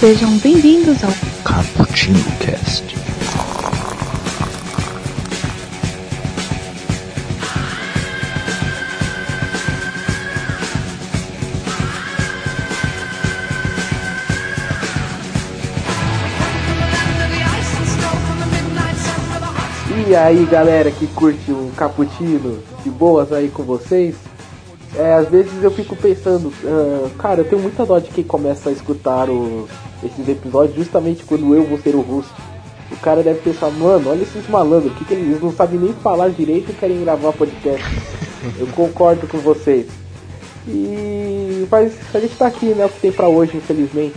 Sejam bem-vindos ao Cappuccino Cast. E aí galera que curte um cappuccino de boas aí com vocês? É, às vezes eu fico pensando, ah, cara, eu tenho muita dó de quem começa a escutar os, esses episódios justamente quando eu vou ser o host. O cara deve pensar, mano, olha esses malandros, que, que eles não sabem nem falar direito e querem gravar podcast. eu concordo com vocês. E mas a gente tá aqui, né, o que tem pra hoje, infelizmente.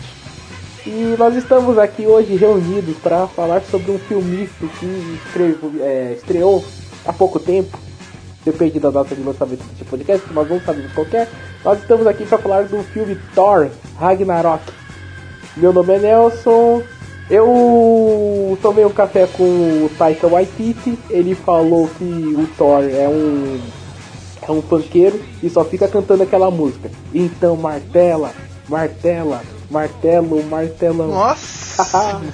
E nós estamos aqui hoje reunidos para falar sobre um filmista que escrevo, é, estreou há pouco tempo. Depende da data de lançamento desse podcast, mas não sabemos qualquer. Nós estamos aqui para falar do filme Thor Ragnarok. Meu nome é Nelson. Eu tomei um café com o Taika Waititi. Ele falou que o Thor é um é um funkeiro e só fica cantando aquela música. Então martela, martela, martelo, martelão. Nossa!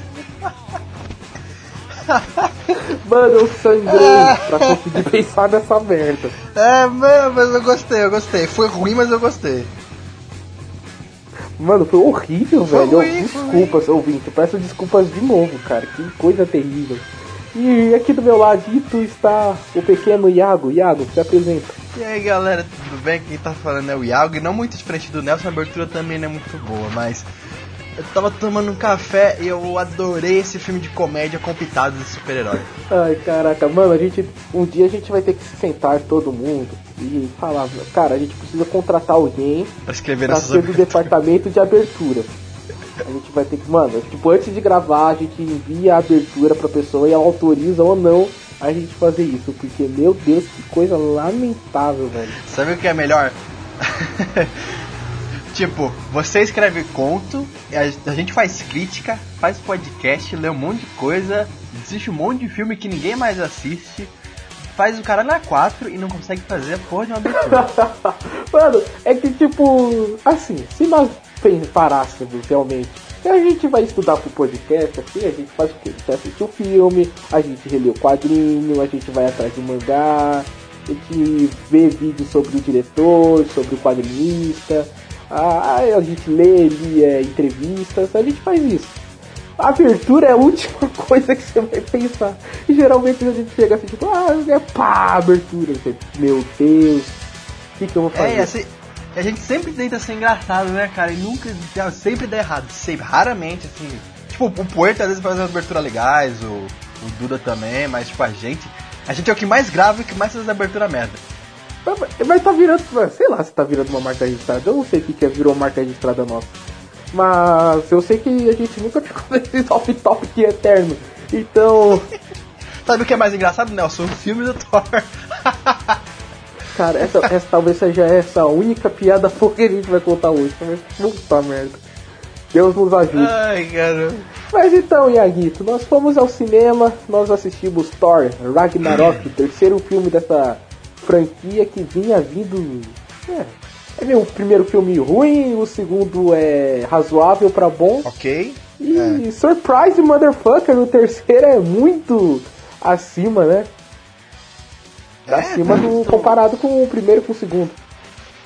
Mano, eu sangrei pra conseguir pensar nessa merda. É, mas eu gostei, eu gostei. Foi ruim, mas eu gostei. Mano, foi horrível, Foi velho. ruim, desculpas, ouvinte. Peço desculpas de novo, cara. Que coisa terrível. E aqui do meu ladito está o pequeno Iago. Iago, se apresenta. E aí galera, tudo bem? Quem tá falando é o Iago e não muito diferente do Nelson, a abertura também não é muito boa, mas eu tava tomando um café e eu adorei esse filme de comédia com pitadas de super-herói. Ai, caraca, mano, a gente. Um dia a gente vai ter que se sentar todo mundo e falar, cara, a gente precisa contratar alguém Pra escrever pra ser do departamento de abertura. A gente vai ter que, mano, tipo, antes de gravar, a gente envia a abertura pra pessoa e ela autoriza ou não a gente fazer isso. Porque, meu Deus, que coisa lamentável, velho. Sabe o que é melhor? tipo, você escreve conto, a gente faz crítica, faz podcast, lê um monte de coisa, assiste um monte de filme que ninguém mais assiste, faz o cara na 4 e não consegue fazer a porra de uma abertura. Mano, é que tipo, assim, se nós parássemos realmente, a gente vai estudar pro podcast, assim, a gente faz o quê? A gente assiste o filme, a gente relê o quadrinho, a gente vai atrás de mangá, a gente vê vídeos sobre o diretor, sobre o quadrinista, a, a gente lê ali, é, entrevistas, a gente faz isso. A abertura é a última coisa que você vai pensar. E geralmente a gente chega assim, tipo, ah, é pá, abertura. Você, Meu Deus, o que, que eu vou fazer? É, assim, a gente sempre tenta ser engraçado, né, cara? E nunca, sempre dá errado. Sempre, raramente, assim. Tipo, o Puerto às vezes faz umas aberturas legais, o, o Duda também, mas tipo, a gente. A gente é o que mais grava e o que mais faz abertura merda. Mas tá virando, sei lá se tá virando uma marca registrada. Eu não sei o que, que é, virou marca registrada nossa. Mas eu sei que a gente nunca ficou nesse top top que é eterno. Então, Sabe o que é mais engraçado, Nelson? O filme do Thor. cara, essa, essa talvez seja essa a única piada boa que a gente vai contar hoje. Mas puta merda. Deus nos ajude. Ai. Mas então, Iaguito, nós fomos ao cinema, nós assistimos Thor Ragnarok, o terceiro filme dessa franquia que vinha vindo. É, é meu, o primeiro filme ruim, o segundo é razoável pra bom. Ok. E surprise motherfucker, o terceiro é muito acima, né? É, acima do tanto- comparado com o primeiro e com o segundo.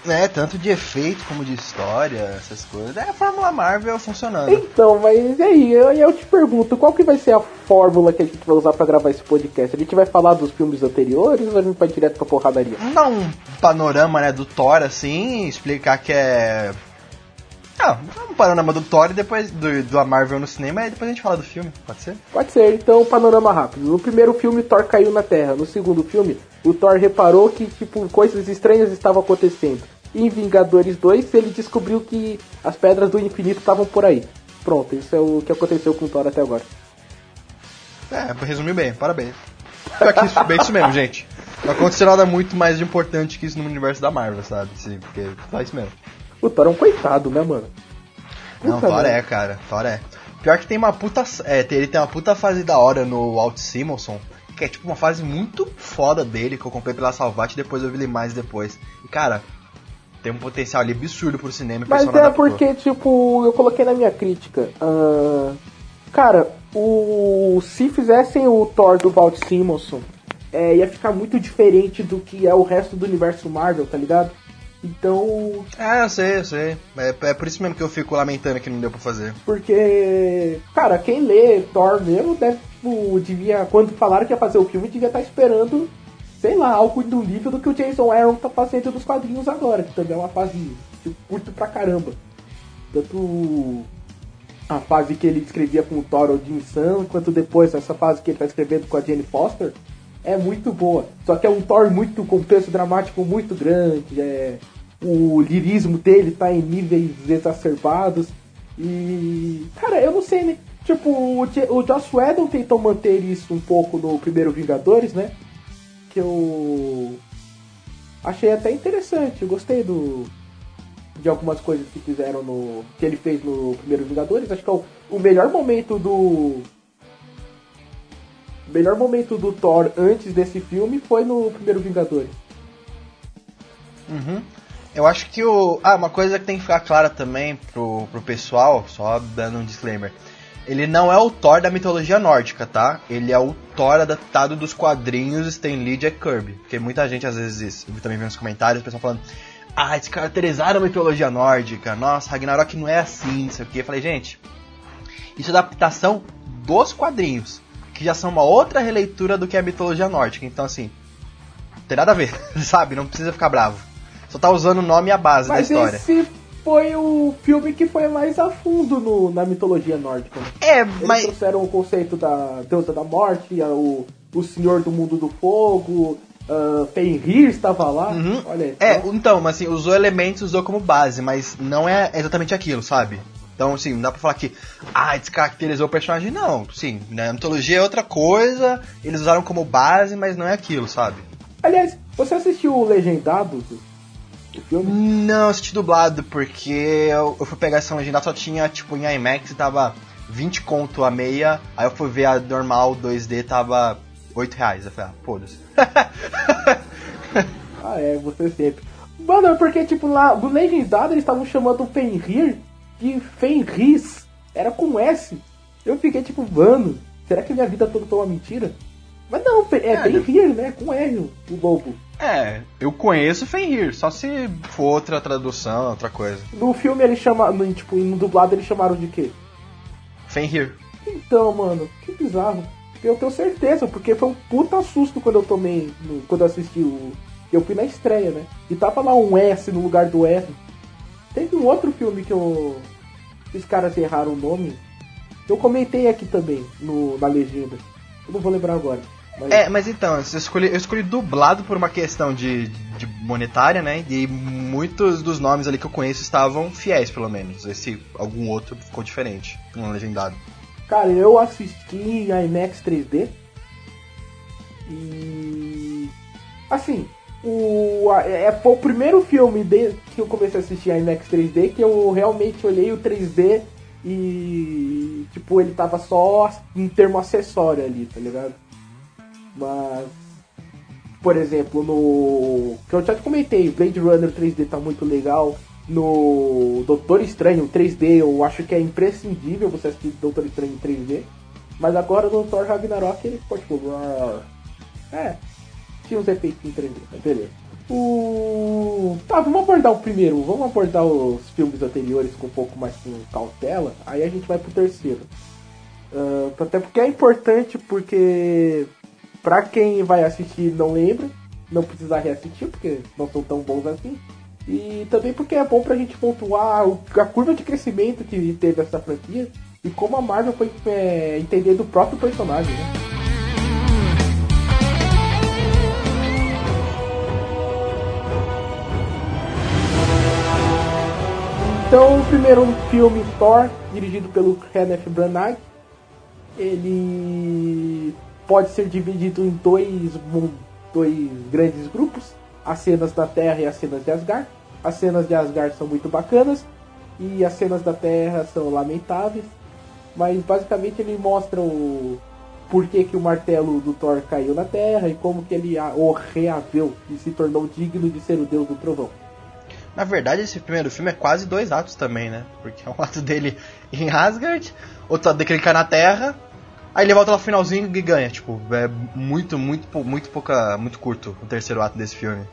É, tanto de efeito como de história, essas coisas. É a Fórmula Marvel funcionando. Então, mas e aí, eu, eu te pergunto, qual que vai ser a fórmula que a gente vai usar pra gravar esse podcast? A gente vai falar dos filmes anteriores ou a gente vai direto pra porradaria? Dar um panorama, né, do Thor, assim, explicar que é... Ah, um panorama do Thor e depois do, do Marvel no cinema e depois a gente fala do filme, pode ser? Pode ser, então, panorama rápido. No primeiro filme, Thor caiu na Terra. No segundo filme, o Thor reparou que, tipo, coisas estranhas estavam acontecendo. Em Vingadores 2, ele descobriu que as pedras do infinito estavam por aí. Pronto, isso é o que aconteceu com o Thor até agora. É, resumiu bem, parabéns. Pior que isso, bem isso mesmo, gente. Não aconteceu nada muito mais importante que isso no universo da Marvel, sabe? Sim, porque só isso mesmo. O Thor é um coitado, né, mano? Não, Puta Thor merda. é, cara. Thor é. Pior que tem uma puta. É, ele tem uma puta fase da hora no Walt Simonson. Que é tipo uma fase muito foda dele que eu comprei pela Salvat e depois eu vi ele mais depois. E cara, tem um potencial ali absurdo pro cinema. e Mas é adaptou. porque, tipo, eu coloquei na minha crítica. ah, cara, o se fizessem o Thor do Walt Simonson, é, ia ficar muito diferente do que é o resto do universo Marvel, tá ligado? Então, É, eu sei, eu sei. É, é por isso mesmo que eu fico lamentando que não deu pra fazer. porque, cara, quem lê Thor mesmo deve, tipo, devia, quando falaram que ia fazer o filme, devia estar esperando, sei lá, algo do nível do que o Jason Aaron tá fazendo nos quadrinhos agora, que também é uma fase que eu curto pra caramba. Tanto a fase que ele escrevia com o Thor ou Jim Sam, quanto depois essa fase que ele tá escrevendo com a Jane Foster, é muito boa. Só que é um Thor muito com peso dramático muito grande, é o lirismo dele tá em níveis exacerbados. E. Cara, eu não sei, né? Tipo, o, o Joss Whedon tentou manter isso um pouco no primeiro Vingadores, né? Que eu. Achei até interessante, eu gostei do. De algumas coisas que fizeram no. que ele fez no primeiro Vingadores. Acho que é o, o melhor momento do. O melhor momento do Thor antes desse filme foi no primeiro Vingadores. Uhum. Eu acho que o. Ah, uma coisa que tem que ficar clara também pro, pro pessoal, só dando um disclaimer. Ele não é o Thor da mitologia nórdica, tá? Ele é o Thor adaptado dos quadrinhos Stan Lee e Jack Kirby. Porque muita gente às vezes, eu também vi nos comentários, o pessoal falando Ah, descaracterizaram a mitologia nórdica. Nossa, Ragnarok não é assim, não sei o que. Eu falei, gente, isso é adaptação dos quadrinhos. Que já são uma outra releitura do que é a mitologia nórdica. Então, assim, não tem nada a ver, sabe? Não precisa ficar bravo. Só tá usando o nome e a base Mas da história. esse foi o filme que foi mais a fundo no- na mitologia nórdica. né? É, Eles mas. trouxeram o conceito da deusa da morte, o, o senhor do mundo do fogo, uh, Fenrir estava lá. Uhum. Olha aí. É, só. então, mas assim, usou elementos, usou como base, mas não é exatamente aquilo, sabe? Então, assim, não dá pra falar que, ah, descaracterizou o personagem, não. Sim, né, a mitologia é outra coisa, eles usaram como base, mas não é aquilo, sabe? Aliás, você assistiu o Legendado do, do filme? Não assisti dublado, porque eu, eu fui pegar essa legendada, só tinha, tipo, em IMAX e tava 20 conto a meia, aí eu fui ver a normal 2D, tava 8 reais. Eu falei, ah, foda-se. Ah, é, você sempre. Mano, é porque, tipo, lá, no Legendado eles estavam chamando o Fenrir de Fenris. Era com S. Eu fiquei tipo, mano, será que minha vida toda foi uma mentira? Mas não, é É, Fenrir, né? Com R, o lobo. É, eu conheço Fenrir, só se for outra tradução, outra coisa. No filme ele chama, no, tipo, no dublado eles chamaram de quê? Fenrir. Então, mano, que bizarro. Eu tenho certeza, porque foi um puta susto quando eu tomei, no- quando eu assisti o... Eu fui na estreia, né? E tava lá um S no lugar do R. Teve um outro filme que eu... Os caras erraram o nome. Eu comentei aqui também, no, na legenda. Eu não vou lembrar agora. Mas... É, mas então, eu escolhi, eu escolhi dublado por uma questão de, de monetária, né? E muitos dos nomes ali que eu conheço estavam fiéis, pelo menos. Esse algum outro ficou diferente, não legendado. Cara, eu assisti em IMAX 3D. E. Assim, o, a- é, foi o primeiro filme de, que eu comecei a assistir em IMAX 3D que eu realmente olhei o 3D e. Tipo, ele tava só em termo acessório ali, tá ligado? Mas. Por exemplo, no. Que eu já te comentei, Blade Runner 3D tá muito legal. No Doutor Estranho 3D, eu acho que é imprescindível você assistir Doutor Estranho em 3D. Mas agora no Thor Ragnarok ele ficou tipo. "Ah". É, tinha uns efeitos em 3D, mas beleza. O. Tá, vamos abordar o primeiro, vamos abordar os filmes anteriores com um pouco mais com cautela, aí a gente vai pro terceiro. Ah, até porque é importante, porque pra quem vai assistir e não lembra, não precisa reassistir, porque não são tão bons assim. E também porque é bom pra gente pontuar a curva de crescimento que teve essa franquia e como a Marvel foi é, entender do próprio personagem, né? Então, o primeiro filme Thor, dirigido pelo Kenneth Branagh, ele pode ser dividido em dois, dois grandes grupos, as cenas da Terra e as cenas de Asgard. As cenas de Asgard são muito bacanas e as cenas da Terra são lamentáveis, mas basicamente ele mostra o porquê que o martelo do Thor caiu na Terra e como que ele o reaveu e se tornou digno de ser o deus do trovão. Na verdade, esse primeiro filme é quase dois atos também, né? Porque é um ato dele em Asgard, outro ato dele que na Terra, aí ele volta lá no finalzinho e ganha. Tipo, é muito, muito, muito pouca, muito curto o terceiro ato desse filme.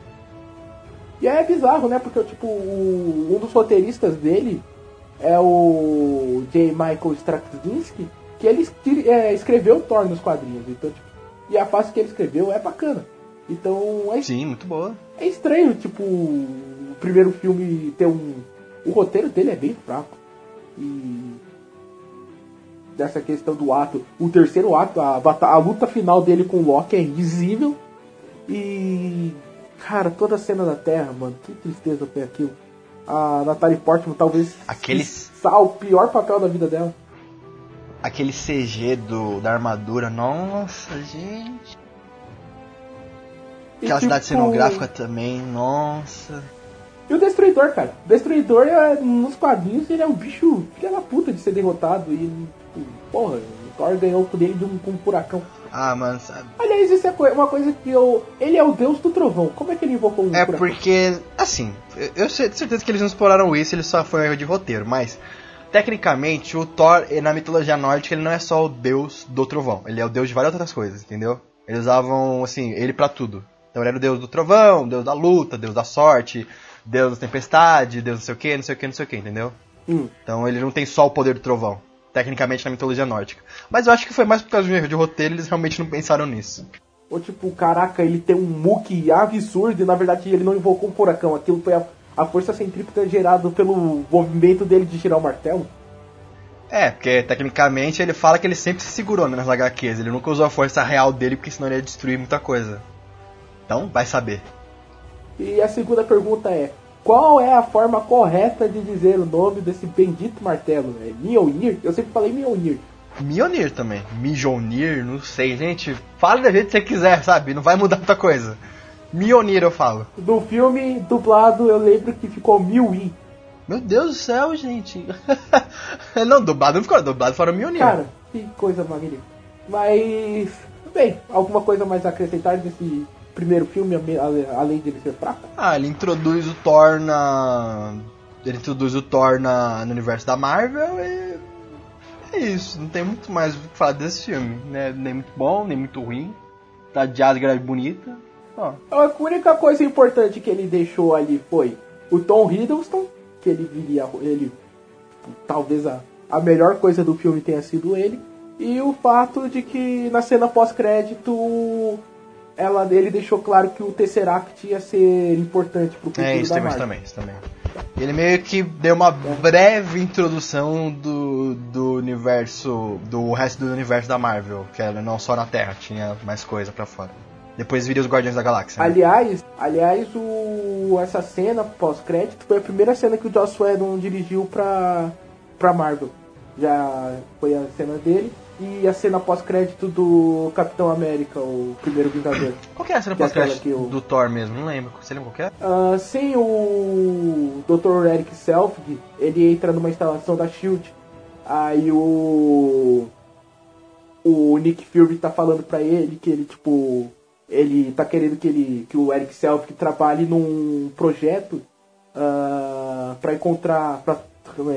E é bizarro, né? Porque, tipo, um dos roteiristas dele é o J. Michael Straczynski, que ele é, escreveu o Thor nos quadrinhos. Então, tipo, e a fase que ele escreveu é bacana. Então é. Sim, muito boa. É estranho, tipo, o primeiro filme ter um. O roteiro dele é bem fraco. E. Dessa questão do ato. O terceiro ato, a, a luta final dele com o Loki é invisível. E. Cara, toda a cena da Terra, mano, que tristeza foi aquilo. A Natalie Portman talvez. Aquele. O pior papel da vida dela. Aquele CG do, da armadura, nossa, gente. Aquela e, cidade tipo... cenográfica também, nossa. E o Destruidor, cara. O Destruidor, é, nos quadrinhos, ele é um bicho filha da puta de ser derrotado. E, porra, o Thor ganhou dele de um, com um furacão. Ah, mano, sabe. Aliás, isso é uma coisa que eu. Ele é o deus do trovão. Como é que ele invocou um É furacão? porque, assim, eu, de certeza que eles não exploraram isso, ele só foi um erro de roteiro, mas. Tecnicamente, o Thor, na mitologia nórdica, ele não é só o deus do trovão. Ele é o deus de várias outras coisas, entendeu? Eles usavam, assim, ele para tudo. Então ele era o deus do trovão, deus da luta, deus da sorte, deus da tempestade, deus não sei o que, não sei o que, não sei o que, entendeu? Hum. Então ele não tem só o poder do trovão, tecnicamente na mitologia nórdica. Mas eu acho que foi mais por causa de um erro de roteiro, eles realmente não pensaram nisso. Ou tipo, caraca, ele tem um muque absurdo e na verdade ele não invocou um furacão, aquilo foi a, a força centrípeta gerada pelo movimento dele de girar o martelo. É, porque tecnicamente ele fala que ele sempre se segurou né, nas HQs, ele nunca usou a força real dele porque senão ele ia destruir muita coisa. Então, vai saber. E a segunda pergunta é: qual é a forma correta de dizer o nome desse bendito martelo? É Mjolnir? Eu sempre falei Mjolnir. Mjolnir também. Mjolnir, não sei, gente. Fale da jeito que você quiser, sabe? Não vai mudar muita coisa. Mjolnir eu falo. Do filme dublado eu lembro que ficou Milwi. Meu Deus do céu, gente. não, dublado não ficou, dublado fora Mjolnir. Cara, que coisa magnífica. Mas, bem, alguma coisa mais a acrescentar desse primeiro filme, além de ele ser fraco? Ah, ele introduz o Thor na. Ele introduz o Thor na, no universo da Marvel e. É isso, não tem muito mais o que falar desse filme. Né? Nem muito bom, nem muito ruim. Tá de Asgard bonita. Ó. A única coisa importante que ele deixou ali foi o Tom Hiddleston, que ele viria. Ele. Talvez a, a melhor coisa do filme tenha sido ele. E o fato de que na cena pós-crédito ela, ele deixou claro que o Tesseract ia ser importante pro futuro é, isso da também, Marvel. também, isso também. Ele meio que deu uma breve introdução do, do universo, do resto do universo da Marvel, que era não só na Terra, tinha mais coisa para fora. Depois viria os Guardiões da Galáxia. Né? Aliás, aliás o, essa cena pós-crédito foi a primeira cena que o Joss Whedon dirigiu pra, pra Marvel. Já foi a cena dele e a cena pós-crédito do Capitão América, o primeiro Vingador. Qual que é a cena é pós-crédito é do Thor mesmo? Não lembro. Você lembra qual que é? Uh, sim, o Dr. Eric Selvig, ele entra numa instalação da SHIELD. Aí o... O Nick Fury tá falando pra ele que ele, tipo... Ele tá querendo que ele que o Eric Selvig trabalhe num projeto uh, pra encontrar... Pra,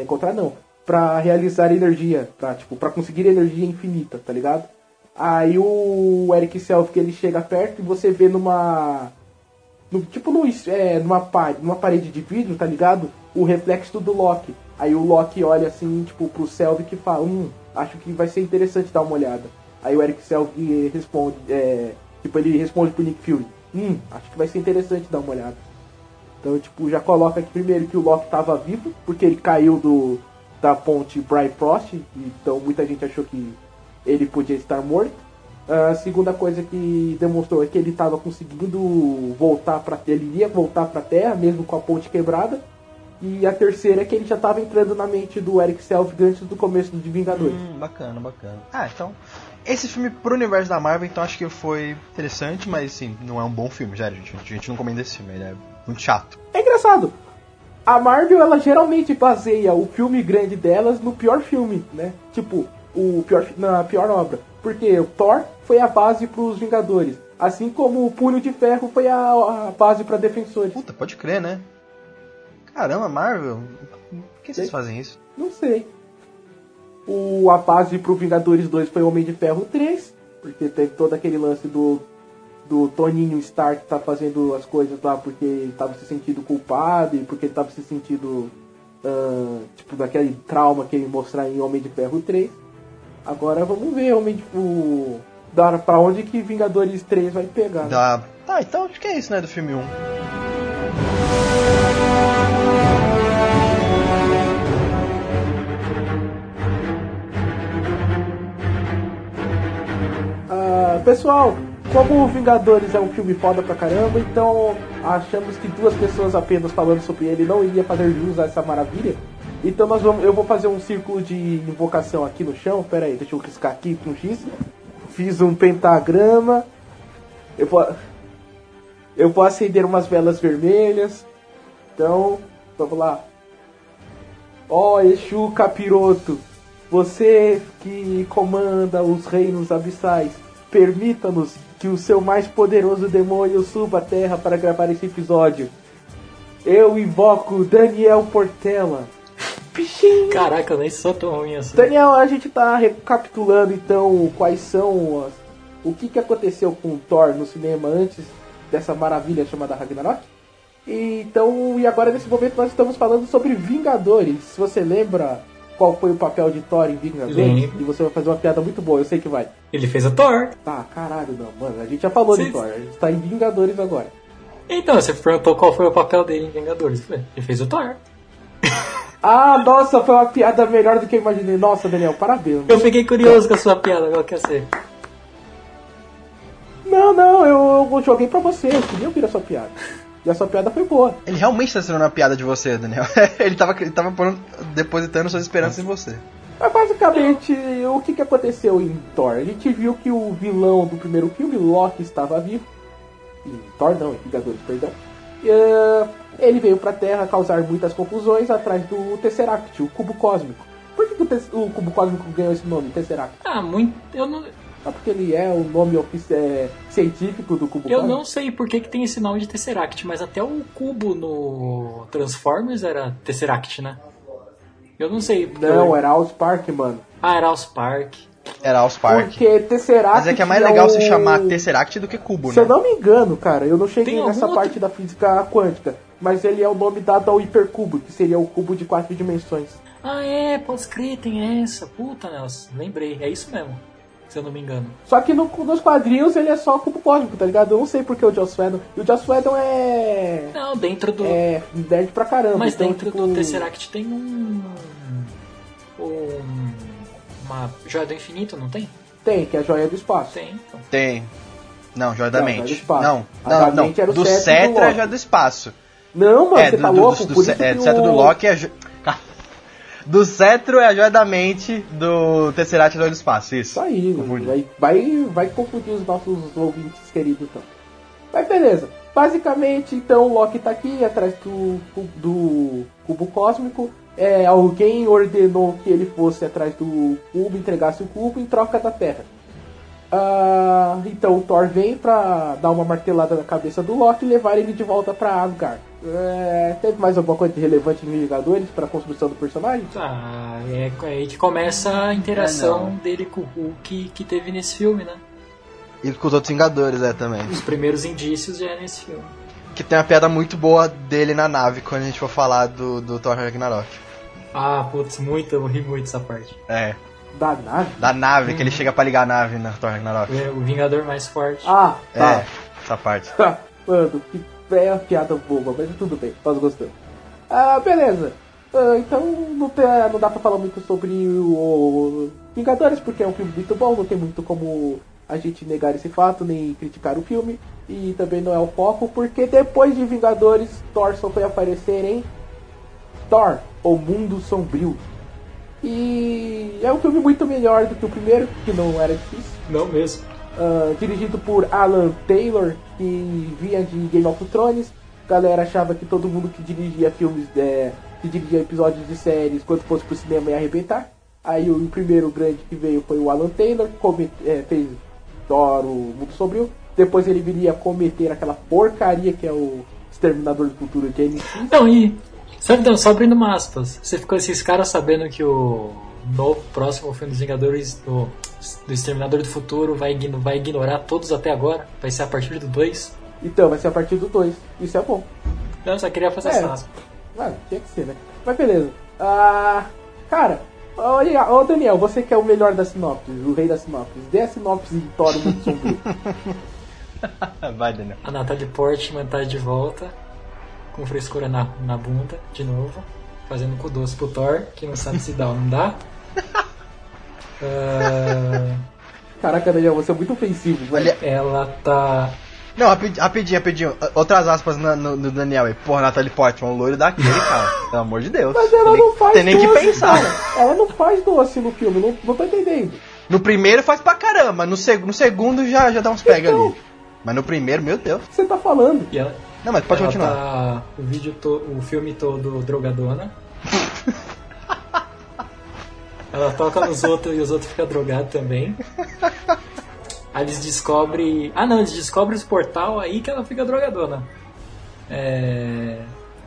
encontrar não para realizar energia, pra, tipo, pra conseguir energia infinita, tá ligado? Aí o Eric Self ele chega perto e você vê numa. No, tipo no, é, numa, parede, numa parede de vidro, tá ligado? O reflexo do Loki. Aí o Loki olha assim, tipo, pro Selvig e fala, hum, acho que vai ser interessante dar uma olhada. Aí o Eric Selvig responde, é, tipo, ele responde pro Nick Fury, hum, acho que vai ser interessante dar uma olhada. Então, tipo, já coloca aqui primeiro que o Loki tava vivo, porque ele caiu do, da ponte Frost, então muita gente achou que ele podia estar morto. A segunda coisa que demonstrou é que ele estava conseguindo voltar para ele iria voltar para a Terra mesmo com a ponte quebrada. E a terceira é que ele já estava entrando na mente do Eric Self antes do começo do Vingadores. Hum, bacana, bacana. Ah, então esse filme pro universo da Marvel, então acho que foi interessante, mas sim, não é um bom filme, já, gente. A gente não comenta esse filme, ele é muito chato. É engraçado a Marvel ela geralmente baseia o filme grande delas no pior filme, né? Tipo, o pior na pior obra. Porque o Thor foi a base para os Vingadores, assim como o Punho de Ferro foi a, a base para Defensores. Puta, pode crer, né? Caramba, Marvel? Por que vocês fazem isso? Não sei. O, a base pro Vingadores 2 foi Homem de Ferro 3, porque teve todo aquele lance do, do Toninho Stark tá fazendo as coisas lá porque ele tava se sentindo culpado e porque ele tava se sentindo, ah, tipo, daquele trauma que ele mostrar em Homem de Ferro 3. Agora vamos ver Homem de, o, da, pra onde que Vingadores 3 vai pegar. né? Da... Tá, então acho que é isso, né, do filme 1. Ah, pessoal, como Vingadores é um filme foda pra caramba, então achamos que duas pessoas apenas falando sobre ele não iria fazer jus a essa maravilha. Então nós vamos, eu vou fazer um círculo de invocação aqui no chão. Pera aí, deixa eu riscar aqui com X. Fiz um pentagrama. Eu vou, eu vou acender umas velas vermelhas. Então, vamos lá. Ó Exu Capiroto, você que comanda os reinos abissais, permita-nos que o seu mais poderoso demônio suba à terra para gravar esse episódio. Eu invoco Daniel Portela. Pixinho. Caraca, eu nem sou tão ruim assim. Daniel, a gente tá recapitulando então quais são as, o que, que aconteceu com o Thor no cinema antes dessa maravilha chamada Ragnarok. E, então, e agora nesse momento nós estamos falando sobre Vingadores. Se você lembra qual foi o papel de Thor em Vingadores, Lembro. e você vai fazer uma piada muito boa, eu sei que vai. Ele fez a Thor. Tá, caralho, não, mano, a gente já falou de Sim. Thor, a gente tá em Vingadores agora. Então, você perguntou qual foi o papel dele em Vingadores. Ele fez o Thor. Ah, nossa, foi uma piada melhor do que eu imaginei. Nossa, Daniel, parabéns. Eu fiquei curioso com a sua piada, qual que ia ser? Não, não, eu, eu joguei pra você, eu queria ouvir a sua piada. E a sua piada foi boa. Ele realmente tá sendo uma piada de você, Daniel. ele tava, ele tava depositando suas esperanças em você. Mas basicamente, o que, que aconteceu em Thor? A gente viu que o vilão do primeiro filme, Loki, estava vivo. Em Thor não, em Vingadores, perdão. E, ah, ele veio pra Terra causar muitas confusões atrás do Tesseract, o cubo cósmico. Por que, que o, o cubo cósmico ganhou esse nome, Tesseract? Ah, muito. Eu não, Só porque ele é o nome é, científico do cubo eu não sei por que, que tem esse nome de Tesseract, mas até o cubo no Transformers era Tesseract, né? Eu não sei. Não, eu- era Allspark, mano. Ah, era os Park. Era House Park. Porque Tesseract. Mas é que é mais legal o- se chamar Tesseract do que Cubo, Se né? eu não me engano, cara, eu não cheguei Tem nessa parte da física quântica, mas ele é o nome dado ao hipercubo, que seria o cubo de quatro dimensões. Ah, é, pode crer, tem essa. Puta, Nelson, lembrei. É isso mesmo, se eu não me engano. Só que no- nos quadrinhos ele é só cubo cósmico, tá ligado? Eu não sei porque o Joss Whedon. E o Joss Whedon é. Não, dentro do. É nerd pra caramba. mas então, dentro tipo, do Tesseract tem um. Um. Uma joia do infinito, não tem? Tem, que é a joia do espaço. Tem, então. Tem. Não, Joia da Não, Mente. do. Não, A não, da não. Mente era o Do do Cetro é a. Joia do Espaço. Não, mano, é, você do, tá do, louco? do, isso é, que do Cetro o... do Loki é. Do Cetro é a Joia da Mente, do Tesseract do Espaço, isso. Isso aí, vai, vai, vai confundir os nossos ouvintes queridos então. Mas beleza. Basicamente, então, o Loki tá aqui atrás do, do cubo cósmico. É, alguém ordenou que ele fosse atrás do cubo, entregasse o cubo em troca da Terra. Ah, então o Thor vem pra dar uma martelada na cabeça do Loki e levar ele de volta pra Asgard. É, teve mais alguma coisa de relevante em Vingadores pra construção do personagem? Ah, é aí que começa a interação dele com o Hulk que teve nesse filme, né? E com os outros Vingadores, é, também. Os primeiros indícios já é nesse filme. Que tem uma piada muito boa dele na nave, quando a gente for falar do, do Thor Ragnarok. Ah, putz, muito, eu ri muito essa parte. É, Da nave? da nave, que ele chega pra ligar a nave na Thor Ragnarok. É O Vingador mais forte. Ah, tá. É, essa parte. Tá, mano, que é uma piada boba, mas tudo bem, nós gostamos. Ah, beleza. Ah, então não, tem, não dá pra falar muito sobre o Vingadores, porque é um filme muito bom, não tem muito como a gente negar esse fato, nem criticar o filme. E também não é o foco, porque depois de Vingadores, Thor só foi aparecer em Thor, O Mundo Sombrio. E é um filme muito melhor do que o primeiro, que não era difícil. Não mesmo. Ah, dirigido por Alan Taylor, que vinha de Game of Thrones. A galera achava que todo mundo que dirigia filmes, é, que dirigia episódios de séries, quando fosse pro cinema ia arrebentar. Aí o primeiro grande que veio foi o Alan Taylor, come- é, fez Thor, o Mundo Sombrio. Depois ele viria cometer aquela porcaria que é o Exterminador do Futuro James X. Não, e Sabe, então, só abrindo aspas, você ficou esses caras sabendo que o novo próximo filme dos Vingadores do, do Exterminador do Futuro vai, vai ignorar todos até agora? Vai ser a partir do 2? Então, vai ser a partir do 2. Isso é bom. Eu só queria fazer É. essa. Mano, tinha que ser, né? Mas beleza. Ah, cara, olha, ô Daniel, você que é o melhor da sinopse, o rei da sinopse, dê a sinopse de Thor muito sombrio. Vai, Daniel. A Natalie Portman tá de volta, com frescura na, na bunda, de novo, fazendo cu doce pro Thor, que não sabe se dá ou não dá. Ah, Caraca, Daniel, você é muito ofensivo. Olha, ela tá. não, rapidinho, rapidinho, rapidinho. Outras aspas na- no, no Daniel aí. Porra, Natalie Portman, um loiro daquele, cara. Pelo amor de Deus. Mas ela tem não nem, faz Tem nem que pensar. cara. Ela não faz doce no filme, não, não tô entendendo. No primeiro faz pra caramba, no, seg no segundo já, já dá uns pega Então. ali. Mas no primeiro, meu Deus. O que você tá falando? E ela, Não, mas pode ela continuar. tá o vídeo to, o filme todo drogadona. ela toca nos outros e os outros ficam drogados também. Aí eles descobrem. Ah não, eles descobrem os portal aí que ela fica drogadona. É...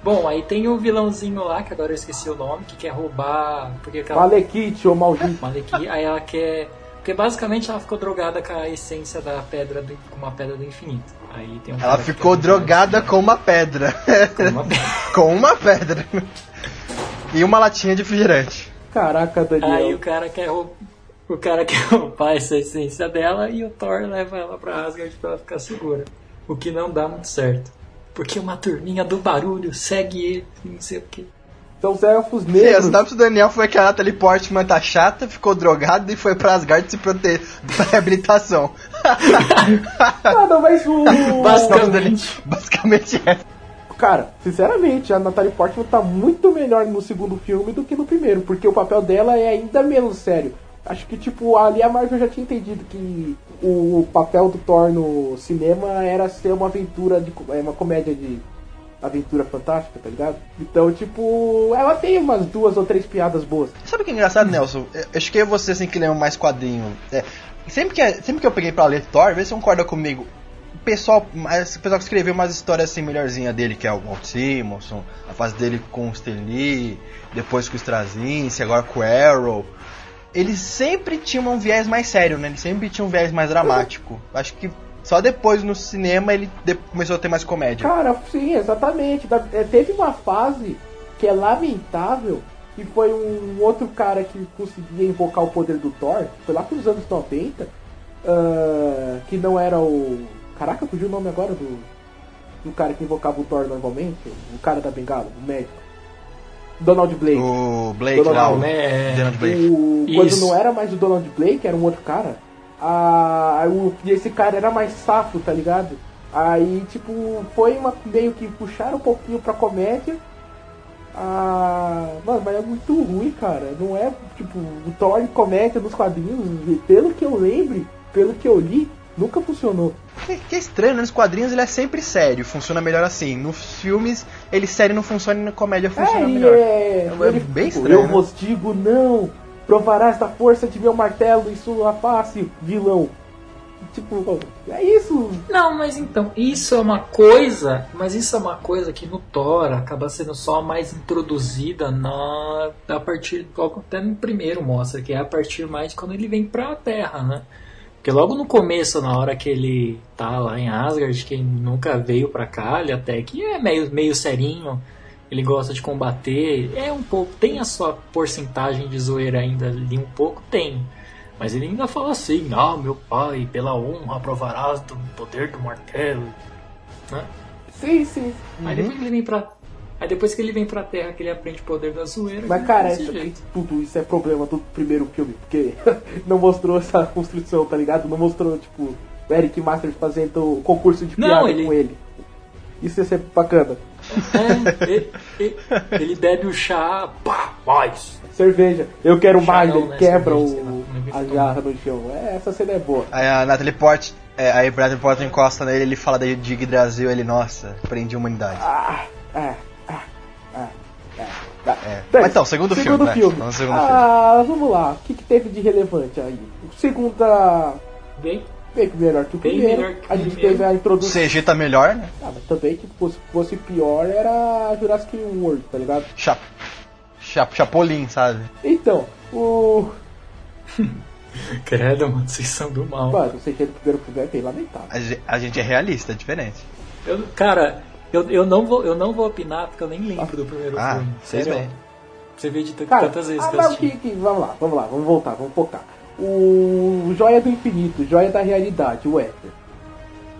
Bom, aí tem o vilãozinho lá, que agora eu esqueci o nome, que quer roubar. Porque aquela. Malekite, ô maldito. Malekith, aí ela quer. Porque basicamente ela ficou drogada com a essência da pedra do, com uma pedra do infinito. Aí tem um Ela ficou drogada com uma pedra. com uma pedra. com uma pedra. E uma latinha de refrigerante. Caraca, Daniel. Aí o cara quer roubar. O cara quer roubar essa essência dela e o Thor leva ela pra Asgard pra ela ficar segura. O que não dá muito certo. Porque uma turminha do barulho segue ele, não sei o que. São os elfos Sim, a negros. sinopse do Daniel foi que a Natalie Portman tá chata, ficou drogada e foi pra Asgard se proteger pra reabilitação. Ah, não, mas o... Basicamente. Basicamente é. Cara, sinceramente, a Natalie Portman tá muito melhor no segundo filme do que no primeiro, porque o papel dela é ainda menos sério. Acho que, tipo, ali a Marvel já tinha entendido que o papel do Thor no cinema era ser uma aventura, de, é uma comédia de aventura fantástica, tá ligado? Então, tipo, ela tem umas duas ou três piadas boas. Sabe o que é engraçado, Nelson? Eu acho que e você assim que leu mais quadrinho. É, sempre, que, sempre que eu peguei pra ler Thor, vê se concorda comigo. Pessoal, o pessoal que escreveu umas histórias assim melhorzinha dele, que é o Walt Simonson, a fase dele com o Stan depois com o Straczynski, agora com o Arrow. Eles sempre tinham um viés mais sério, né? Eles sempre tinham um viés mais dramático. Acho que só depois no cinema ele começou a ter mais comédia. Cara, sim, exatamente. É, teve uma fase que é lamentável e foi um outro cara que conseguia invocar o poder do Thor, foi lá pros anos 90, ah, que não era o. Caraca, fugiu o nome agora do. Do cara que invocava o Thor normalmente, o cara da bengala, o médico. Donald Blake. O Blake Donald lá, o Trump, né? Donald Blake. O, quando Isso. não era mais o Donald Blake, era um outro cara. A, o, e esse cara era mais safo, tá ligado? Aí, tipo, foi uma, meio que puxaram um pouquinho pra comédia. Ah, mano, mas é muito ruim, cara. Não é, tipo, o Thor em comédia nos quadrinhos, pelo que eu lembre, pelo que eu li, nunca funcionou. Que, que é estranho, né? nos quadrinhos ele é sempre sério, funciona melhor assim. Nos filmes, ele sério não funciona e na comédia funciona é, melhor. é, É ele, bem estranho, Eu né? vos digo não, provarás da força de meu martelo em sua face, vilão. Tipo, é isso. Não, mas então, isso é uma coisa, mas isso é uma coisa que no Thor acaba sendo só mais introduzida na a partir logo até no primeiro mostra que é a partir mais quando ele vem pra Terra, né? Porque logo no começo, na hora que ele tá lá em Asgard, que nunca veio pra cá, ele até que é meio, meio serinho, ele gosta de combater, é um pouco, tem a sua porcentagem de zoeira ainda ali, um pouco tem. Mas ele ainda fala assim, ah, meu pai, pela honra provarás do poder do martelo. Né? Sim, sim. Aí depois que ele vem pra. Aí depois que ele vem pra terra que ele aprende o poder da zoeira. Mas cara, isso, tudo isso é problema do primeiro filme, porque não mostrou essa construção, tá ligado? Não mostrou, tipo, o Eric Masters fazendo concurso de Não, piada ele- com ele. Isso ia ser bacana. É, ele, ele- ele bebe o chá, pá, mais. Cerveja, eu quero Chá mais, não, ele né? quebra Cerveja, sei lá, o, não é a jarra no chão. É, essa cena é boa. Aí a Natalie Port, é, aí a Natalie Portman encosta nele, ele fala da de Yggdrasil, ele, nossa, prendi a humanidade. Ah, ah. É. Bem, Mas então, segundo filme, né? filme. Vamos ao segundo ah, vamos lá. O que, que teve de relevante aí? Segunda. Gay? bem melhor que o Bem primeiro. melhor que o a gente primeiro. teve a O introdução. CG tá melhor, né? Ah, mas também, tipo, se fosse pior, era Jurassic World, tá ligado? Chap... Chap... Chapolin, sabe? Então, o. Credo, mano, vocês são do mal. Mano, o CG do primeiro filme é bem lamentável. A gente é realista, é diferente. Eu- cara, eu, eu, não vou, eu não vou opinar porque eu nem lembro do primeiro Ah, filme. Sério. bem. Você vê de Cara, tantas vezes ah, que eu assisti. que, que, vamos lá, vamos lá, vamos voltar, vamos focar. O Joia do Infinito, Joia da Realidade, o Éter.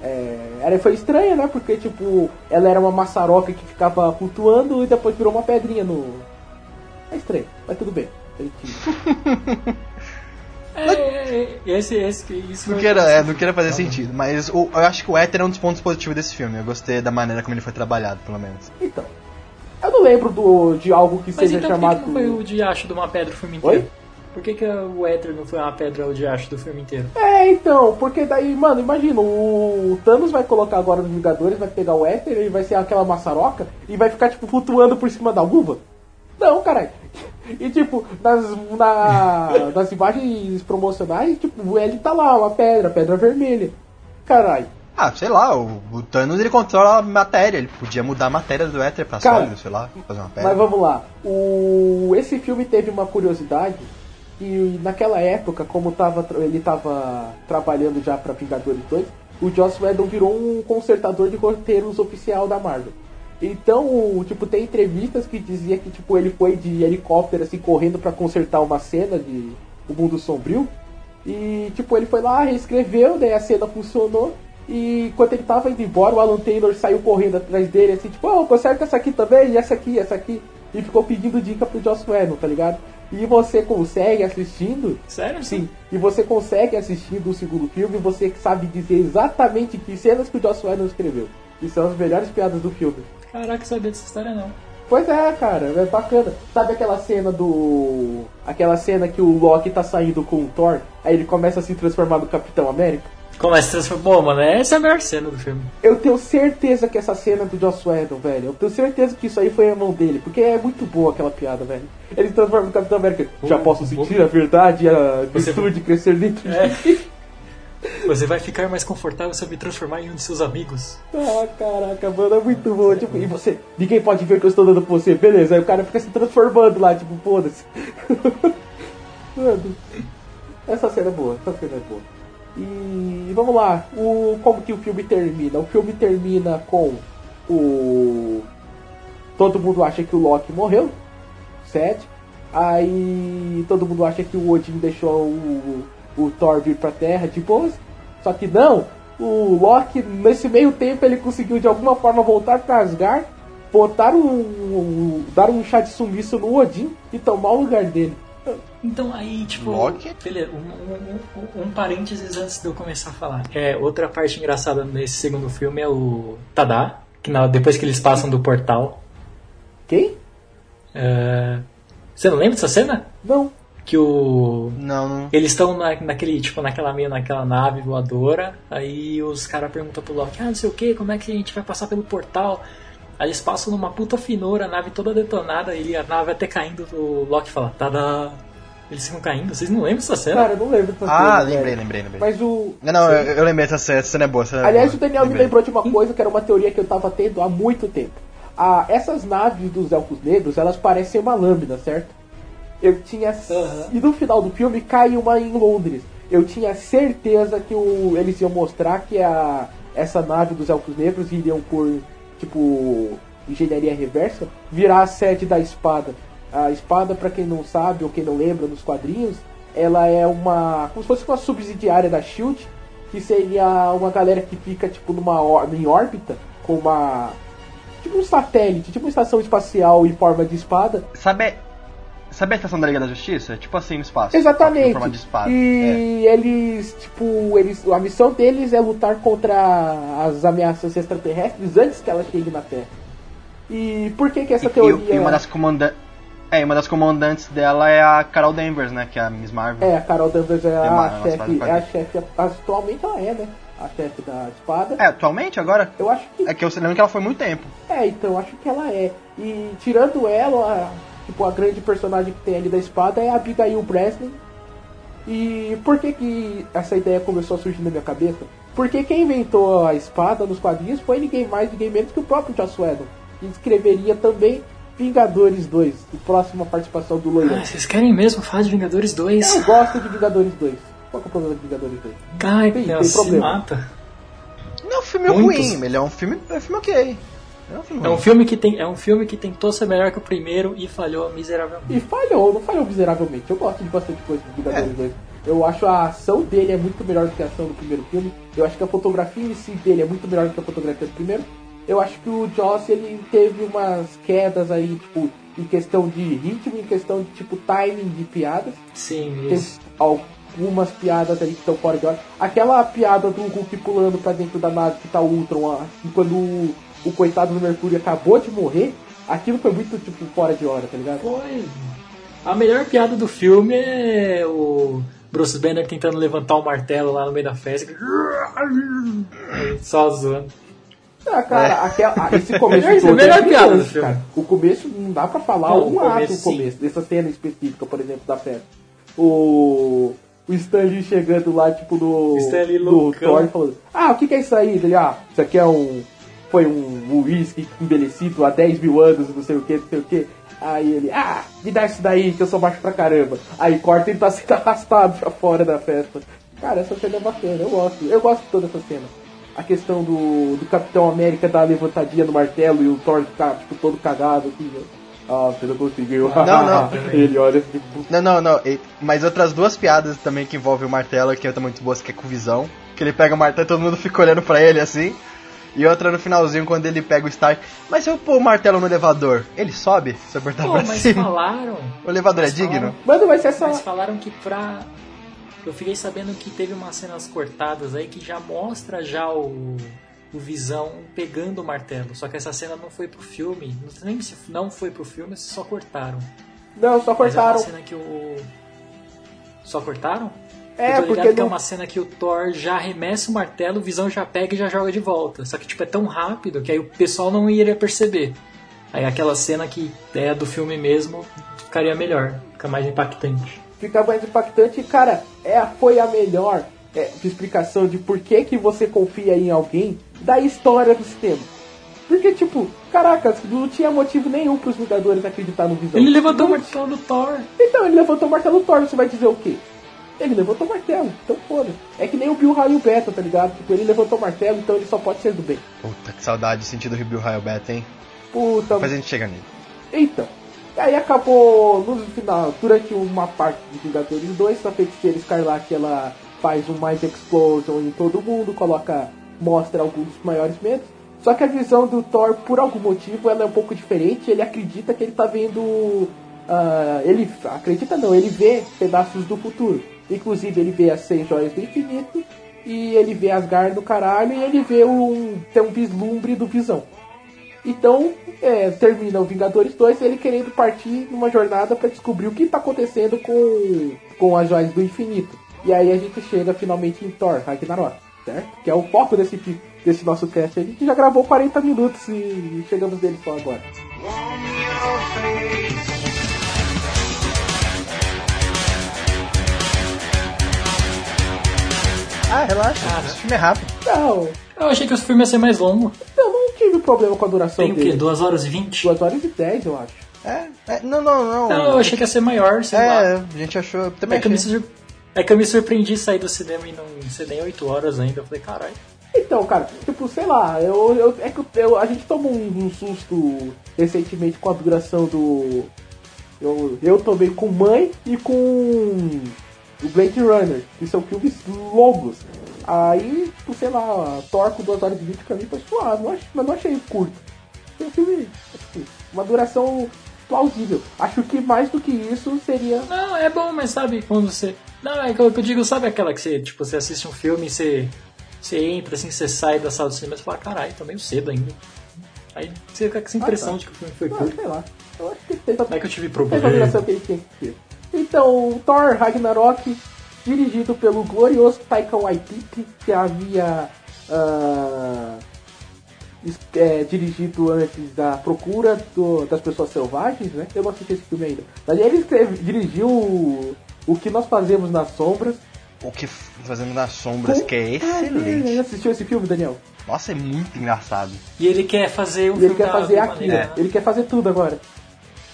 É, ela foi estranha, né? Porque, tipo, ela era uma maçaroca que ficava flutuando e depois virou uma pedrinha no. É estranho, mas tudo bem. É, é, é, esse, esse, isso Não queira, é, não queira fazer sentido, mas o- eu acho que o Éter é um dos pontos positivos desse filme. Eu gostei da maneira como ele foi trabalhado, pelo menos. Então, eu não lembro do, de algo que Mas seja então por que chamado. que não foi o diacho de uma pedra o filme inteiro? Oi? Por que, que o Éter não foi uma pedra o diacho do filme inteiro? É, então, porque daí, mano, imagina, o Thanos vai colocar agora nos Vingadores, vai pegar o Éter, ele vai ser aquela maçaroca e vai ficar, tipo, flutuando por cima da luva? Não, caralho. E, tipo, nas, na, nas imagens promocionais, tipo, ele tá lá, uma pedra, pedra vermelha. Caralho. Ah, sei lá, o, o Thanos ele controla a matéria, ele podia mudar a matéria do Éter pra Cara, sólido, sei lá, fazer uma pedra. Mas vamos lá. O, esse filme teve uma curiosidade que naquela época, como tava, ele tava trabalhando já pra Vingadores 2, o Joss Whedon virou um consertador de roteiros oficial da Marvel. Então, tipo, tem entrevistas que dizia que tipo ele foi de helicóptero assim correndo pra consertar uma cena de O Mundo Sombrio. E tipo, ele foi lá, reescreveu, daí a cena funcionou. E quando ele tava indo embora, o Alan Taylor saiu correndo atrás dele, assim, tipo, oh, conserta essa aqui também, e essa aqui, essa aqui. E ficou pedindo dica pro Joss Whedon, tá ligado? E você consegue assistindo, Sério? sim, e você consegue assistindo o segundo filme, você sabe dizer exatamente que cenas que o Joss Whedon escreveu. E são as melhores piadas do filme. Caraca, sabia dessa história não. Pois é, cara, é bacana. Sabe aquela cena do. Aquela cena que o Loki tá saindo com o Thor, aí ele começa a se transformar no Capitão América? Começa a transformar. Pô, mano, essa é a melhor cena do filme. Eu tenho certeza que essa cena é do Joss Whedon, velho. Eu tenho certeza que isso aí foi a mão dele, porque é muito boa aquela piada, velho. Ele se transforma no Capitão América. Já posso sentir a verdade e a Você- virtude crescer dentro É. de mim. Você vai ficar mais confortável se eu me transformar em um de seus amigos. Ah, caraca, mano, é muito bom. Tipo, e você, ninguém pode ver que eu estou dando pra você, beleza? Aí o cara fica se transformando lá, tipo, foda-se. mano, essa cena é boa, essa cena é boa. E vamos lá, o, como que o filme termina? O filme termina com o. Todo mundo acha que o Loki morreu, certo? Aí todo mundo acha que o Odin deixou o, o Thor vir pra Terra de boas. Só que não, o Loki, nesse meio tempo, ele conseguiu de alguma forma voltar pra Asgard, botar um, um- dar um chá de sumiço no Odin e tomar o lugar dele. Então aí, tipo. Loki? Beleza, um, um, um, um parênteses antes de eu começar a falar. É, outra parte engraçada nesse segundo filme é o Tada, que na- depois que eles passam do portal. Quem? é, você não lembra dessa cena? Não. Que o. Não, não. Eles estão na, naquele, tipo, naquela meio naquela nave voadora, aí os caras perguntam pro Loki, ah, não sei o que, como é que a gente vai passar pelo portal? Aí eles passam numa puta finura, a nave toda detonada, e a nave até caindo, o Loki fala, tada! Eles ficam caindo, vocês não lembram dessa cena? Cara, eu não lembro dessa Ah, cena, lembrei, lembrei, lembrei. Mas o. Não, não, eu, eu lembrei dessa cena, essa cena é boa. essa é Aliás, boa. o Daniel me Lembrei. lembrou de uma coisa que era uma teoria que eu tava tendo há muito tempo. Ah, essas naves dos elfos negros, elas parecem uma lâmina, certo? Eu tinha. Aham. E no final do filme cai uma em Londres. Eu tinha certeza que o... eles iam mostrar que a... essa nave dos elfos negros iriam por, tipo, engenharia reversa, virar a sede da espada. A espada, pra quem não sabe ou quem não lembra nos quadrinhos, ela é uma. como se fosse uma subsidiária da Shield, que seria uma galera que fica tipo numa em órbita com uma tipo um satélite, tipo uma estação espacial em forma de espada. Sabe, sabe a estação da Liga da Justiça? Tipo assim no espaço. Exatamente. Forma de espada. É. E eles, tipo, eles, a missão deles é lutar contra as ameaças extraterrestres antes que elas cheguem na Terra. E por que que essa E- teoria E, e uma das comandantes. É, e uma das comandantes dela é a Carol Danvers, né? Que é a Miss Marvel. é a Carol Danvers é a chefe, é a chefe, atualmente ela é, né? A chefe da espada. É, atualmente agora? Eu acho que É que eu lembro que ela foi muito tempo. É, então acho que ela é. E tirando ela, tipo, a grande personagem que tem ali da espada é a Abigail Breslin, E por que, que essa ideia começou a surgir na minha cabeça? Porque quem inventou a espada nos quadrinhos foi ninguém mais, ninguém menos que o próprio Joss Whedon. Que escreveria também Vingadores 2, a próxima participação do Loian. Ah, vocês querem mesmo falar de Vingadores 2? Eu gosto de Vingadores 2. Qual que é o problema de Vingadores 2? Ai, Tem- tem se problema. mata. Não é um filme Muitos. ruim, ele é um filme, é um filme ok. É um filme É um filme que tem, é um filme que tentou ser melhor que o primeiro e falhou miseravelmente. E falhou, não falhou miseravelmente. Eu gosto de bastante coisa de Vingadores É. 2. Eu acho a ação dele é muito melhor do que a ação do primeiro filme. Eu acho que a fotografia em si dele é muito melhor do que a fotografia do primeiro. Eu acho que o Joss ele teve umas quedas aí, tipo, em questão de ritmo, em questão de tipo timing de piadas. Sim, Tem isso. algumas piadas ali que estão fora de hora. Aquela piada do Hulk pulando pra dentro da nave que tá o Ultron, ah, quando o, coitado do Mercúrio acabou de morrer, aquilo foi muito tipo fora de hora, tá ligado? Foi. A melhor piada do filme é o Bruce Banner tentando levantar o martelo lá no meio da festa. Só zoando. Ah, cara, É. aquela- ah, esse começo Melhor- todo melhor é piada do filme. cara. O começo não dá pra falar Não, um ato começo, o sim. começo, dessa cena específica, por exemplo, da festa. O. O Stanley chegando lá, tipo, no. Stanley loucão. Thor falando, ah, o que, que é isso aí? Ele, ah, isso aqui é um. Foi um whisky envelhecido há 10 mil anos, não sei o que, não sei o que. Aí ele, ah, me dá isso daí, que eu sou baixo pra caramba. Aí corta e ele tá sendo arrastado pra fora da festa. Cara, essa cena é bacana, eu gosto. Eu gosto de toda essa cena. A questão do, do Capitão América dar a levantadinha no martelo e o Thor ficar, tipo, todo cagado, assim, né? Ah, você não conseguiu. Não, não. ele olha, tipo, Não, não, não. Mas outras duas piadas também que envolvem o martelo, que tá muito boas, que é com visão. Que ele pega o martelo e todo mundo fica olhando pra ele assim. E outra no finalzinho, quando ele pega o Stark. Mas se eu pôr o martelo no elevador, ele sobe? Se eu apertar Pô, pra mas cima. falaram. O elevador é digno? falaram- Mano, mas essa. Mas falaram que pra. Eu fiquei sabendo que teve umas cenas cortadas aí que já mostra já o, o Visão pegando o martelo. Só que essa cena não foi pro filme. Não sei nem se não foi pro filme ou se só cortaram. Não, só Mas é uma cortaram. cena que o. Só cortaram? É, eu tô ligado porque que é uma cena que o Thor já arremessa o martelo, o Visão já pega e já joga de volta. Só que tipo é tão rápido que aí o pessoal não iria perceber. Aí aquela cena que é do filme mesmo ficaria melhor, fica mais impactante. fica mais impactante. E, cara, é, foi a melhor é, explicação de por que, que você confia em alguém da história do sistema. Porque, tipo, caraca, não tinha motivo nenhum pros Vingadores acreditar no Visão. Ele levantou o Não- martelo do Thor. Então, ele levantou o martelo Thor, você vai dizer o quê? Ele levantou o martelo, então foda. É que nem o Bill Raio Beta, tá ligado? Tipo, ele levantou o martelo, então ele só pode ser do bem. Puta, que saudade de sentir do Rebel Raio Beta, hein? Puta, Depois a gente chega nele. Então, e aí acabou no final, durante uma parte de Vingadores 2, a feiticeira Escarlate ela faz um mais explosion em todo mundo, coloca, mostra alguns dos maiores medos. Só que a visão do Thor, por algum motivo, ela é um pouco diferente. Ele acredita que ele tá vendo. ah, ele acredita não, ele vê pedaços do futuro. Inclusive ele vê as seis joias do infinito e ele vê Asgard do caralho e ele vê um. tem um vislumbre do visão. Então, é, termina o Vingadores 2 ele querendo partir numa jornada para descobrir o que tá acontecendo com, com as joias do infinito. E aí a gente chega finalmente em Thor, Ragnarok, certo? Que é o foco desse, desse nosso cast. A gente já gravou 40 minutos e chegamos nele só agora. Ah, relaxa. Cara. Esse filme é rápido. Não, Eu achei que o filme ia ser mais longo. eu não tive problema com a duração Tem o dele. quê? 2 horas e 20? 2 horas e 10, eu acho. É, é, não, não, não. Não, eu achei que ia ser maior, sei lá. É, a gente achou. Também É que, eu me achei. sur... é que eu me surpreendi sair do cinema e não ser nem 8 horas ainda. Eu falei, caralho. Então, cara, tipo, sei lá, eu, eu, é que eu, a gente tomou um, um susto recentemente com a duração do. Eu, eu tomei com Mãe e com o Blade Runner, que são filmes longos. Aí, tipo, sei lá, com 2 horas e 20 pra mim foi suave, não ach- mas não achei curto. Foi um filme, tipo, uma duração plausível. Acho que mais do que isso seria. Não, é bom, mas sabe quando você. Não, é que eu digo, sabe aquela que você, tipo, você assiste um filme e você, você entra assim, você sai da sala do cinema e fala, caralho, tá meio cedo ainda. Aí você fica com essa impressão tá. de que o filme foi Ah, curto. sei lá. Eu acho que teve Não é que eu tive é a problema. duração que ele tinha que ter. Então, Thor Ragnarok, dirigido pelo glorioso Taika Waititi, que havia ah, es- é, dirigido antes da Procura do- das Pessoas Selvagens, né? Eu não assisti esse filme ainda. Mas ele escreve- dirigiu O que nós fazemos nas sombras. O que fazemos nas sombras, que é merda, excelente. Já assistiu esse filme, Daniel? Nossa, é muito engraçado. E ele quer fazer um E ele filme quer fazer aqui, né? Ele quer fazer tudo agora.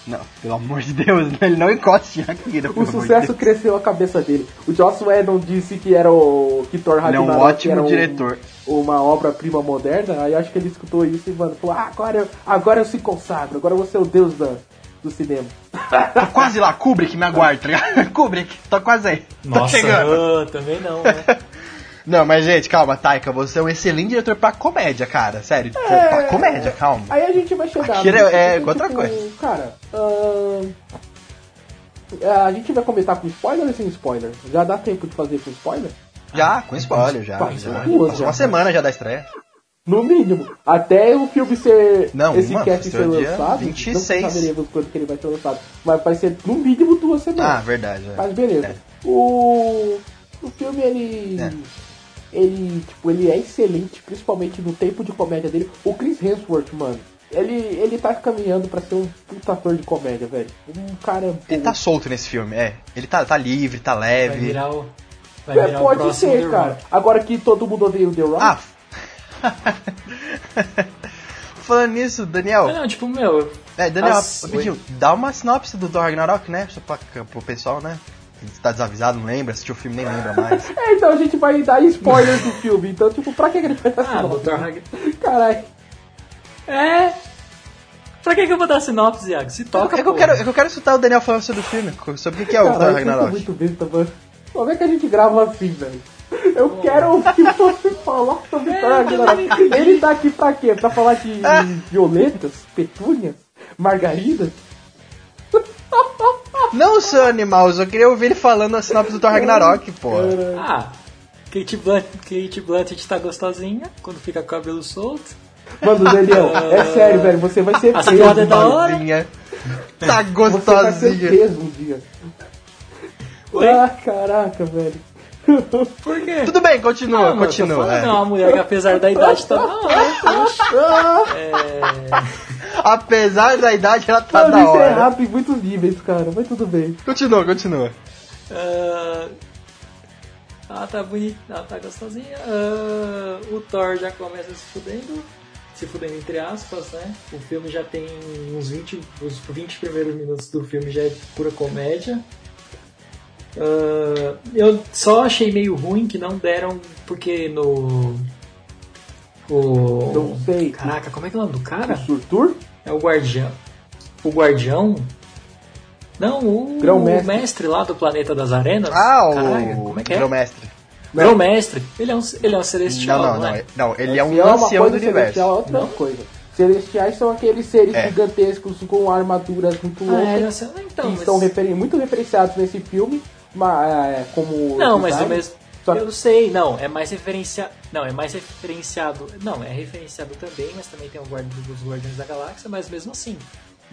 Não, pelo amor de Deus, ele não encoste em Akira. O de sucesso Deus. cresceu a cabeça dele. O Joss Whedon disse que era o que Thor Ele é Ragnarok um ótimo um- diretor. uma obra-prima moderna. Aí acho que ele escutou isso e mano, falou: ah, agora, eu, agora eu se consagro, agora eu vou ser o deus da, do cinema. Tô quase lá, Kubrick, me aguarde, tá ligado? Kubrick, tô quase aí. Tô Nossa, chegando. ah, também não, né? Não, mas gente, calma, Taika, você é um excelente diretor pra comédia, cara. Sério, pra comédia, calma. Aí a gente vai chegar. Akira no- é tipo, outra coisa. Cara, ahn, a gente vai comentar com spoiler ou sem spoiler? Já dá tempo de fazer com spoiler? Já, com spoiler, já. Já. duas, Passou já. uma semana já da estreia. No mínimo. Até o filme ser. Não, esse uma, cast ser lançado. 26. Não saberemos quando que ele vai ser lançado. Mas vai ser no mínimo duas Ah, semanas. verdade. é. Mas beleza. É. O. O filme ele. É. Ele, tipo, ele é excelente, principalmente no tempo de comédia dele. O Chris Hemsworth, mano, ele, ele tá caminhando pra ser um puta ator de comédia, velho. Um cara. Ele tá solto nesse filme, é. Ele tá, tá livre, tá Vai leve. virar o. Vai É, virar o pode próximo ser, The cara. Rock. Agora que todo mundo odeia o The Rock. Ah! Falando nisso, Daniel. Ah, não, tipo, meu. É, Daniel, As- rapidinho, dá uma sinopse do Thor Ragnarok, né? Só pra, pro pessoal, né? Tá desavisado, não lembra, assistiu o filme nem lembra mais. É, então a gente vai dar spoiler do filme. Então, tipo, pra que que ele vai dar Ah, sinopse? Dr. Caralho. É. Pra que, que eu vou dar sinopse, Iago? Se toca. é, que eu quero, é eu quero escutar o Daniel falando sobre o filme, sobre o que que é o Thor Ragnarok. muito besta, mano. Como é que a gente grava assim, velho? Eu quero ouvir você falar sobre É, Thor Ragnarok. Ele tá aqui pra quê? Pra falar de violetas, petúnias, margaridas? Não, seu animal, eu só queria ouvir ele falando a sinopse do Thor Ragnarok, pô. Ah, Kate Blunt, Kate tá gostosinha quando fica com o cabelo solto. Mano, Daniel, é sério, velho. Você vai ser As preso. piadas é da hora. Gostosinha. Tá Você vai ser gostosinha. preso um dia. Oi? Ah, caraca, velho. Por quê? Tudo bem, continua, Ah, mano, tô continua. falando, é. Não, uma mulher que apesar da idade tá da hora. poxa. Ah, É. Apesar da idade, ela tá mano, da isso é hora. errado em muitos níveis, cara. Mas tudo bem. Continua, continua. ah, ela tá bonita, ela tá gostosinha. Ah, o Thor já começa se fudendo. Se fudendo entre aspas, né? O filme já tem uns 20. Os 20 primeiros minutos do filme já é pura comédia. Ah, eu só achei meio ruim que não deram. Porque no. O. Não sei. Caraca, como é que é o nome do cara? O Surtur? É o guardião. O guardião? Não, o Grão-mestre. mestre lá do planeta das arenas. Ah, o Caraca, como é que é? Grão-mestre. Grão-mestre. Ele é um, ele é um celestial, Não, não, não. é? é- Não, ele é um Celestial uma ancião do coisa, universo. Celestial é outra Não? coisa. Celestiais são aqueles seres É. gigantescos com armaduras muito Ah, é um loucas. cel- Então, que mas... estão referen- muito referenciados nesse filme, mas, é, como. Não, mas design. Mesmo... Só- Eu sei, não, é mais referenciado. Não, é mais referenciado. Não, é referenciado também, mas também tem o guarda dos Guardiões da Galáxia, mas mesmo assim.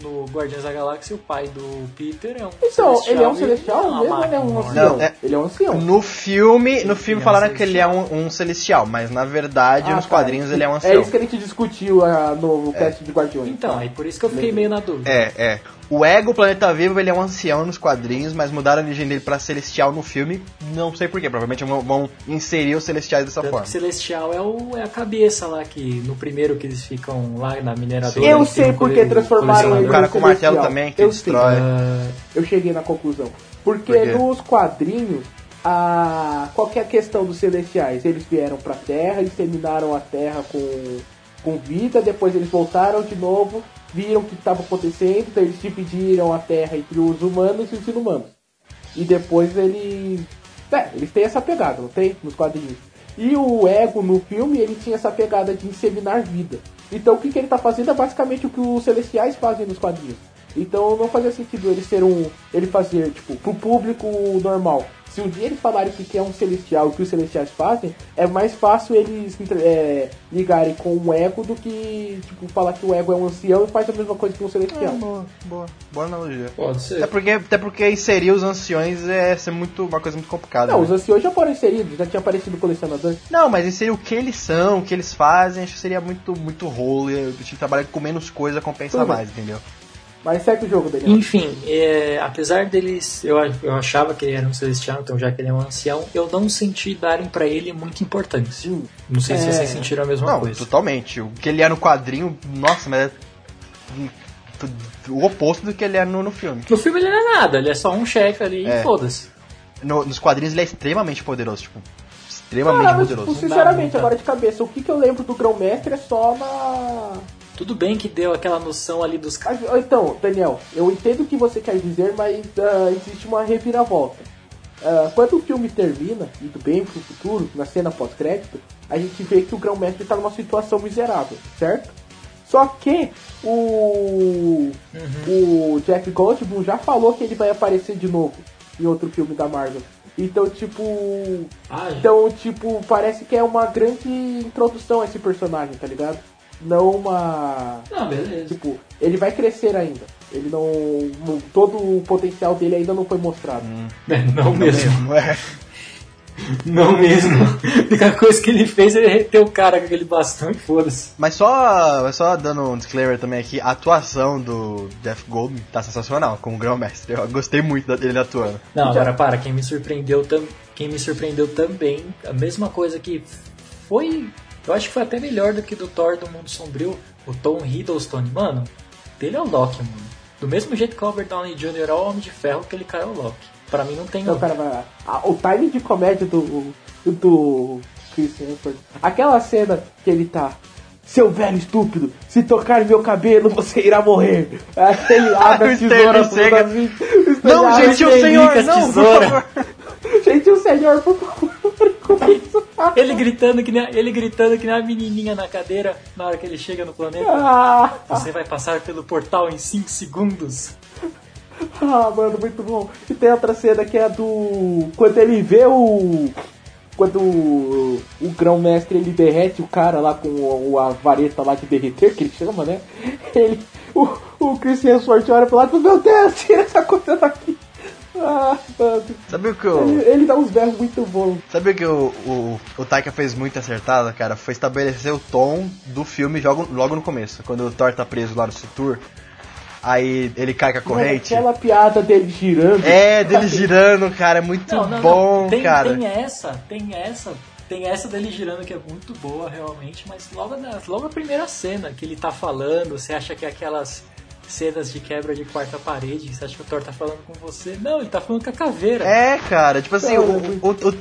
No Guardiões da Galáxia, o pai do Peter é um Então, celestial. ele é um celestial uma mesmo ou ele é um ancião? Não, é- Ele é um ancião. No filme, no filme ele é um falaram que ele é um, um celestial, mas na verdade, Ah, nos tá, quadrinhos, sim. ele é um É ancião. isso que a gente discutiu ah, no, no cast de Guardiões. Então, aí por isso que eu fiquei meio na dúvida. É, é. O Ego, o Planeta Vivo, ele é um ancião nos quadrinhos, mas mudaram a origem dele pra Celestial no filme. Não sei porquê, provavelmente vão, inserir os Celestiais dessa Tanto forma. que Celestial é, o, é a cabeça lá que no primeiro que eles ficam lá na mineradora. Eu sei um porque transformaram ele O cara com o martelo também, que Eu destrói. sei. Ah, eu cheguei na conclusão. Porque Por nos quadrinhos, a qualquer questão dos celestiais, eles vieram pra Terra, exterminaram a Terra com, com vida, depois eles voltaram de novo, viram o que estava acontecendo, então eles dividiram a Terra entre os humanos e os inumanos. E depois eles. É, eles têm essa pegada, não tem? Nos quadrinhos. E o Ego no filme, ele tinha essa pegada de inseminar vida. Então o que, que ele tá fazendo é basicamente o que os celestiais fazem nos quadrinhos. Então não fazia sentido ele ser um. ele fazer, tipo, pro público normal. Se um dia eles falarem que é um celestial o que os celestiais fazem, é mais fácil eles é, ligarem com o ego do que, tipo, falar que o ego é um ancião e faz a mesma coisa que um celestial. boa, boa. Boa analogia. pode ser. Até porque, até porque inserir os anciões é ser muito, uma coisa muito complicada. Não, né? os anciões já foram inseridos, já tinha aparecido no colecionador. Não, mas inserir o que eles são, o que eles fazem, acho que seria muito, muito role. A gente trabalha com menos coisa compensa Tudo bem. mais, entendeu? Mas segue o jogo, Daniel. Enfim, é, apesar deles, eu, eu achava que ele era um celestial, então já que ele é um ancião, eu não senti darem pra ele muita importância. Hum. Não sei se É. vocês sentiram a mesma Não, coisa. totalmente. O que ele é no quadrinho, nossa, mas é o oposto do que ele é no, no filme. No filme ele não é nada, ele é só um chefe ali É. e foda-se. No- nos quadrinhos ele é extremamente poderoso, tipo, extremamente Cara, mas, poderoso. tipo, Não dá sinceramente, agora de cabeça, o que, que eu lembro do Grão-Mestre é só na. Tudo bem que deu aquela noção ali dos caras. Mas, Então, Daniel, eu entendo o que você quer dizer, mas ah, existe uma reviravolta. Ah, quando o filme termina, indo bem pro futuro, na cena pós-crédito, a gente vê que o Grão-Mestre tá numa situação miserável, certo? Só que o, o Jack Goldblum já falou que ele vai aparecer de novo em outro filme da Marvel. Então, tipo, Ah, então, tipo, parece que é uma grande introdução a esse personagem, tá ligado? Não uma. não, beleza. Tipo, ele vai crescer ainda. Ele não. não- Todo o potencial dele ainda não foi mostrado. Não mesmo. É. Não mesmo. A única coisa que ele fez é reter o cara com aquele bastão e foda-se. Mas só, só dando um disclaimer também aqui, a atuação do Jeff Goldblum tá sensacional como grão-mestre. Eu gostei muito dele atuando. Não, agora para, quem me surpreendeu tam... quem me surpreendeu também, a mesma coisa que foi, eu acho que foi até melhor do que do Thor do Mundo Sombrio, o Tom Hiddleston, mano, dele é o Loki, mano. Do mesmo jeito que o Robert Downey Jr. é o Homem de Ferro, que ele cara é o Loki. Pra mim não tem Então, outro. cara, vai- a- o timing de comédia do. do Chris Hemsworth. Aquela cena que ele tá. Seu velho estúpido, se tocar meu cabelo, você irá morrer. Aí ele abre O a tesoura pro. Davi. O Stanley Não, gente, o Relíquia, senhor, não, por favor. Gente, o senhor, por favor. Ele gritando que nem, ele gritando que nem a menininha na cadeira na hora que ele chega no planeta. Ah, Você vai passar pelo portal em 5 segundos. ah, mano, muito bom. E tem outra cena que é do. Quando ele vê o. Quando o, o grão-mestre ele derrete o cara lá com o- a vareta lá de derreter, que ele chama, né? Ele, o, o Chris Hemsworth olha pro lado e fala, meu Deus, tira essa coisa daqui. Ah, mano. Sabe o que eu... Ele, ele dá uns berros muito bons. Sabe o que o, o, o Taika fez muito acertado, cara? Foi estabelecer o tom do filme logo, logo no começo. Quando o Thor tá preso lá no Sutur, aí ele cai com a corrente. Aquela piada dele girando. É, dele girando, cara, é muito Não, não, bom, não. Tem, cara. tem essa, tem essa, tem essa dele girando que é muito boa realmente, mas logo, na, logo a primeira cena que ele tá falando, você acha que é aquelas cenas de quebra de quarta parede, você acha que o Thor tá falando com você? Não, ele tá falando com a caveira. É, cara, tipo assim, o, o, o,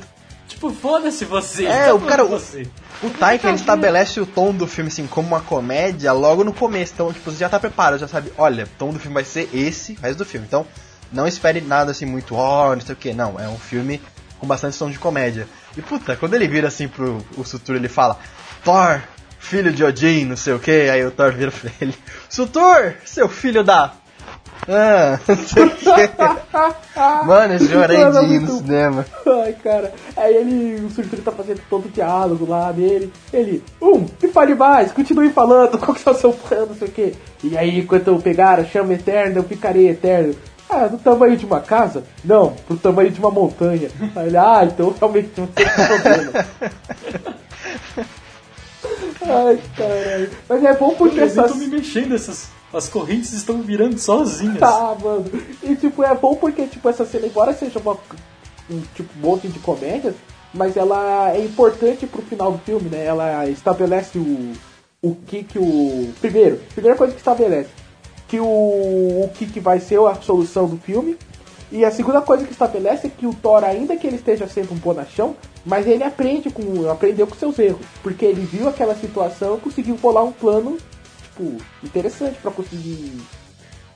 Tipo, foda-se você. É, tá o cara- você. o Taika ele estabelece o tom do filme assim como uma comédia logo no começo. Então, tipo, você já tá preparado, já sabe, olha, o tom do filme vai ser esse, o resto do filme. Então, não espere nada assim muito, ó, não sei o que. Não, é um filme com bastante tom de comédia. E puta, quando ele vira assim pro o Sutur, ele fala, Thor, filho de Odin, não sei o que. Aí o Thor vira pra ele, Sutur, seu filho da. Ah, não sei o que. Mano, eu chorei de ir no cinema. Ai, cara. Aí ele, o Surtur tá fazendo todo o diálogo lá dele. Ele, um, me fale mais, continue falando, qual que é o seu plano, não sei o quê. E aí, enquanto eu pegar a chama eterna, eu ficarei eterno. Ah, do tamanho de uma casa? Não, pro tamanho de uma montanha. Aí ele, ah, então realmente não tem problema. Ai, caralho. Mas é bom porque Eu essas... tô me mexendo, essas, as correntes estão virando sozinhas. Ah, mano. E tipo, é bom porque tipo, essa cena, embora seja uma, um tipo, monte de comédias, mas ela é importante pro final do filme, né? Ela estabelece o, o que que o... Primeiro, primeira coisa que estabelece, que o, o que que vai ser a solução do filme. E a segunda coisa que estabelece é que o Thor, ainda que ele esteja sendo um bonachão, mas ele aprende com, aprendeu com seus erros. Porque ele viu aquela situação e conseguiu bolar um plano, tipo, interessante pra conseguir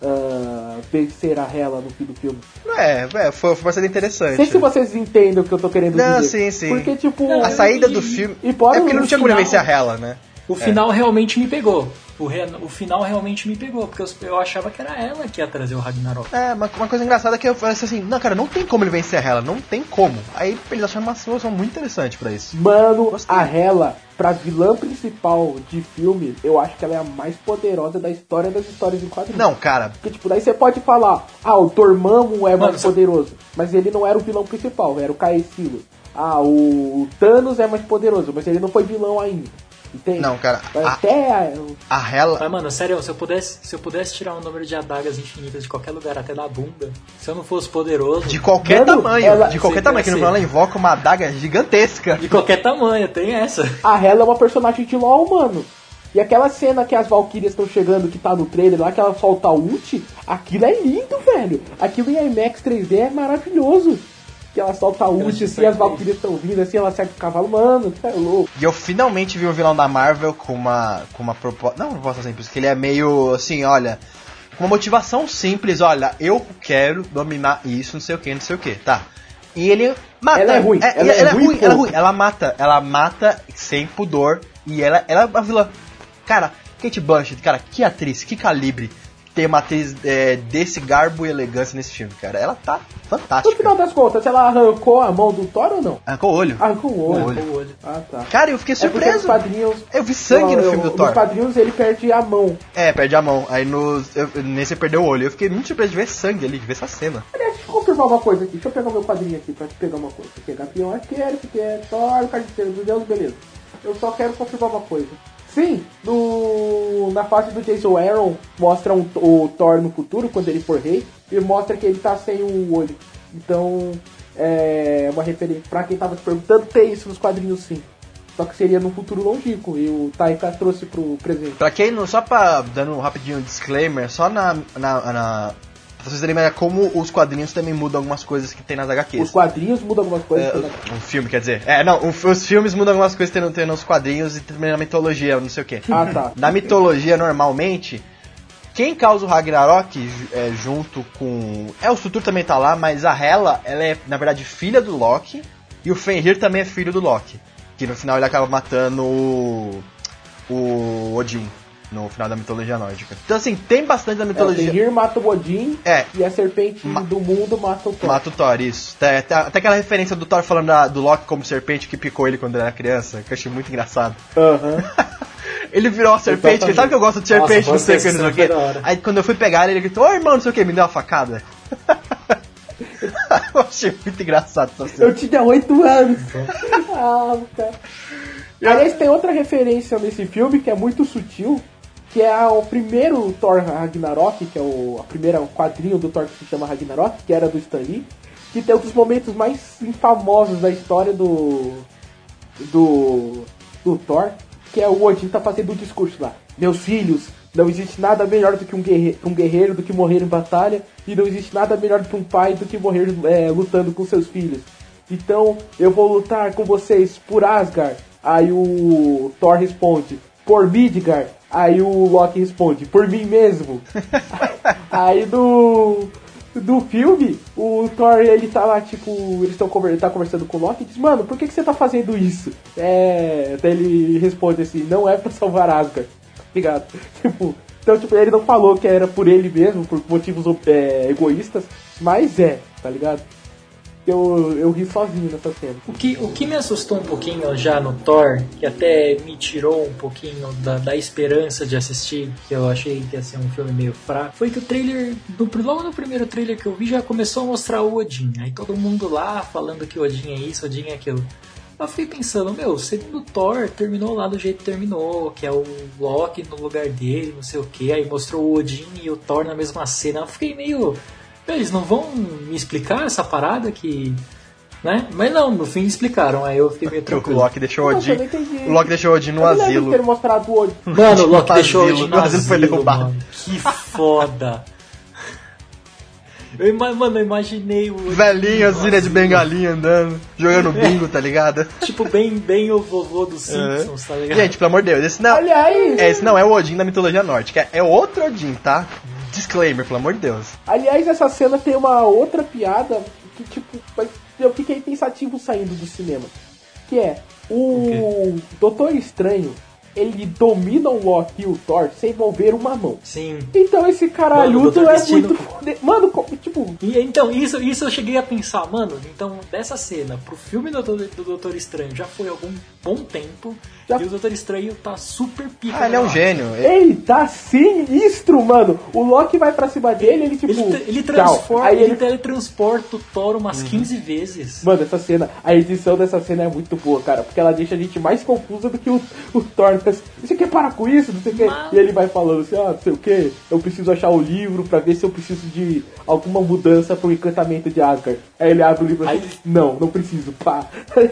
ah, vencer a Hela no fim do filme. É, é foi, foi bastante interessante. Não sei se vocês entendem o que eu tô querendo Não, dizer. sim, sim. Porque, tipo... A saída do E- filme. e pode é porque não tinha como vencer a Hela, né? O final realmente me pegou. O, re- o final realmente me pegou, porque eu, eu achava que era ela que ia trazer o Ragnarok. É, uma, uma coisa engraçada é que eu falei assim, não, cara, não tem como ele vencer a Hela, não tem como. Aí eles acharam uma solução muito interessante pra isso. Mano, Gostei. a Hela, pra vilã principal de filme, eu acho que ela é a mais poderosa da história das histórias em quadrinhos. Não, cara, Porque, tipo, daí você pode falar, ah, o Dormammu é Mano, mais você- poderoso. Mas ele não era o vilão principal, era o Caecilo. Ah, o Thanos é mais poderoso, mas ele não foi vilão ainda. Entende? Não, cara, a, Até a- a Hela. Mas, mano, sério, se eu pudesse, se eu pudesse tirar um número de adagas infinitas de qualquer lugar, até da bunda, se eu não fosse poderoso, De qualquer Mano, tamanho, ela- de qualquer Sim, tamanho, que no final ela invoca uma adaga gigantesca. de qualquer tamanho, tem essa. a Hela é uma personagem de LoL, mano. E aquela cena que as Valkyrias estão chegando, que tá no trailer lá, que ela solta o ult, aquilo é lindo, velho. Aquilo em IMAX 3D é maravilhoso. Que ela solta a ult, assim, as aí. Valkyrias estão vindo, assim, ela acerta o cavalo, mano, tá louco. E eu finalmente vi um vilão da Marvel com uma, com uma proposta. Não uma proposta simples, que ele é meio assim, olha. Com uma motivação simples, olha, eu quero dominar isso, não sei o que, não sei o que, tá. E ele mata. Ela é ruim, ela, ela é ela é ruim, ela é ruim. Ela mata, ela mata sem pudor. E ela, ela é uma vilã. Cara, Kate Blanchett, cara, que atriz, que calibre. Tem uma atriz é, desse garbo e elegância nesse filme, cara. Ela tá No fantástica. final das contas, ela arrancou a mão do Thor ou não? Arrancou o olho. Arrancou o olho. olho. O olho. Ah, tá. Cara, eu fiquei É porque nos surpreso. quadrinhos... Eu vi sangue no filme do Nos Thor. quadrinhos ele perde a mão. É, perde a mão. Aí nos, eu, nesse perdeu o olho. Eu fiquei muito surpreso de ver sangue ali, de ver essa cena. Aliás, deixa eu confirmar uma coisa aqui. Deixa eu pegar meu quadrinho aqui pra te pegar uma coisa. Aqui é Gavião Arqueiro, aqui é Thor, o Carniceiro dos Deus, beleza. Eu só quero confirmar uma coisa. Sim, no, na fase do Jason Aaron, mostra um- o Thor no futuro, quando ele for rei, e mostra que ele tá sem o olho. Então, é uma referência. Pra quem tava se perguntando, tem isso nos quadrinhos sim. Só que seria no futuro longínquo, e o Taika trouxe pro presente. Pra quem não, só pra dando um rapidinho disclaimer, só na. na, na pra vocês terem ideia como os quadrinhos também mudam algumas coisas que tem nas HQs. Os quadrinhos mudam algumas coisas. É, um filme, quer dizer. É, não, um- os filmes mudam algumas coisas que tem, tem nos quadrinhos e também na mitologia, não sei o que. Ah, tá. Na mitologia, normalmente, quem causa o Ragnarok é, junto com. É, o Surtur também tá lá, mas a Hela, ela é, na verdade, filha do Loki. E o Fenrir também é filho do Loki. Que no final ele acaba matando o. o Odin. No final da mitologia nórdica. Então, assim, tem bastante da É, o mitologia. Mata o Odin É. e a serpente Ma- do mundo mata o Thor. Mata o Thor, isso. Até, até, até aquela referência do Thor falando da- do Loki como serpente que picou ele quando ele era criança, que eu achei muito engraçado. Aham. Ele virou uma serpente, Exatamente. sabe que eu gosto de serpente, Nossa, não sei o que, não sei o cena que. Aí quando eu fui pegar ele, ele gritou, ô irmão, não sei o que, me deu uma facada. eu achei muito engraçado essa cena. Eu tinha 8 anos. ah, cara. Aliás, tem outra referência nesse filme que é muito sutil, que é o primeiro Thor Ragnarok, que é o a primeira o quadrinho do Thor que se chama Ragnarok, que era do Stan Lee, que tem um dos momentos mais famosos da história do do do Thor, que é o Odin tá fazendo um discurso lá. Meus filhos, não existe nada melhor do que um guerreiro, um guerreiro do que morrer em batalha, e não existe nada melhor do que um pai do que morrer é, lutando com seus filhos. Então eu vou lutar com vocês por Asgard. Aí o Thor responde, por Midgard. Aí o Loki responde, por mim mesmo. Aí do do filme, o Thor ele tá lá, tipo, eles estão tá conversando com o Loki e diz, mano, por que, que você tá fazendo isso? É. Daí ele responde assim, não é pra salvar Asgard. Obrigado. Tipo, então tipo, ele não falou que era por ele mesmo, por motivos é, egoístas, mas é, tá ligado? Eu, eu ri sozinho nessa cena. O que, o que me assustou um pouquinho já no Thor, que até me tirou um pouquinho da, da esperança de assistir, que eu achei que ia ser um filme meio fraco, foi que o trailer, no, logo no primeiro trailer que eu vi, já começou a mostrar o Odin. Aí todo mundo lá falando que o Odin é isso, Odin é aquilo. Eu fiquei pensando, meu, segundo Thor terminou lá do jeito que terminou, que é o Loki no lugar dele, não sei o que, aí mostrou o Odin e o Thor na mesma cena. Eu fiquei meio. "Meu, Eles não vão me explicar essa parada que. Né? Mas não, no fim explicaram, aí eu fiquei meio O tranquilo. Loki deixou o Odin. eu. O Loki deixou o Odin no eu lembro de asilo. ter mostrado o Odin. Mano, o Loki No deixou o asilo, Odin no no asilo foi derrubado. mano. Que foda. Eu, mano, eu imaginei o Odin Velhinho, assim, né, de bengalinha andando, jogando bingo, tá ligado? Tipo, bem, bem o vovô dos Simpsons, tá ligado? Gente, pelo amor de Deus, esse não, Aliás, é, esse não é o Odin da mitologia nórdica, é outro Odin, tá? Disclaimer, pelo amor de Deus. aliás, essa cena tem uma outra piada que, tipo, eu fiquei pensativo saindo do cinema. Que é, o Doutor Estranho, ele domina o Loki e o Thor sem mover uma mão. Sim. Então esse Mano, caralhudo Doutor é Destino- muito foda. Mano, tipo, E, então, isso, isso eu cheguei a pensar, mano, então dessa cena pro filme do, Doutor- do Doutor Estranho já foi algum bom tempo Já- e o Doutor Estranho tá super pica. Ah, ele é um gênio. Ele- ele tá sinistro, mano. O Loki vai pra cima dele, ele tipo. Ele, ele transforma, Aí ele, ele teletransporta o Thor umas Uhum. 15 vezes. Mano, essa cena, a edição dessa cena é muito boa, cara, porque ela deixa a gente mais confusa do que o, o Thor você quer parar com isso? Não sei o quê. Mas- E ele vai falando assim, ah, não sei o que, eu preciso achar o livro pra ver se eu preciso de alguma mudança pro encantamento de Asgard. Aí ele abre o livro assim, Aí- não, não preciso, pá.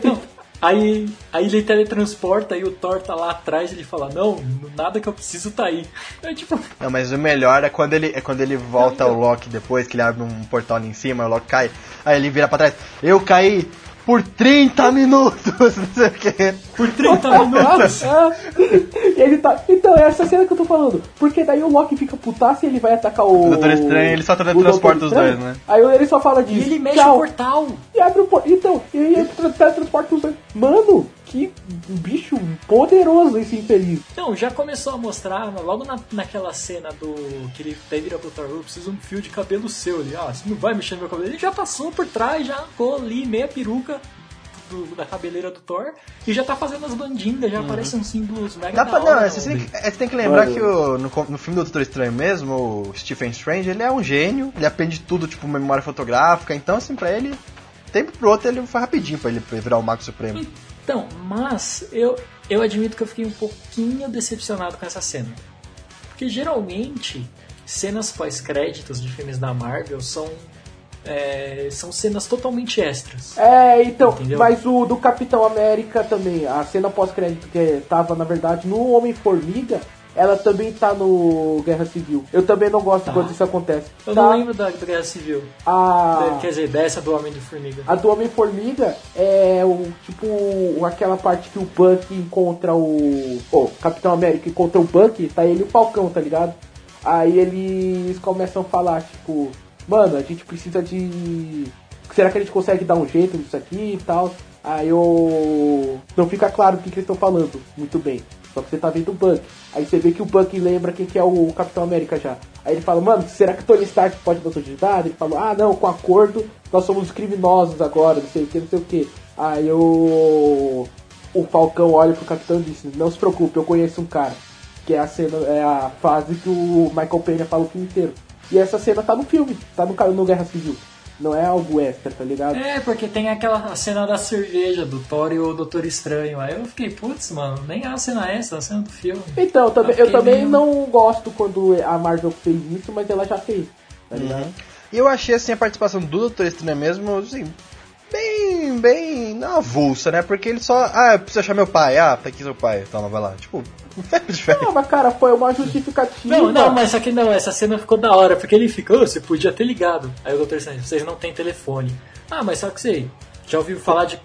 Não, aí, aí ele teletransporta e o Thor tá lá atrás e ele fala, não, nada que eu preciso tá aí. É tipo, Não, mas o melhor é quando ele, é quando ele volta ao então. Loki depois, que ele abre um portal ali em cima, o Loki cai. Aí ele vira pra trás. Eu caí por 30 minutos, não sei o quê. Por 30 minutos. e ele tá. Então, é essa cena que eu tô falando. Porque daí o Loki fica putaço e ele vai atacar o. O Doutor Estranho, ele só teletransporta os dois, né? Aí ele só fala disso. E ele mexe Tchau. o portal. E abre o portal. Então, e aí ele tra- teletransporta os dois. Mano, que bicho poderoso esse infeliz. Não, já começou a mostrar, logo na, naquela cena do. que ele daí vira pro Thor, eu preciso de um fio de cabelo seu. Ele, ah, você não vai mexer no meu cabelo. Ele já passou por trás, já arrancou ali meia peruca do- da cabeleira do Thor e já tá fazendo as bandingas, já aparecem uns símbolos mega Dá da pra, hora, não, você tem, que, é, você tem que lembrar que o- no, no filme do Doutor Estranho mesmo, o Stephen Strange, ele é um gênio, ele aprende tudo, tipo, memória fotográfica, então assim, pra ele, tempo pro outro, ele foi rapidinho pra ele virar o Mago Supremo. Então, mas eu, eu admito que eu fiquei um pouquinho decepcionado com essa cena. Porque geralmente, cenas pós-créditos de filmes da Marvel são, é, são cenas totalmente extras. É, então, Entendeu? mas o do Capitão América também, a cena pós-crédito que tava, na verdade, no Homem-Formiga, ela também tá no Guerra Civil. Eu também não gosto Tá. quando isso acontece. Eu Tá? não lembro da, da Guerra Civil. A, Quer dizer, dessa do Homem de Formiga. a do Homem-Formiga é o tipo aquela parte que o Buck encontra o. O Capitão América encontra o Buck, tá ele e o Falcão, tá ligado? Aí eles começam a falar, tipo, mano, a gente precisa de. Será que a gente consegue dar um jeito nisso aqui e tal? Aí eu. Não fica claro o que, que eles estão falando muito bem. Só que você tá vendo o Buck. Aí você vê que o Buck lembra quem que é o Capitão América já. Aí ele fala, mano, será que o Tony Stark pode nos ajudar? Ele falou, ah não, com acordo, nós somos criminosos agora, não sei o que, não sei o que. Aí o. O Falcão olha pro Capitão e diz, não se preocupe, eu conheço um cara. Que é a cena, é a fase que o Michael Pena fala o filme inteiro. E essa cena tá no filme, tá no, no Guerra Civil. Não é algo extra, tá ligado? É, porque tem aquela cena da cerveja do Thor e o Doutor Estranho. Aí eu fiquei, putz, mano, nem é a cena essa, é a cena do filme. Então, eu também, eu fiquei também meio- não gosto quando a Marvel fez isso, mas ela já fez, tá ligado? E eu achei, assim, a participação do Doutor Estranho mesmo, assim, bem, bem na avulsa, né? Porque ele só, ah, eu preciso achar meu pai, ah, tá aqui seu pai, toma, vai lá. Tipo, não diferença. Não, mas cara, foi uma justificativa. Não, não, mas só que não, essa cena ficou da hora, porque ele ficou, você podia ter ligado. Aí o Doutor Estranho, vocês não têm telefone. Ah, mas só que você já ouviu falar de.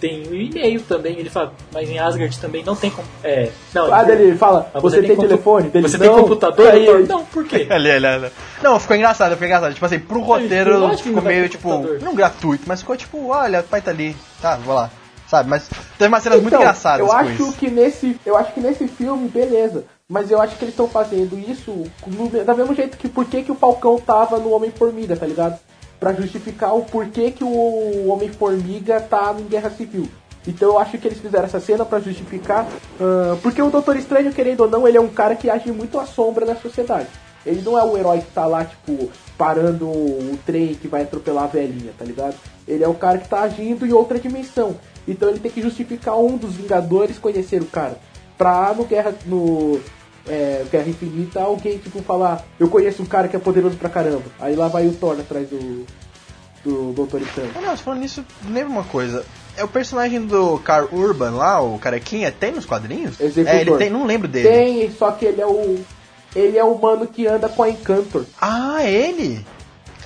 Tem um e-mail também, ele fala, mas em Asgard também não tem como. É. Não, Ah, dele ele fala, Ah, você, tem, compu- telefone? Dele, Você não. tem computador? Aí, doutor? Não, por quê? Ali, ali, ali. Não, ficou engraçado, ficou engraçado. Tipo assim, pro roteiro que ficou meio, tipo, computador. não gratuito, mas ficou tipo, olha, o pai tá ali, tá, vou lá. Sabe, mas teve umas cenas muito Então, engraçadas eu acho isso. que nesse eu acho que nesse filme beleza mas eu acho que eles estão fazendo isso no, da mesmo jeito que por que, que o Falcão tava no Homem Formiga tá ligado Pra justificar o porquê que o Homem Formiga tá em Guerra Civil então eu acho que eles fizeram essa cena pra justificar ah, porque o Doutor Estranho querendo ou não ele é um cara que age muito à sombra na sociedade ele não é o herói que tá lá, tipo, parando o trem que vai atropelar a velhinha, tá ligado? Ele é o cara que tá agindo em outra dimensão. Então ele tem que justificar um dos Vingadores conhecer o cara. Pra no Guerra, no, é, Guerra Infinita alguém, tipo, falar, eu conheço um cara que é poderoso pra caramba. Aí lá vai o Thor atrás do, do Doutor Estranho. Ah, não, falando nisso, lembra uma coisa. É o personagem do Carl Urban lá, o carequinha, tem nos quadrinhos? Executor. É, ele tem, não lembro dele. Tem, só que ele é o. Ele é o mano que anda com a Encantor. Ah, ele?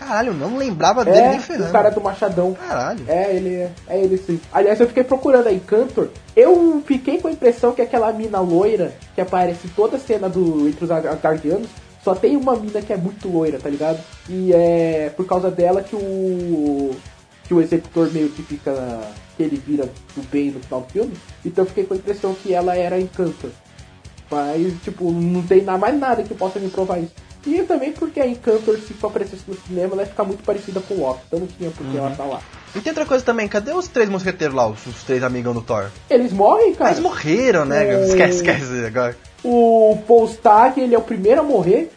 Caralho, eu não lembrava dele É, nem ferrando. o cara do Machadão. Caralho. É, ele é, é ele sim. Aliás, eu fiquei procurando aí Cantor. Eu fiquei com a impressão que aquela mina loira que aparece em toda a cena do entre os Asgardianos, só tem uma mina que é muito loira, tá ligado? E é por causa dela que o que o executor meio que fica que ele vira do bem no final do filme. Então eu fiquei com a impressão que ela era Encantor. Mas, tipo, não tem mais nada que possa me provar isso. E também porque a Encantor, se for aparecesse no cinema, ela ia ficar muito parecida com o Loki. Então não tinha por que ela tá lá. E tem outra coisa também, cadê os três mosqueteiros lá, os, os três amigão do Thor? Eles morrem, cara. Eles morreram, né? É. Esquece, esquece agora. O Polstag, ele é o primeiro a morrer.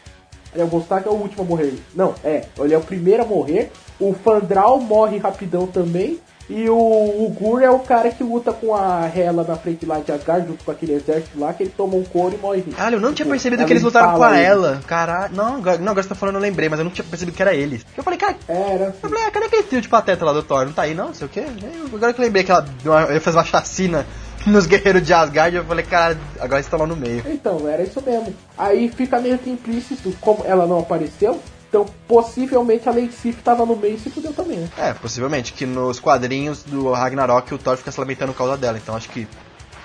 É, o Polstag é o último a morrer. Não, é. Ele é o primeiro a morrer. O Fandral morre rapidão também. E o, o Gur é o cara que luta com a Hela na frente lá de Asgard, junto com aquele exército lá, que ele toma um couro e morre. Caralho, eu não tinha Tipo, percebido que eles lutaram com a ela. Caralho. Não, não, agora você tá falando, eu lembrei, mas eu não tinha percebido que era eles. Eu falei, cara, era eu falei, ah, cadê aquele trio de pateta lá do Thor? Não tá aí, não? Não sei o quê. Eu- Agora que eu lembrei que ela ia fazer uma chacina nos guerreiros de Asgard, eu falei, cara, agora estão lá no meio. Então, era isso mesmo. Aí fica meio que implícito, como ela não apareceu, então possivelmente a Lady Sif tava no meio e se fudeu também, né? É, possivelmente, que nos quadrinhos do Ragnarok o Thor fica se lamentando por causa dela, então acho que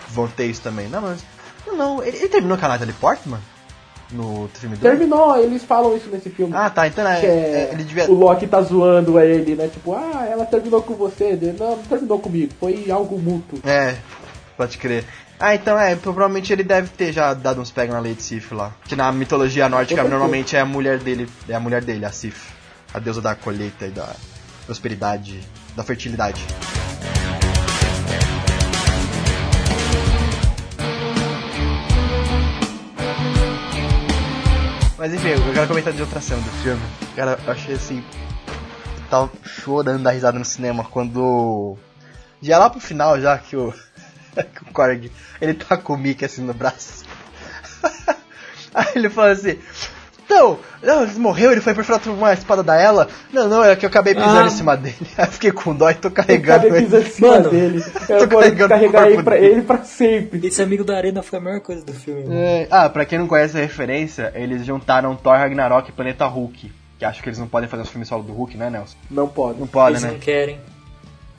vão ter isso também. Não, mas. Não, não. Ele, ele terminou com a Natalie Portman? No filme. Terminou, eles falam isso nesse filme. Ah, tá, então é, é, é, ele devia. O Loki tá zoando ele, né? Tipo, ah, ela terminou com você. Ele, não, não terminou comigo, foi algo mútuo. É, pode crer. Ah, então é, provavelmente ele deve ter já dado uns pega na Lady Sif lá. Que na mitologia nórdica normalmente é a mulher dele, é a mulher dele, a Sif. A deusa da colheita e da prosperidade, da fertilidade. Mas enfim, eu quero comentar de outra cena do filme. Cara, eu achei assim. Eu tava chorando da risada no cinema quando. Já lá pro final, já que o. que o Korg ele tá com o Mickey assim no braço. Aí ele fala assim. Não, não, ele morreu, ele foi perfurado por uma espada da ela. Não, não, é que eu acabei pisando Ah. em cima dele. Aí eu fiquei com dó e tô carregando ele. pisando em cima Mano, dele. tô Eu vou carregando o carregar ele pra, dele. ele pra sempre. Esse amigo da arena foi a melhor coisa do filme. mano. É, ah, pra quem não conhece a referência, eles juntaram Thor Ragnarok e Planeta Hulk. Que acho que eles não podem fazer os filmes solo do Hulk, né, Nelson? Não pode. Não podem, Eles né? não querem.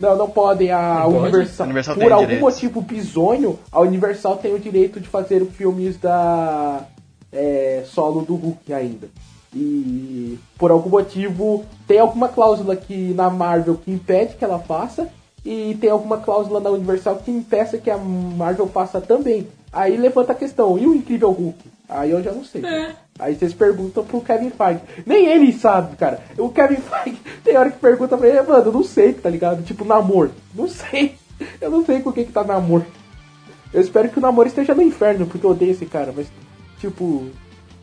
Não, não podem. A Não pode? Universal, A Universal por algum direitos. motivo bizonho, a Universal tem o direito de fazer filmes da é, solo do Hulk ainda. E por algum motivo tem alguma cláusula que na Marvel que impede que ela faça e tem alguma cláusula na Universal que impeça que a Marvel faça também. Aí levanta a questão, e o Incrível Hulk? Aí eu já não sei. É. Aí vocês perguntam pro Kevin Feige. Nem ele sabe, cara. O Kevin Feige tem hora que pergunta pra ele, mano, eu não sei, tá ligado? Tipo, namoro. Não sei. Eu não sei com quem que tá namoro. Eu espero que o namoro esteja no inferno, porque eu odeio esse cara, mas, tipo,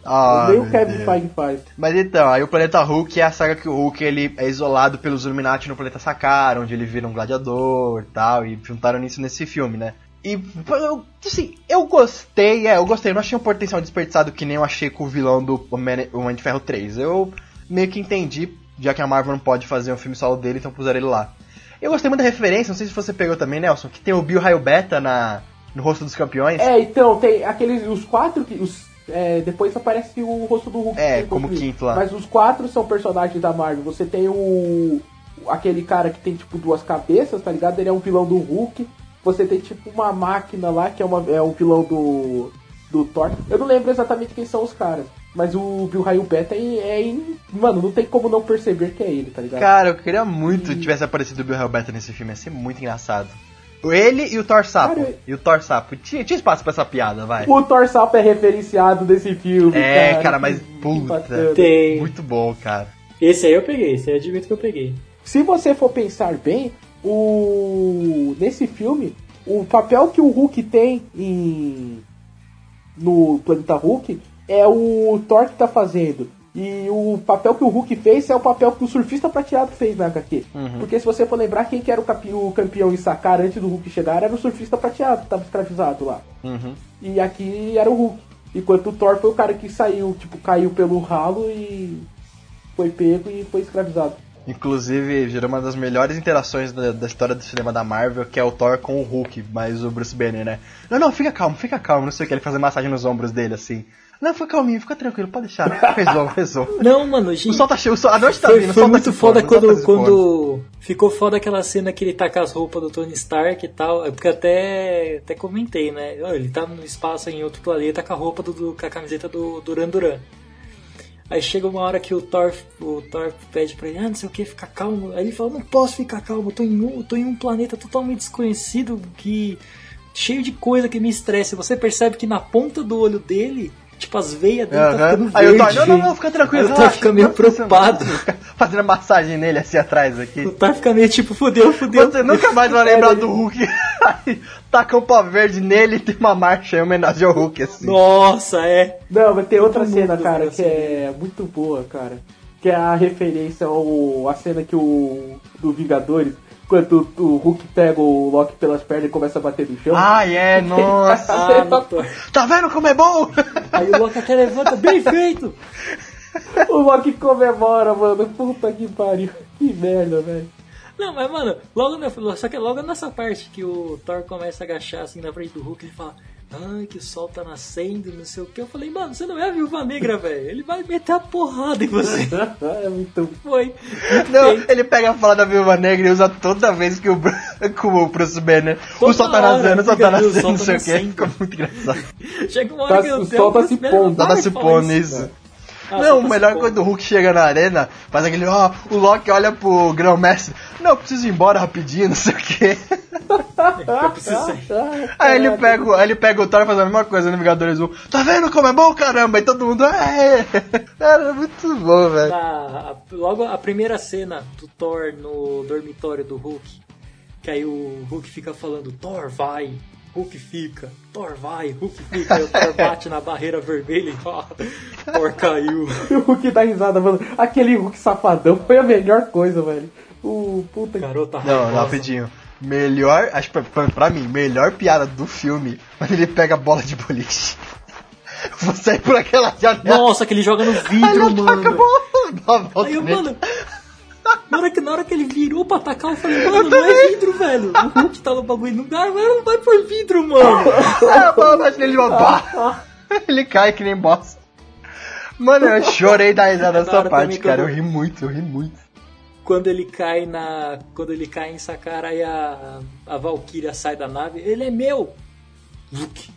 Ah, nem o Kevin Deus. Feige faz. Mas então, aí o Planeta Hulk é a saga que o Hulk ele é isolado pelos Illuminati no planeta Sakar, onde ele vira um gladiador e tal, e juntaram nisso nesse filme, né? E, eu, assim, eu gostei, é, eu gostei, eu não achei um potencial desperdiçado que nem eu achei com o vilão do Homem de Ferro 3. Eu meio que entendi, já que a Marvel não pode fazer um filme solo dele, então puseram ele lá. Eu gostei muito da referência, não sei se você pegou também, Nelson, que tem o Bill Raio Beta na, no rosto dos campeões. É, então, tem aqueles, os quatro que. Os, é, depois aparece o rosto do Hulk. É, como conflito. quinto lá. Mas os quatro são personagens da Marvel. Você tem o. aquele cara que tem tipo duas cabeças, tá ligado? Ele é um vilão do Hulk. Você tem tipo uma máquina lá que é, uma, é o vilão do. do Thor. Eu não lembro exatamente quem são os caras. Mas o Bill Raio Beta é, é em- Mano, não tem como não perceber que é ele, tá ligado? Cara, eu queria muito que tivesse aparecido o Bill Beta nesse filme, ia ser muito engraçado. Ele e o Thor Sapo. Cara, E o Thor Sapo. Tinha, tinha espaço pra essa piada, vai. O Thor Sapo é referenciado nesse filme. É, cara, cara, mas puta. Tem. Muito bom, cara. Esse aí eu peguei, esse aí eu admito que eu peguei. Se você for pensar bem, o nesse filme, o papel que o Hulk tem em no Planeta Hulk é o Thor que tá fazendo. E o papel que o Hulk fez é o papel que o surfista prateado fez na HQ. Porque se você for lembrar, quem que era o, capi- o campeão em sacar antes do Hulk chegar era o surfista prateado, que tava escravizado lá. Uhum. E aqui era o Hulk. Enquanto o Thor foi o cara que saiu, tipo, caiu pelo ralo e foi pego e foi escravizado. Inclusive, gerou uma das melhores interações da, da história do cinema da Marvel, que é o Thor com o Hulk, mas o Bruce Banner, né? Não, não, fica calmo, fica calmo, não sei o que, ele fazendo massagem nos ombros dele, assim. Não, fica calminho, fica tranquilo, pode deixar. Rezou, rezou. Não, mano, O gente. sol tá cheio, o sol, a noite tá Foi, vindo, o foi sol tá muito se pondo, foda o sol tá quando, quando ficou foda aquela cena que ele tá com as roupas do Tony Stark e tal. é Porque até, até comentei, né? Ele tá no espaço em outro planeta com a roupa do, do- com a camiseta do Duran Duran. Aí chega uma hora que o Thor, o Thor pede pra ele, ah, não sei o que, ficar calmo. Aí ele fala, não posso ficar calmo, tô em um, tô em um planeta totalmente desconhecido, que cheio de coisa que me estressa. Você percebe que na ponta do olho dele, tipo, as veias dele tá Aham. ficando Aí o Thor, verde. não, não, não, fica tranquilo, Aí o Thor fica meio tá preocupado. Fazendo massagem nele assim atrás aqui. O Thor fica meio tipo, fudeu, fudeu. Você nunca mais vai lembrar do Hulk. Aí, taca um pau verde nele e tem uma marcha em homenagem ao Hulk, assim. Nossa, é. Não, mas tem outra cena, cara, que é muito boa, cara. Que é a referência ao. a cena que o. do Vingadores quando o Hulk pega o Loki pelas pernas e começa a bater no chão. Ah, é, nossa. Ah. Tá vendo como é bom? Aí o Loki até levanta, bem feito! O Loki comemora, mano. Puta que pariu. Que merda, velho. Não, mas mano, logo na, só que logo nessa parte que o Thor começa a agachar assim na frente do Hulk, ele fala, ai, que o sol tá nascendo, não sei o que. Eu falei, mano, você não é a viúva negra, velho. Ele vai meter a porrada em você. é muito. Foi. Não, ele pega a fala da Viúva Negra e usa toda vez que o, Bru- com o Bruce Banner. o Toda sol tá nascendo, o sol tá o nascendo, não tá sei o que. Ficou muito engraçado. Chega uma hora Tá- que eu o sol tá se pondo, Tá se pondo isso. Não, o melhor é quando o Hulk chega na arena, faz aquele, ó, o Loki olha pro grão-mestre, não, eu preciso ir embora rapidinho, não sei o quê. Eu preciso sair. Aí ele pega, o- aí ele pega o Thor e faz a mesma coisa no Vingadores 1. Tá vendo como é bom, caramba? E todo mundo, é. Cara, é muito bom, velho. Logo a primeira cena do Thor no dormitório do Hulk, que aí o Hulk fica falando, Thor vai, Hulk fica, Thor vai, Hulk fica, aí o Thor bate na barreira vermelha e ó, Thor caiu. E o Hulk dá risada, mano. Aquele Hulk safadão foi a melhor coisa, velho. O puta. Garota Não, raivosa. rapidinho. Melhor, acho que pra, pra, pra mim, melhor piada do filme, quando ele pega a bola de boliche. Vou sair por aquela janela. Nossa, que ele joga no Aí vidro, ele ataca a mano. bola, dá uma volta Aí mano, na hora, que, na hora que ele virou pra atacar, eu falei, mano, não é vidro, velho. O Hulk tá no bagulho, não dá, mas não vai por vidro, mano. Ah, a bola bate nele uma pá. Ele cai que nem bosta. Mano, eu chorei da risada nessa hora parte, cara. Eu quando- ri muito, eu ri muito. Quando ele cai na. Quando ele cai em Sakara e a, a Valkyria sai da nave, ele é meu! Zuc.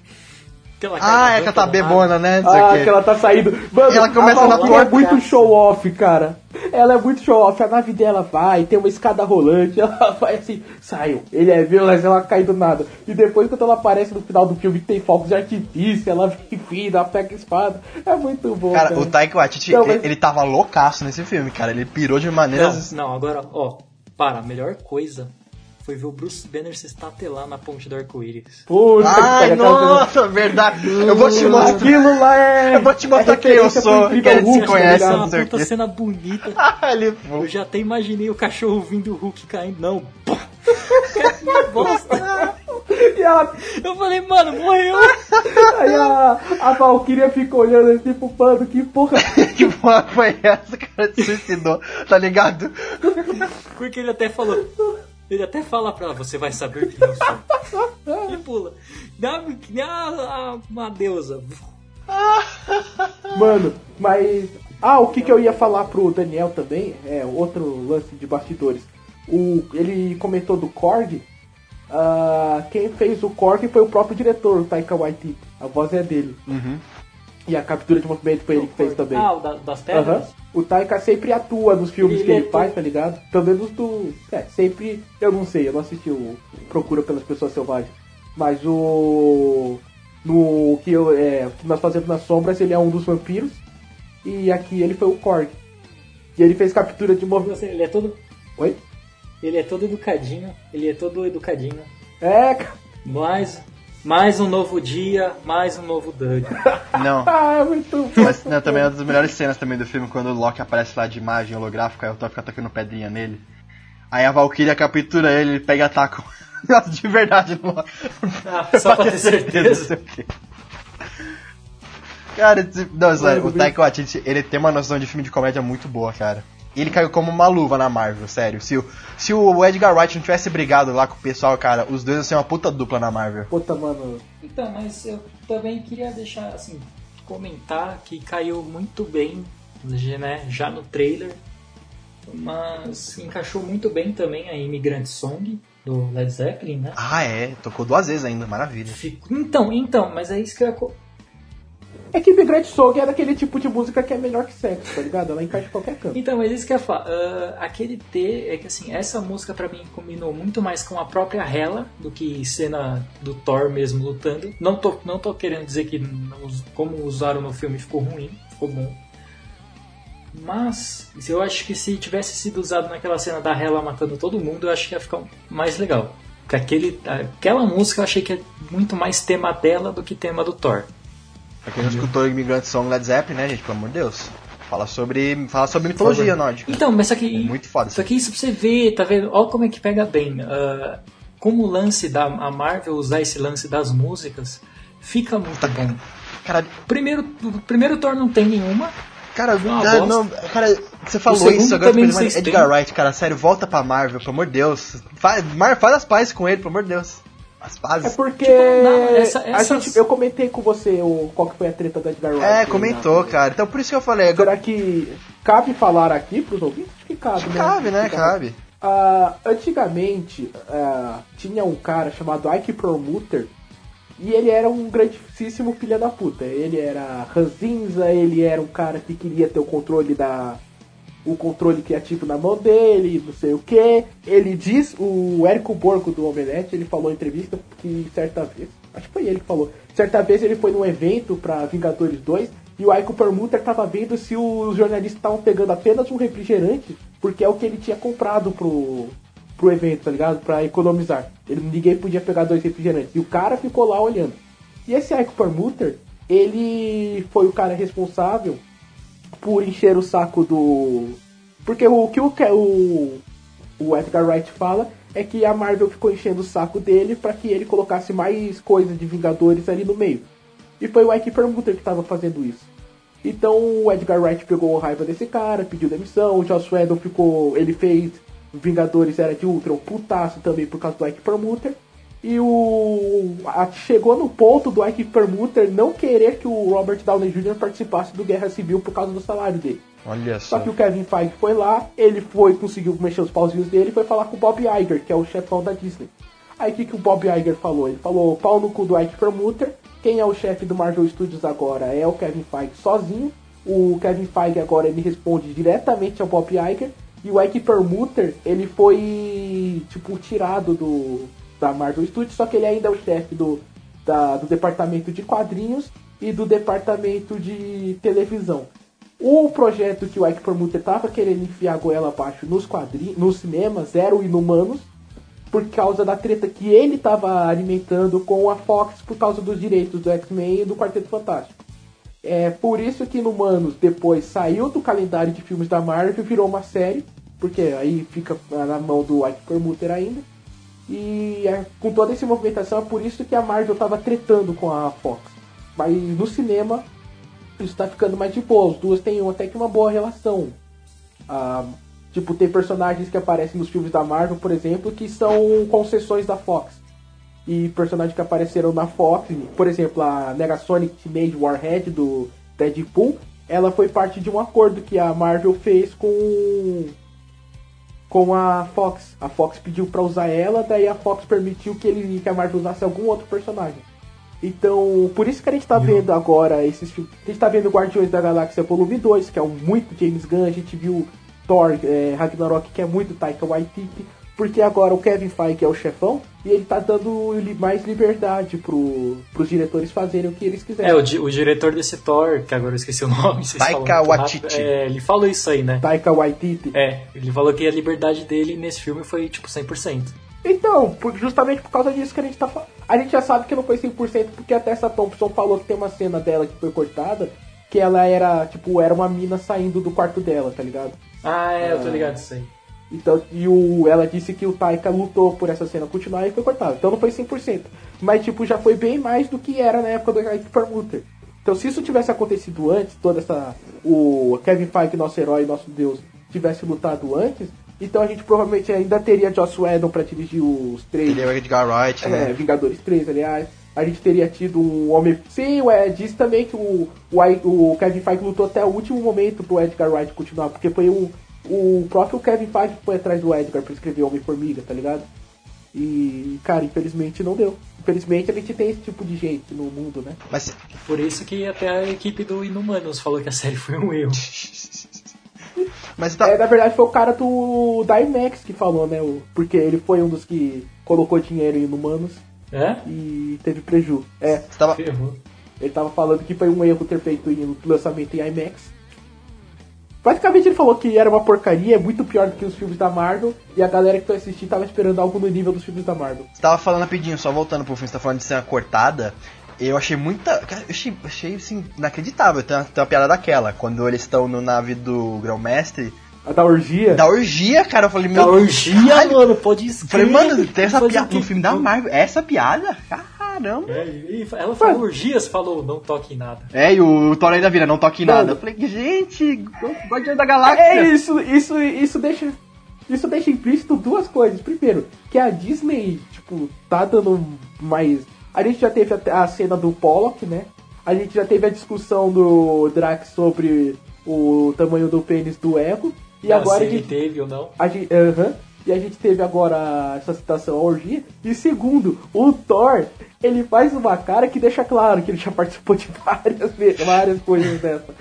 Que ela cai Ah, é que ela tá bebona, né? Não Ah, que ela tá saindo. Mano, Ela começa a na é tua muito casa. show off, cara. Ela é muito show off. A nave dela vai, tem uma escada rolante. Ela vai assim, saiu. Ele é meu, mas ela cai do nada. E depois, quando ela aparece no final do filme, tem fogos de artifício, ela vem vindo, ela pega a espada. É muito bom. Cara, Cara, o Taika Waititi, Não, ele, mas- ele tava loucaço nesse filme, cara. Ele pirou de Não, maneiras... não, agora, ó, para, a melhor coisa foi ver o Bruce Banner se estatelar na ponte do arco-íris. Puta que Ai, cena- nossa, verdade. Eu vou te mostrar. Aquilo lá é. Eu vou te mostrar é quem eu sou, Incrível que ele Hulk, se conhece, é não uma sei puta cena bonita. ele Eu já até imaginei o cachorro vindo o Hulk caindo. Não! Que bosta! E ela, Eu falei, mano, morreu! aí a, a Valkyria fica olhando assim pro pano, que porra. que porra foi essa? O cara se suicidou, tá ligado? Porque ele até falou. Ele até fala pra ela, você vai saber quem eu sou. E pula. Dá que nem uma deusa. Mano, mas. Ah, o que, que eu ia falar pro Daniel também, é outro lance de bastidores. O, ele comentou do Korg. ah, quem fez o Korg foi o próprio diretor, o Taika Waititi. A voz é dele. E a captura de movimento foi ele que fez também. Ah, o da- das Aham. pedras? O Taika sempre atua nos filmes Ele que ele é faz, tá ligado? Pelo menos do. É, sempre. Eu não sei, eu não assisti o Procura pelas Pessoas Selvagens. Mas o. No que, eu, é, que nós fazemos nas sombras, ele é um dos vampiros. E aqui ele foi o Korg. E ele fez captura de movimento. Ele é todo. Oi? Ele é todo educadinho. Ele é todo educadinho. É, cara. Mais, mais um novo dia, mais um novo Doug. Não. Ah, é muito bom. Mas não, também é uma das melhores cenas também do filme, quando o Loki aparece lá de imagem holográfica, aí o Thor fica atacando pedrinha nele. Aí a Valkyria captura ele, ele pega e ataca. Nossa, de verdade, no Loki. Ah, só pra ter certeza. Cara, esse- não, sério, o Taika Waititi, ele tem uma noção de filme de comédia muito boa, cara. E ele caiu como uma luva na Marvel, sério. Se o, se o Edgar Wright não tivesse brigado lá com o pessoal, cara, os dois iam ser uma puta dupla na Marvel. Puta, mano. Então, mas eu também queria deixar, assim, comentar que caiu muito bem, né, já no trailer, mas encaixou muito bem também a Immigrant Song do Led Zeppelin, né? Ah, é, tocou duas vezes ainda, maravilha. Fico- Então, então, mas é isso que eu ia... É que Migrante Song é daquele tipo de música que é melhor que sexo, tá ligado? Ela encaixa em qualquer canto. Então, mas isso que eu ia falar. ah, aquele T é que assim, essa música pra mim combinou muito mais com a própria Hela do que cena do Thor mesmo lutando. Não tô, não tô querendo dizer que não como usaram no filme ficou ruim, ficou bom. Mas eu acho que se tivesse sido usado naquela cena da Hela matando todo mundo, eu acho que ia ficar mais legal. Porque aquele, aquela música eu achei que é muito mais tema dela do que tema do Thor. Pra quem não escutou Imigrante Song Led Zeppelin, né, gente, pelo amor de Deus. fala sobre, fala sobre mitologia nórdica. Então, mas só que. É muito foda. Só que isso pra você ver, tá vendo? Olha como é que pega bem. Uh, como o lance da a Marvel usar esse lance das músicas, fica muito bom. Cara, Primeiro, o primeiro Thor não tem nenhuma. cara, bosta. não, cara, você falou isso agora, mas Edgar têm. Wright, cara, sério, volta pra Marvel, pelo amor de Deus. Faz, faz as pazes com ele, pelo amor de Deus. As É pazes. porque Tipo, não, essa- gente, eu comentei com você o, qual que foi a treta da Edgar Wright. É, né? comentou, cara. Então por isso que eu falei, agora Será que cabe falar aqui pros ouvintes? Acho que cabe, né? cabe, né? Cabe. Ah, antigamente, ah, tinha um cara chamado Ike Perlmutter e ele era um grandíssimo filho da puta. Ele era ranzinza, ele era um cara que queria ter o controle da o controle criativo na mão dele, não sei o que. Ele diz, o Érico Borgo do Omelete, ele falou em entrevista que certa vez, acho que foi ele que falou, certa vez ele foi num evento pra Vingadores 2 e o Aiko Permuter tava vendo se os jornalistas estavam pegando apenas um refrigerante, porque é o que ele tinha comprado pro, pro evento, tá ligado? Pra economizar. Ele, ninguém podia pegar dois refrigerantes. E o cara ficou lá olhando. E esse Aiko Permuter, ele foi o cara responsável por encher o saco do. Porque o que o, o, Edgar Wright fala é que a Marvel ficou enchendo o saco dele para que ele colocasse mais coisas de Vingadores ali no meio. E foi o Ike Permuter que estava fazendo isso. Então o Edgar Wright pegou raiva desse cara, pediu demissão, o Joss Whedon ficou. ele fez Vingadores Era de Ultron putaço também por causa do Ike Permuter. E o. a- chegou no ponto do Ike Permuter não querer que o Robert Downey Jr. participasse do Guerra Civil por causa do salário dele. Olha Só só. que o Kevin Feige foi lá, ele foi, conseguiu mexer os pauzinhos dele e foi falar com o Bob Iger, que é o chefão da Disney. Aí o que, que o Bob Iger falou? Ele falou, pau no cu do Ike Permuter, quem é o chefe do Marvel Studios agora é o Kevin Feige sozinho, o Kevin Feige agora ele responde diretamente ao Bob Iger, e o Ike Permuter, ele foi, tipo, tirado do da Marvel Studios, só que ele ainda é o chefe do, da- do departamento de quadrinhos e do departamento de televisão. O projeto que o Ike Permuter tava querendo enfiar a goela abaixo nos quadrinhos, nos cinemas, era o Inumanos, por causa da treta que ele tava alimentando com a Fox por causa dos direitos do X-Men e do Quarteto Fantástico. É por isso que Inumanos depois saiu do calendário de filmes da Marvel e virou uma série, porque aí fica na mão do Ike Permuter ainda. E é, com toda essa movimentação é por isso que a Marvel tava tretando com a Fox. Mas no cinema isso tá ficando mais de boa. As duas têm até que uma boa relação. Ah, tipo, tem personagens que aparecem nos filmes da Marvel, por exemplo, que são concessões da Fox. E personagens que apareceram na Fox, por exemplo, a Negasonic Teenage Warhead do Deadpool, ela foi parte de um acordo que a Marvel fez com com a Fox. A Fox pediu pra usar ela, daí a Fox permitiu que ele que a Marvel usasse algum outro personagem. Então, por isso que a gente tá vendo agora esses filmes. A gente tá vendo Guardiões da Galáxia Volume 2, que é um muito James Gunn, a gente viu Thor, é, Ragnarok, que é muito Taika Waititi, porque agora o Kevin Feige é o chefão e ele tá dando mais liberdade pro, pros diretores fazerem o que eles quiserem. É, o, di- o diretor desse Thor, que agora eu esqueci o nome, vocês Taika muito Waititi. é, ele falou isso aí, né? Taika Waititi. É, ele falou que a liberdade dele nesse filme foi tipo 100%. Então, por- justamente por causa disso que a gente tá falando. A gente já sabe que não foi 100% porque até essa Thompson falou que tem uma cena dela que foi cortada, que ela era, tipo, era uma mina saindo do quarto dela, tá ligado? Ah, é, eu tô ligado isso aí. Então, e o, ela disse que o Taika lutou por essa cena continuar e foi cortado. Então não foi 100%. Mas, tipo, já foi bem mais do que era na época do Ike Permuter. Então, se isso tivesse acontecido antes, toda essa. O Kevin Feige, nosso herói, nosso deus, tivesse lutado antes, então a gente provavelmente ainda teria Joss Whedon pra dirigir os três. Ele é o Edgar Wright, É, né? Vingadores 3, aliás. A gente teria tido um homem. Sim, ué, disse também que o, o, o Kevin Feige lutou até o último momento pro Edgar Wright continuar, porque foi o, o próprio Kevin Feige foi atrás do Edgar pra escrever Homem-Formiga, tá ligado? E, cara, infelizmente não deu. Infelizmente a gente tem esse tipo de gente no mundo, né? Mas Por isso que até a equipe do Inumanos falou que a série foi um erro. Mas tá. É, na verdade foi o cara do da IMAX que falou, né? O, porque ele foi um dos que colocou dinheiro em Humanos É? e teve prejuízo. É, Você tava. Ele tava falando que foi um erro ter feito o lançamento em IMAX. Basicamente ele falou que era uma porcaria, é muito pior do que os filmes da Marvel, e a galera que foi assistir tava esperando algo no nível dos filmes da Marvel. você tava falando rapidinho, só voltando pro filme, você tá falando de cena cortada. Eu achei muita. cara, Eu achei, achei assim, inacreditável. Tem uma, tem uma piada daquela. Quando eles estão no nave do Grão-Mestre. A da orgia. Da orgia, cara. Eu falei, Da meu orgia, caralho. mano, pode Eu Falei, mano, tem essa piada no filme da Marvel. Essa piada? Caramba. É, e ela falou orgias, falou, não toque em nada. É, e o Thor ainda vira, não toque em nada. Eu falei, gente, Guardião da Galáxia. É isso, isso, isso deixa. Isso deixa implícito duas coisas. Primeiro, que a Disney, tipo, tá dando mais. A gente já teve a, a cena do Pollock, né? A gente já teve a discussão do Drax sobre o tamanho do pênis do Ego. E Ah, agora se a ele gente, teve ou não. a gente, aham. E a gente teve agora essa citação à orgia. E segundo, o Thor, ele faz uma cara que deixa claro que ele já participou de várias, várias coisas dessa.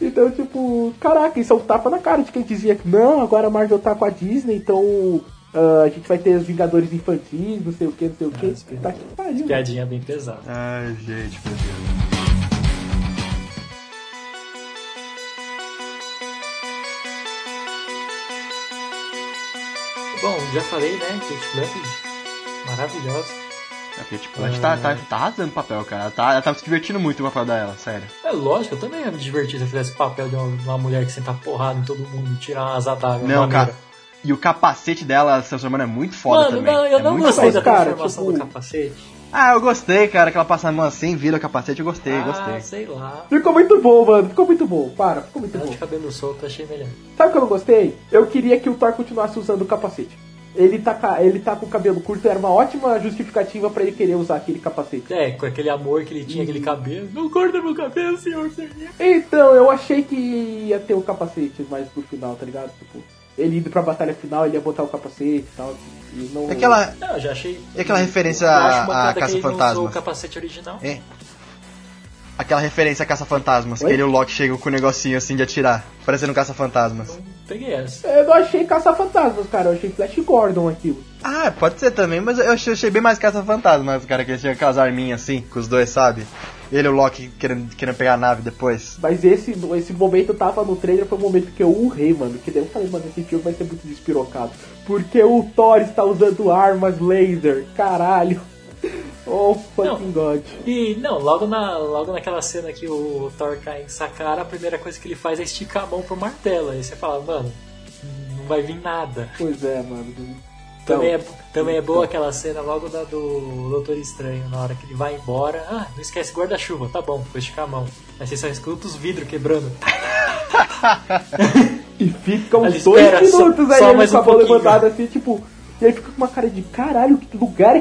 Então, tipo, caraca, isso é um tapa na cara de quem dizia que não, agora a Marvel tá com a Disney, então ah, a gente vai ter os Vingadores infantis, não sei o que, não sei o que. que- tá que pariu. Piadinha bem pesada. Ai, gente, meu Deus. Bom, já falei, né? Kate Blanchett, maravilhosa. É porque, tipo, a gente tá, tá, tá arrasando o papel, cara. Ela tá, ela tá se divertindo muito com o papel dela, sério. É lógico, eu também ia me divertir se eu fizesse o papel de uma, uma mulher que senta porrada em todo mundo e tirar uma asa d'água. Não, cara. E o capacete dela se transformando é muito foda Mano, também. não, eu é não gostei foda. da Cara, transformação tipo- do capacete. Ah, eu gostei, cara, que ela passa a mão assim, vira o capacete, eu gostei, ah, gostei. sei lá. Ficou muito bom, mano. Ficou muito bom. Para, ficou muito Ela bom. de cabelo solto, achei melhor. Sabe o que eu não gostei? Eu queria que o Thor continuasse usando o capacete. Ele tá, ele tá com o cabelo curto, era uma ótima justificativa pra ele querer usar aquele capacete. É, com aquele amor que ele tinha, aquele cabelo. Não corta meu cabelo, senhor. senhor. Então, eu achei que ia ter o capacete mais pro final, tá ligado? Tipo, ele indo pra batalha final, ele ia botar o capacete e tal. E não... Aquela. Não, eu já achei. E aquela referência Eu a- acho a bacana que ele não Caça-Fantasmas? usou o capacete original. É. Aquela referência a Caça-Fantasmas, que Oi? ele e o Loki chegam com o negocinho assim de atirar, parecendo um Caça-Fantasmas. Não peguei essa. Eu não achei caça-fantasmas, cara. Eu achei Flash Gordon aquilo. Ah, pode ser também, mas eu achei, achei bem mais Caça-Fantasmas, cara, que ele tinha aquelas arminhas assim, com os dois, sabe? Ele e o Loki querendo, querendo pegar a nave depois. Mas esse, esse momento tava no trailer, foi o momento que eu urrei, mano. Que daí eu falei, mano, esse filme vai ser muito despirocado. Porque o Thor está usando armas laser. Caralho. Oh, fucking god. E não, logo, na, logo naquela cena que o Thor cai em Sakara, a primeira coisa que ele faz é esticar a mão pro martelo. Aí você fala, mano, não vai vir nada. Pois é, mano. Também é, Então, também é boa aquela cena logo da do Doutor Estranho, na hora que ele vai embora. Ah, não esquece guarda-chuva, tá bom, vou esticar a mão. Aí você só escuta os vidros quebrando. E fica uns dois espera, só- minutos aí só ele mais com a um mão levantada assim, tipo. E aí fica com uma cara de caralho, que lugar é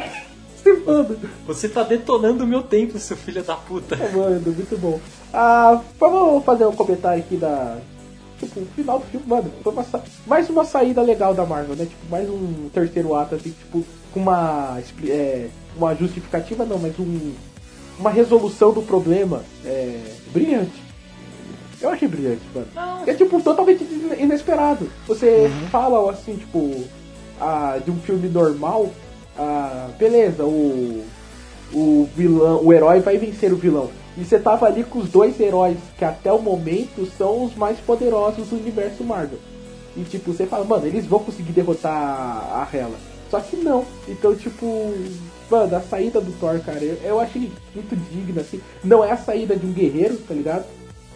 esse, mano? Você tá detonando o meu tempo, seu filho da puta. É, mano, muito bom. Ah, vamos fazer um comentário aqui da. Tipo, o final do filme, mano, foi uma sa- mais uma saída legal da Marvel, né? Tipo, mais um terceiro ato, assim, tipo, com uma. É, uma justificativa não, mas um. Uma resolução do problema é, brilhante. Eu achei brilhante, mano. Não, É tipo totalmente ine- inesperado. Você fala assim, tipo, ah, de um filme normal, ah, beleza, o, o vilão, o herói vai vencer o vilão. E você tava ali com os dois heróis que até o momento são os mais poderosos do universo Marvel. E tipo, você fala, mano, eles vão conseguir derrotar a Hela. Só que não. Então, tipo, mano, a saída do Thor, cara, eu, eu achei muito digna, assim. Não é a saída de um guerreiro, tá ligado?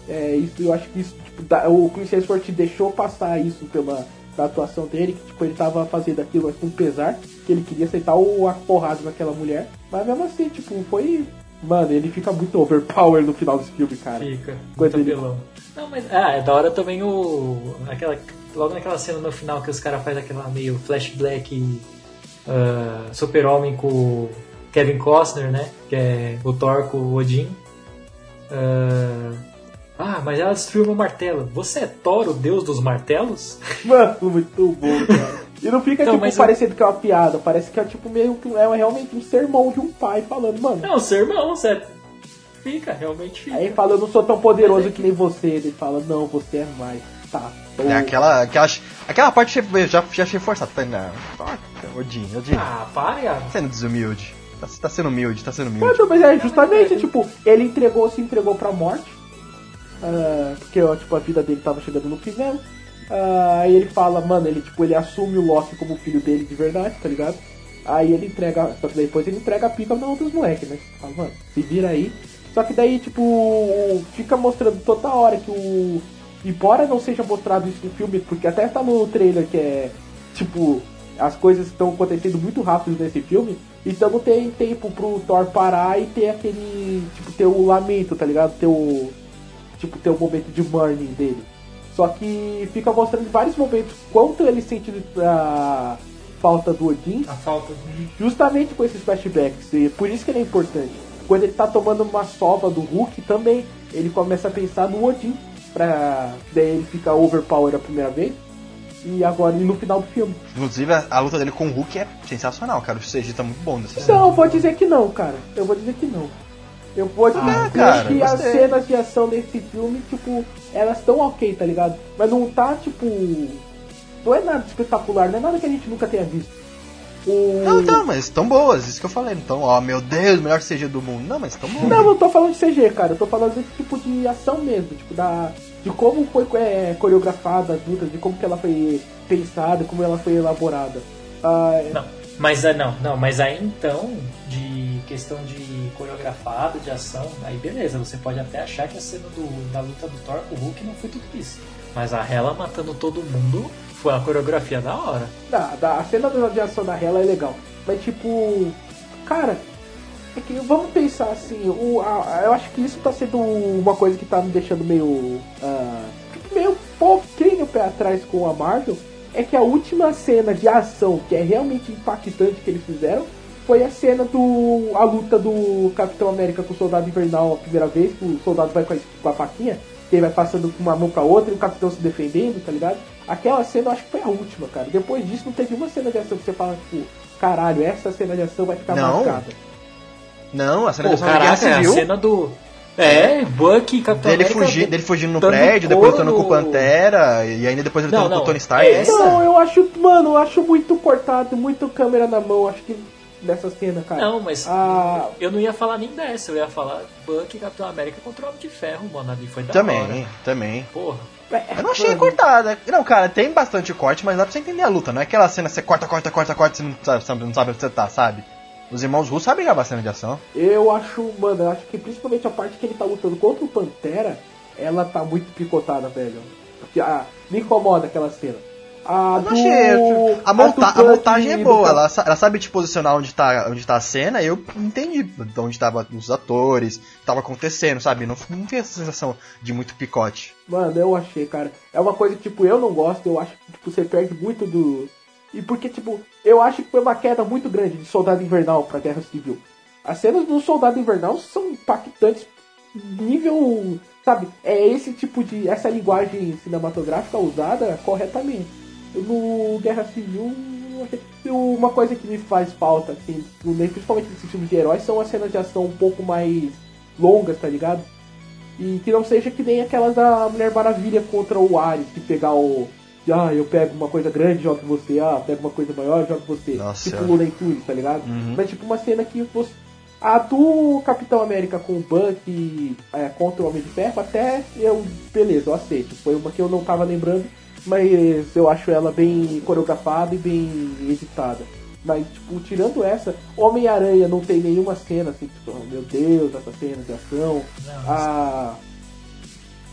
É, isso, eu acho que isso, tipo, dá- o Chris Hemsworth deixou passar isso pela da atuação dele, que tipo, ele tava fazendo aquilo com pesar, que ele queria aceitar o a porrada naquela mulher, mas mesmo assim, tipo, foi. Mano, ele fica muito overpower no final desse filme, cara. Fica, Quando muito ele- apelão. Não, mas ah, é da hora também o. Aquela, logo naquela cena no final que os caras fazem aquela meio flashback ah, super-homem com o Kevin Costner, né? Que é o Thor com o Odin. Ah, ah, mas ela destruiu meu martelo. Você é Thor, o deus dos martelos? Mano, muito bom, cara. E não fica, Então, tipo, mas eu- parecendo que é uma piada, parece que é tipo meio que é realmente um sermão de um pai falando, mano. Não, seu irmão, você fica, realmente fica. Aí ele fala, eu não sou tão poderoso que nem você. Ele fala, não, você é mais. Tá. É aquela, aquela, aquela parte eu já, já achei forçada. Tá, não. Ah, Odin, Odin. Ah, para. Tá sendo desumilde. Tá, tá sendo humilde, tá sendo humilde. Mano, mas é justamente, tipo, ele entregou, se entregou pra morte. ah, porque, ó, tipo, a vida dele tava chegando no final. Ah, Aí ele fala, mano, ele, tipo, ele assume o Loki como filho dele de verdade, tá ligado? Aí ele entrega, só que depois ele entrega a pica na outros moleques, né? Fala, mano, se vira aí. Só que daí, tipo, fica mostrando toda hora que o. Embora não seja mostrado isso no filme, porque até tá no trailer que é, tipo, as coisas estão acontecendo muito rápido nesse filme, então não tem tempo pro Thor parar e ter aquele. Tipo, ter o lamento, tá ligado? Ter o. Tipo, ter o momento de mourning dele. Só que fica mostrando em vários momentos quanto ele sente a falta do Odin. A falta do. Justamente com esses flashbacks. E por isso que ele é importante. Quando ele tá tomando uma sova do Hulk também, ele começa a pensar no Odin. Pra daí ele ficar overpower a primeira vez. E agora e no final do filme. Inclusive, a, a luta dele com o Hulk é sensacional, cara. O CG tá muito bom nessa cena. Não, eu vou dizer que não, cara. Eu vou dizer que não. Eu vou dizer Ah, que cara, que as gostei. cenas de ação desse filme, tipo, elas estão ok, tá ligado? Mas não tá, tipo. Não é nada espetacular, não é nada que a gente nunca tenha visto. O... Não, não, mas estão boas, isso que eu falei. Então, ó, meu Deus, melhor CG do mundo. Não, mas estão boas. Não, eu não tô falando de CG, cara. Eu tô falando desse tipo de ação mesmo. Tipo, da. De como foi é, coreografada as lutas, de como que ela foi pensada, como ela foi elaborada. Ah, Não, mas ah, não, não, mas aí então, de questão de coreografado, de ação, aí beleza, você pode até achar que a cena do, da luta do Thor com o Hulk não foi tudo isso. Mas a Hela matando todo mundo foi uma coreografia da hora. Da, a cena de ação da Hela é legal. Mas tipo. Cara, é que vamos pensar assim, o, a- eu acho que isso tá sendo uma coisa que tá me deixando meio. tipo, meio pouquinho pé atrás com a Marvel. É que a última cena de ação que é realmente impactante que eles fizeram foi a cena do. a luta do Capitão América com o Soldado Invernal a primeira vez, que o soldado vai com a, com a faquinha, que ele vai passando com uma mão pra outra e o Capitão se defendendo, tá ligado? Aquela cena eu acho que foi a última, cara. Depois disso não teve uma cena de ação que você fala, tipo, caralho, essa cena de ação vai ficar Não. marcada. Não, a cena Pô, de ação caraca, a Civil. cena do. É, Bucky, Capitão Dele, América. fugir, dele fugindo no prédio, depois lutando com o no- Pantera, e ainda depois lutando Não, com o Tony Stark. essa- Não, eu acho, mano, eu acho muito cortado, muito câmera na mão, acho que nessa cena, cara. Não, mas Ah, eu não ia falar nem dessa, eu ia falar Bucky, Capitão América contra o Homem de Ferro, mano, ali foi da Também, hora. também. Porra. é, Eu não achei mano, cortada. Não, cara, tem bastante corte, mas dá pra você entender a luta. Não é aquela cena que você corta, corta, corta, corta, você não sabe, sabe- não sabe onde você tá, sabe? Os irmãos russos sabem gravar cena de ação. Eu acho, mano, eu acho que principalmente a parte que ele tá lutando contra o Pantera, ela tá muito picotada, velho. Porque, ah, me incomoda aquela cena. A do... achei. A, monta a Bucky montagem é boa, ela, ela sabe te posicionar onde tá, onde tá a cena, e eu entendi de onde tava os atores, o que tava acontecendo, sabe? Não, não tem essa sensação de muito picote. Mano, eu achei, cara. É uma coisa que, tipo, eu não gosto, eu acho que, tipo, você perde muito do. E porque, tipo, eu acho que foi uma queda muito grande de Soldado Invernal pra Guerra Civil. As cenas do Soldado Invernal são impactantes nível. Sabe? É esse tipo de. essa linguagem cinematográfica usada corretamente. No Guerra Civil. Uma coisa que me faz falta, assim, principalmente nesses filmes de heróis, são as cenas de ação um pouco mais longas, tá ligado? E que não seja que nem aquelas da Mulher Maravilha contra o Ares, que pegar o. Ah, eu pego uma coisa grande, jogo em você. Ah, pego uma coisa maior, jogo em você. Nossa. Tipo Looney Tunes, tá ligado? Uhum. Mas tipo uma cena que você. A do Capitão América com o Bucky é, contra o Homem de Ferro, até eu. Beleza, eu aceito. Foi uma que eu não tava lembrando, mas eu acho ela bem coreografada e bem editada. Mas, tipo, tirando essa, Homem-Aranha não tem nenhuma cena assim, tipo, oh, meu Deus, essa cena de ação. Não, Ah,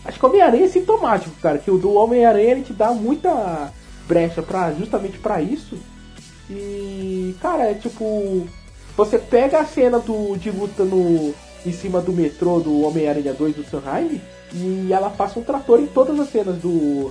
acho que o Homem-Aranha é sintomático, cara. Que o do Homem-Aranha ele te dá muita brecha pra, justamente pra isso. E, cara, é tipo. Você pega a cena do, de luta no, em cima do metrô do Homem-Aranha 2 do Sanheim e ela passa um trator em todas as cenas do.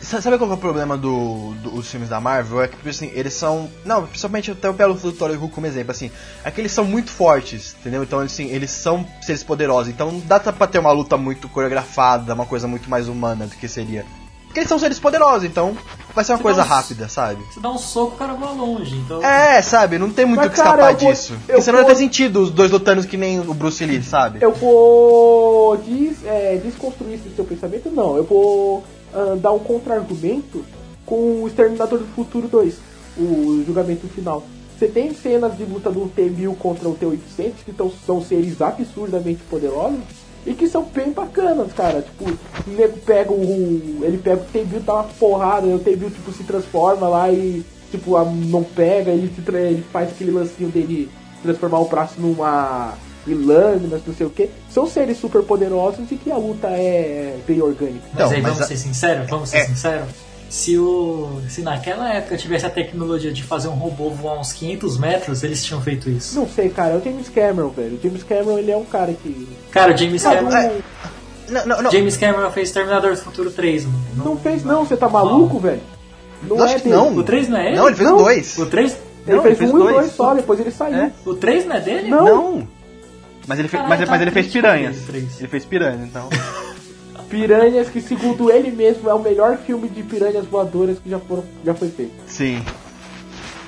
Sa- Sabe qual é o problema do, do- dos filmes da Marvel? É que, tipo assim, eles são. Não, principalmente até eu pego o Thor Hulk como exemplo, assim. É que eles são muito fortes, entendeu? Então, assim, eles são seres poderosos. Então não dá pra ter uma luta muito coreografada, uma coisa muito mais humana do que seria. Porque eles são seres poderosos, então vai ser uma Você coisa uns- rápida, sabe? Você dá um soco, o cara voa longe. Então, É, sabe? Não tem muito o que cara, escapar eu vou- disso. eu Porque senão não vou- tem sentido os dois lutando que nem o Bruce Lee, sabe? Eu vou des, é, desconstruir esse seu pensamento? Não, eu vou ah, dar um contra-argumento com o Exterminador do Futuro 2, o julgamento final. Você tem cenas de luta do T-1000 contra o T-800 que tão, são seres absurdamente poderosos e que são bem bacanas, cara. Tipo, o nego pega o. Ele pega o T-1000, dá uma porrada, e o T-1000 tipo, se transforma lá e tipo, a- não pega, ele, se ele faz aquele lancinho dele transformar o braço numa em lâminas, não sei o que. São seres super poderosos e que a luta é bem orgânica. Mas Então, aí mas vamos a- ser sinceros, vamos ser É. sinceros. Se, o, se naquela época tivesse a tecnologia de fazer um robô voar uns 500 metros, eles tinham feito isso. Não sei, cara, é o James Cameron, velho. O James Cameron, ele é um cara que... Cara, o James Não, Cameron, é- Não, não, não. James Cameron fez Terminator do Futuro 3, mano. Não fez não, você tá maluco, velho? Não Eu acho é que dele. não. O 3 não é ele? Não, ele fez Não. o 2. O 3, Ele Não, fez ele fez um e dois. dois só, depois ele saiu. É. o 3 não é dele? Não. Não. Mas ele, fez, Caralho, mas, tá mas ele fez piranhas. ele. Ele fez piranha, então. Piranhas, que segundo ele mesmo é o melhor filme de piranhas voadoras que já, foram, já foi feito. Sim.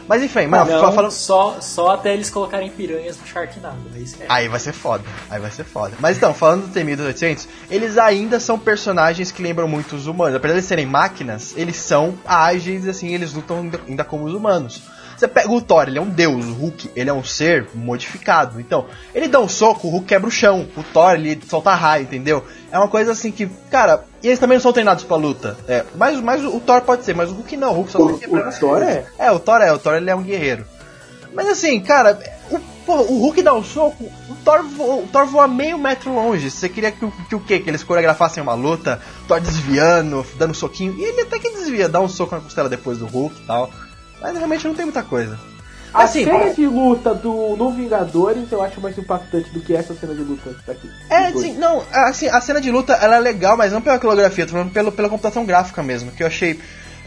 Mas enfim, mano, não, fa- falando. só, só até eles colocarem piranhas no Sharknado. Aí esquece. Aí vai ser foda, aí vai ser foda. Mas então, falando do T-1800, eles ainda são personagens que lembram muito os humanos. Apesar de serem máquinas, eles são ágeis, assim, eles lutam ainda como os humanos. Você pega o Thor, ele é um deus, o Hulk, ele é um ser modificado. Então, ele dá um soco, o Hulk quebra o chão. O Thor, ele solta raio, entendeu? É uma coisa assim que, cara, e eles também não são treinados pra luta. É, mas, mas o Thor pode ser, mas o Hulk não, o Hulk só O- vai quebrando o Thor coisas. É, o Thor é, o Thor ele é um guerreiro. Mas assim, cara, o, porra, o Hulk dá um soco, o Thor, voa, o Thor voa meio metro longe. Você queria que, o- que o quê? Que eles coreografassem uma luta, Thor desviando, dando um soquinho. E ele até que desvia, dá um soco na costela depois do Hulk e tal. Mas realmente não tem muita coisa. A Assim, cena de luta do no Vingadores eu acho mais impactante do que essa cena de luta daqui. É, sim, não, assim, a cena de luta ela é legal, mas não pela coreografia, tô falando pelo, pela computação gráfica mesmo, que eu achei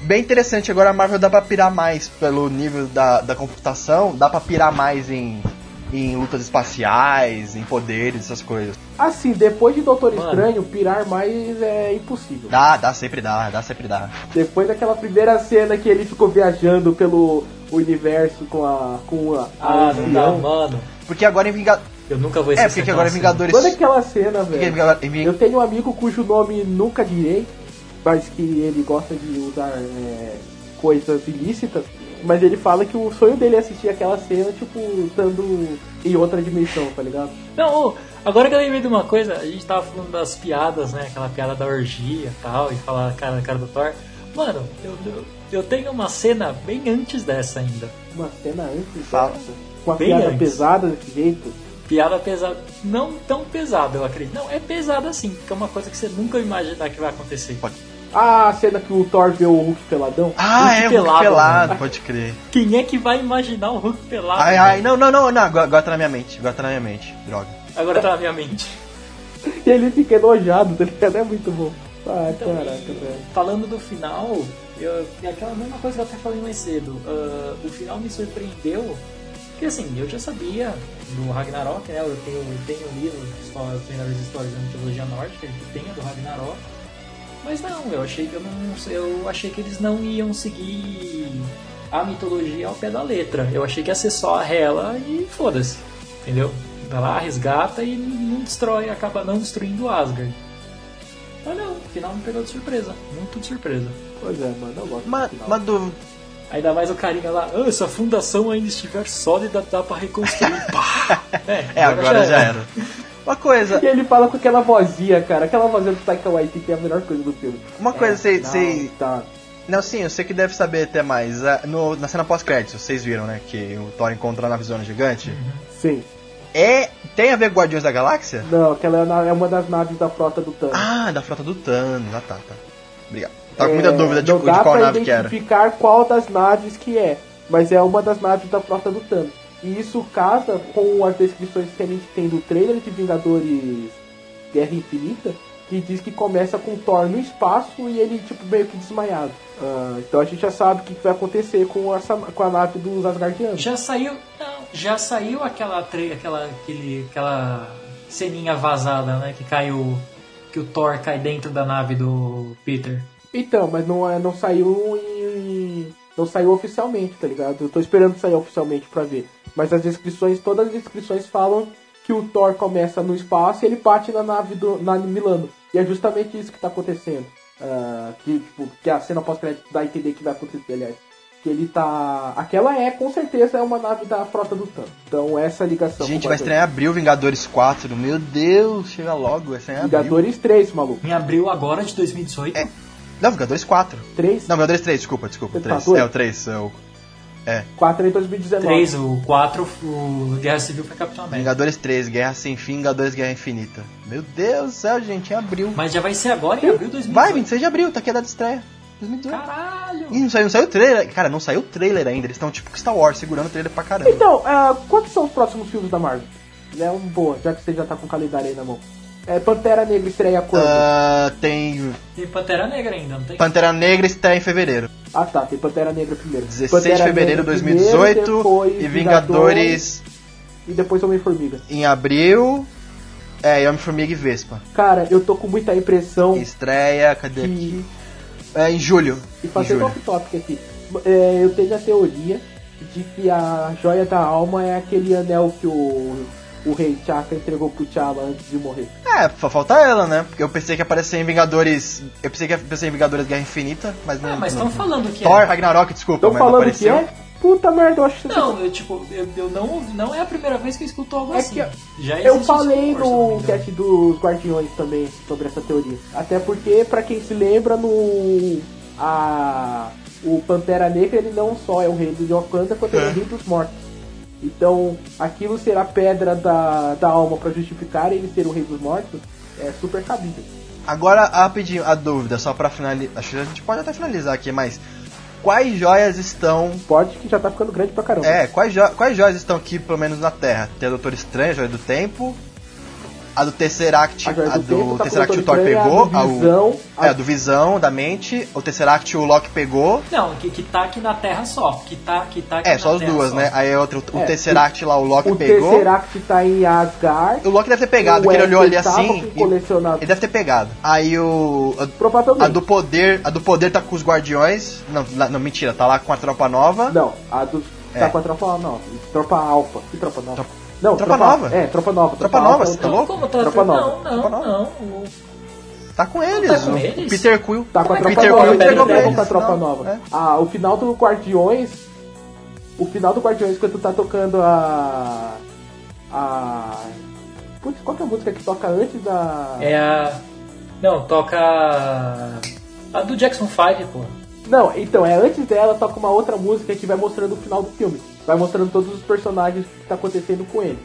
bem interessante. Agora a Marvel dá pra pirar mais pelo nível da, da computação, dá pra pirar mais em, em lutas espaciais, em poderes, essas coisas. Assim, depois de Doutor Mano. Estranho, pirar mais é impossível. Dá, dá, sempre dá, dá, sempre dá. Depois daquela primeira cena que ele ficou viajando pelo universo com a. com a. a Ah, não dá, mano. Porque agora em Vingadores. Eu nunca vou É, esquecer porque agora em. Vingadores. Toda aquela cena, velho. Eu tenho um amigo cujo nome nunca direi, mas que ele gosta de usar é, coisas ilícitas. Mas ele fala que o sonho dele é assistir aquela cena, tipo, estando em outra dimensão, tá ligado? Não, agora que eu lembrei de uma coisa, a gente tava falando das piadas, né? Aquela piada da orgia e tal, e falar a cara, cara do Thor. Mano, eu, eu, eu tenho uma cena bem antes dessa ainda. Uma cena antes dessa, com a Bem piada antes. pesada desse jeito. Piada pesada. Não tão pesada, eu acredito. Não, é pesada sim, porque é uma coisa que você nunca vai imaginar que vai acontecer. Ah, a cena que o Thor vê o Hulk peladão. Ah, Hulk é, o pelado, Hulk pelado, mano. pode crer. Quem é que vai imaginar o Hulk pelado? Ai, ai, não, não, não, não, agora, tá na minha mente, agora tá na minha mente, droga. Agora tá na minha mente. E ele fica enojado, tá ligado? É muito bom. Ah, Então, caraca, e- velho. Falando do final, eu, é aquela mesma coisa que eu até falei mais cedo. ah, o final me surpreendeu, porque assim, eu já sabia do Ragnarok, né? Eu tenho, eu tenho livro, história, primeiras histórias da mitologia nórdica, que tem a do Ragnarok. Mas não, eu achei que eu não. Eu achei que eles não iam seguir a mitologia ao pé da letra. Eu achei que ia ser só a Hela e foda-se. Entendeu? Vai lá, resgata e não destrói, acaba não destruindo Asgard. Mas não, o final me pegou de surpresa. Muito de surpresa. Pois é, mano, eu gosto Uma, do final. uma dúvida. Ainda mais o carinha lá, "Ah, se a fundação ainda estiver sólida, dá pra reconstruir. Pá! É, agora já era. Uma coisa, E ele fala com aquela vozinha, cara. Aquela vozinha do Taika Waititi é a melhor coisa do filme. uma coisa, você. Não, você- tá. Não, sim, eu sei que deve saber até mais. Ah, No, na cena pós-créditos, vocês viram, né? Que o Thor encontra a navezona gigante. Sim. É. Tem a ver com Guardiões da Galáxia? Não, aquela é, é uma das naves da frota do Thanos. Ah, da frota do Thanos. Ah, tá, tá. Obrigado. Tava com É, muita dúvida de, não de qual nave que era. identificar qual das naves que é, mas é uma das naves da frota do Thanos. E isso casa com as descrições que a gente tem do trailer de Vingadores Guerra Infinita, que diz que começa com Thor no espaço e ele tipo meio que desmaiado. Ah, então a gente já sabe o que vai acontecer com, essa, com a nave dos Asgardianos. Já saiu. Não, já saiu aquela, aquela, aquele, aquela ceninha vazada, né? Que caiu. Que o Thor cai dentro da nave do Peter. Então, mas não, é, não saiu em. Não saiu oficialmente, tá ligado? Eu tô esperando sair oficialmente pra ver. Mas as descrições, todas as descrições falam que o Thor começa no espaço e ele bate na nave do na Milano. E é justamente isso que tá acontecendo. Ah, que, tipo, que a cena pós-crédito dá a entender que vai acontecer, aliás. Que ele tá. Aquela é, com certeza, é uma nave da frota do Thanos. Então essa ligação. Gente, vai estrear em abril Vingadores 4. Meu Deus, chega logo, vai estrear em abril. Vingadores 3, maluco. Em abril agora de 2018. É. Não, Vingadores 4. 3? Não, Vingadores 3, desculpa, desculpa. Você tá 3. doido? É o 3. É o... É. 4 é em 2019. 3, o 4, o Guerra Civil foi Capitão América. Vingadores 3, Guerra Sem Fim, Vingadores Guerra Infinita. Meu Deus do céu, gente, em abril. Mas já vai ser agora em abril de 2018. Vai, 26 de abril, tá aqui a data de estreia. 2018. Caralho! Ih, não saiu, não saiu o trailer. Cara, não saiu o trailer ainda. Eles estão tipo Star Wars, segurando o trailer pra caramba. Então, ah, quantos são os próximos filmes da Marvel? É um boa, já que você já tá com o calendário aí na mão. É, Pantera Negra estreia quando? Ah, tem Tem Pantera Negra ainda, não tem? Pantera Negra estreia em fevereiro. Ah tá, tem Pantera Negra primeiro. 16 Pantera de fevereiro de Negra 2018 primeiro, depois e Vingadores E depois Homem-Formiga. em abril. É, e Homem-Formiga e Vespa. Cara, eu tô com muita impressão Estreia, cadê aqui? que. É, em julho. E fazendo julho. off-topic aqui. É, eu tenho a teoria de que a joia da alma é aquele anel que o, o rei Chaka entregou pro T'Challa antes de morrer. É, só falta ela, né? Porque eu pensei que ia aparecer em Vingadores. Eu pensei que ia aparecer em Vingadores Guerra Infinita, mas não. Ah, mas estão falando que Thor, é. Ragnarok, desculpa, Estão mas não falando que é? Puta merda, eu acho que Não, eu tipo, eu, eu não, não é a primeira vez que eu escuto algo É assim. que Já Eu falei no cast dos Guardiões também sobre essa teoria. Até porque, pra quem se lembra, no. A, o Pantera Negra ele não só é o rei do Wakanda, quanto ele é o É. rei dos mortos. Então, aquilo ser a pedra da, da alma pra justificar ele ser o rei dos mortos é super cabível. Agora, rapidinho, a dúvida, só pra finalizar. Acho que a gente pode até finalizar aqui, mas. Quais joias estão. Pode que já tá ficando grande pra caramba. É, quais, jo quais joias estão aqui, pelo menos na Terra? Tem a Doutor Estranho, a Joia do Tempo. A do Tesseract, A a do tempo do tá Tesseract o Thor pegou. A a do o- Visão, É, a- a do Visão, da mente. O Tesseract o Loki pegou. Não, que, que tá aqui na Terra só. Que tá, que tá aqui É, na só as Terra duas, só. né? Aí a outra, o É, Tesseract lá, o Loki O pegou. Tesseract tá em Asgard. O Loki deve ter pegado, o porque ele olhou ali assim. e-. Ele deve ter pegado. Aí o. a- Provavelmente. A do poder, a do poder tá com os guardiões. Não, não mentira, tá lá com a tropa nova. Não, a do. É. Tá com a tropa nova. Tropa alfa. Que tropa nova? Tropa- Não, Tropa Nova? É, tropa nova. Tropa Nova, alfa é você tá louco? Como tá? Tropa não, nova. não, Tropa nova. não. Tá com eles. Tá com o eles? Peter Quill. Tá com a tropa que nova. Peter Quill pegou com a tropa Não, nova. é. Ah, o final do Guardiões. O final do Guardiões, quando tu tá tocando a. A. Putz, qual que é a música que toca antes da. É a. Não, toca. a- A do Jackson 5, pô. Não, então, é antes dela toca uma outra música que vai mostrando o final do filme. Vai mostrando todos os personagens que tá acontecendo com ele.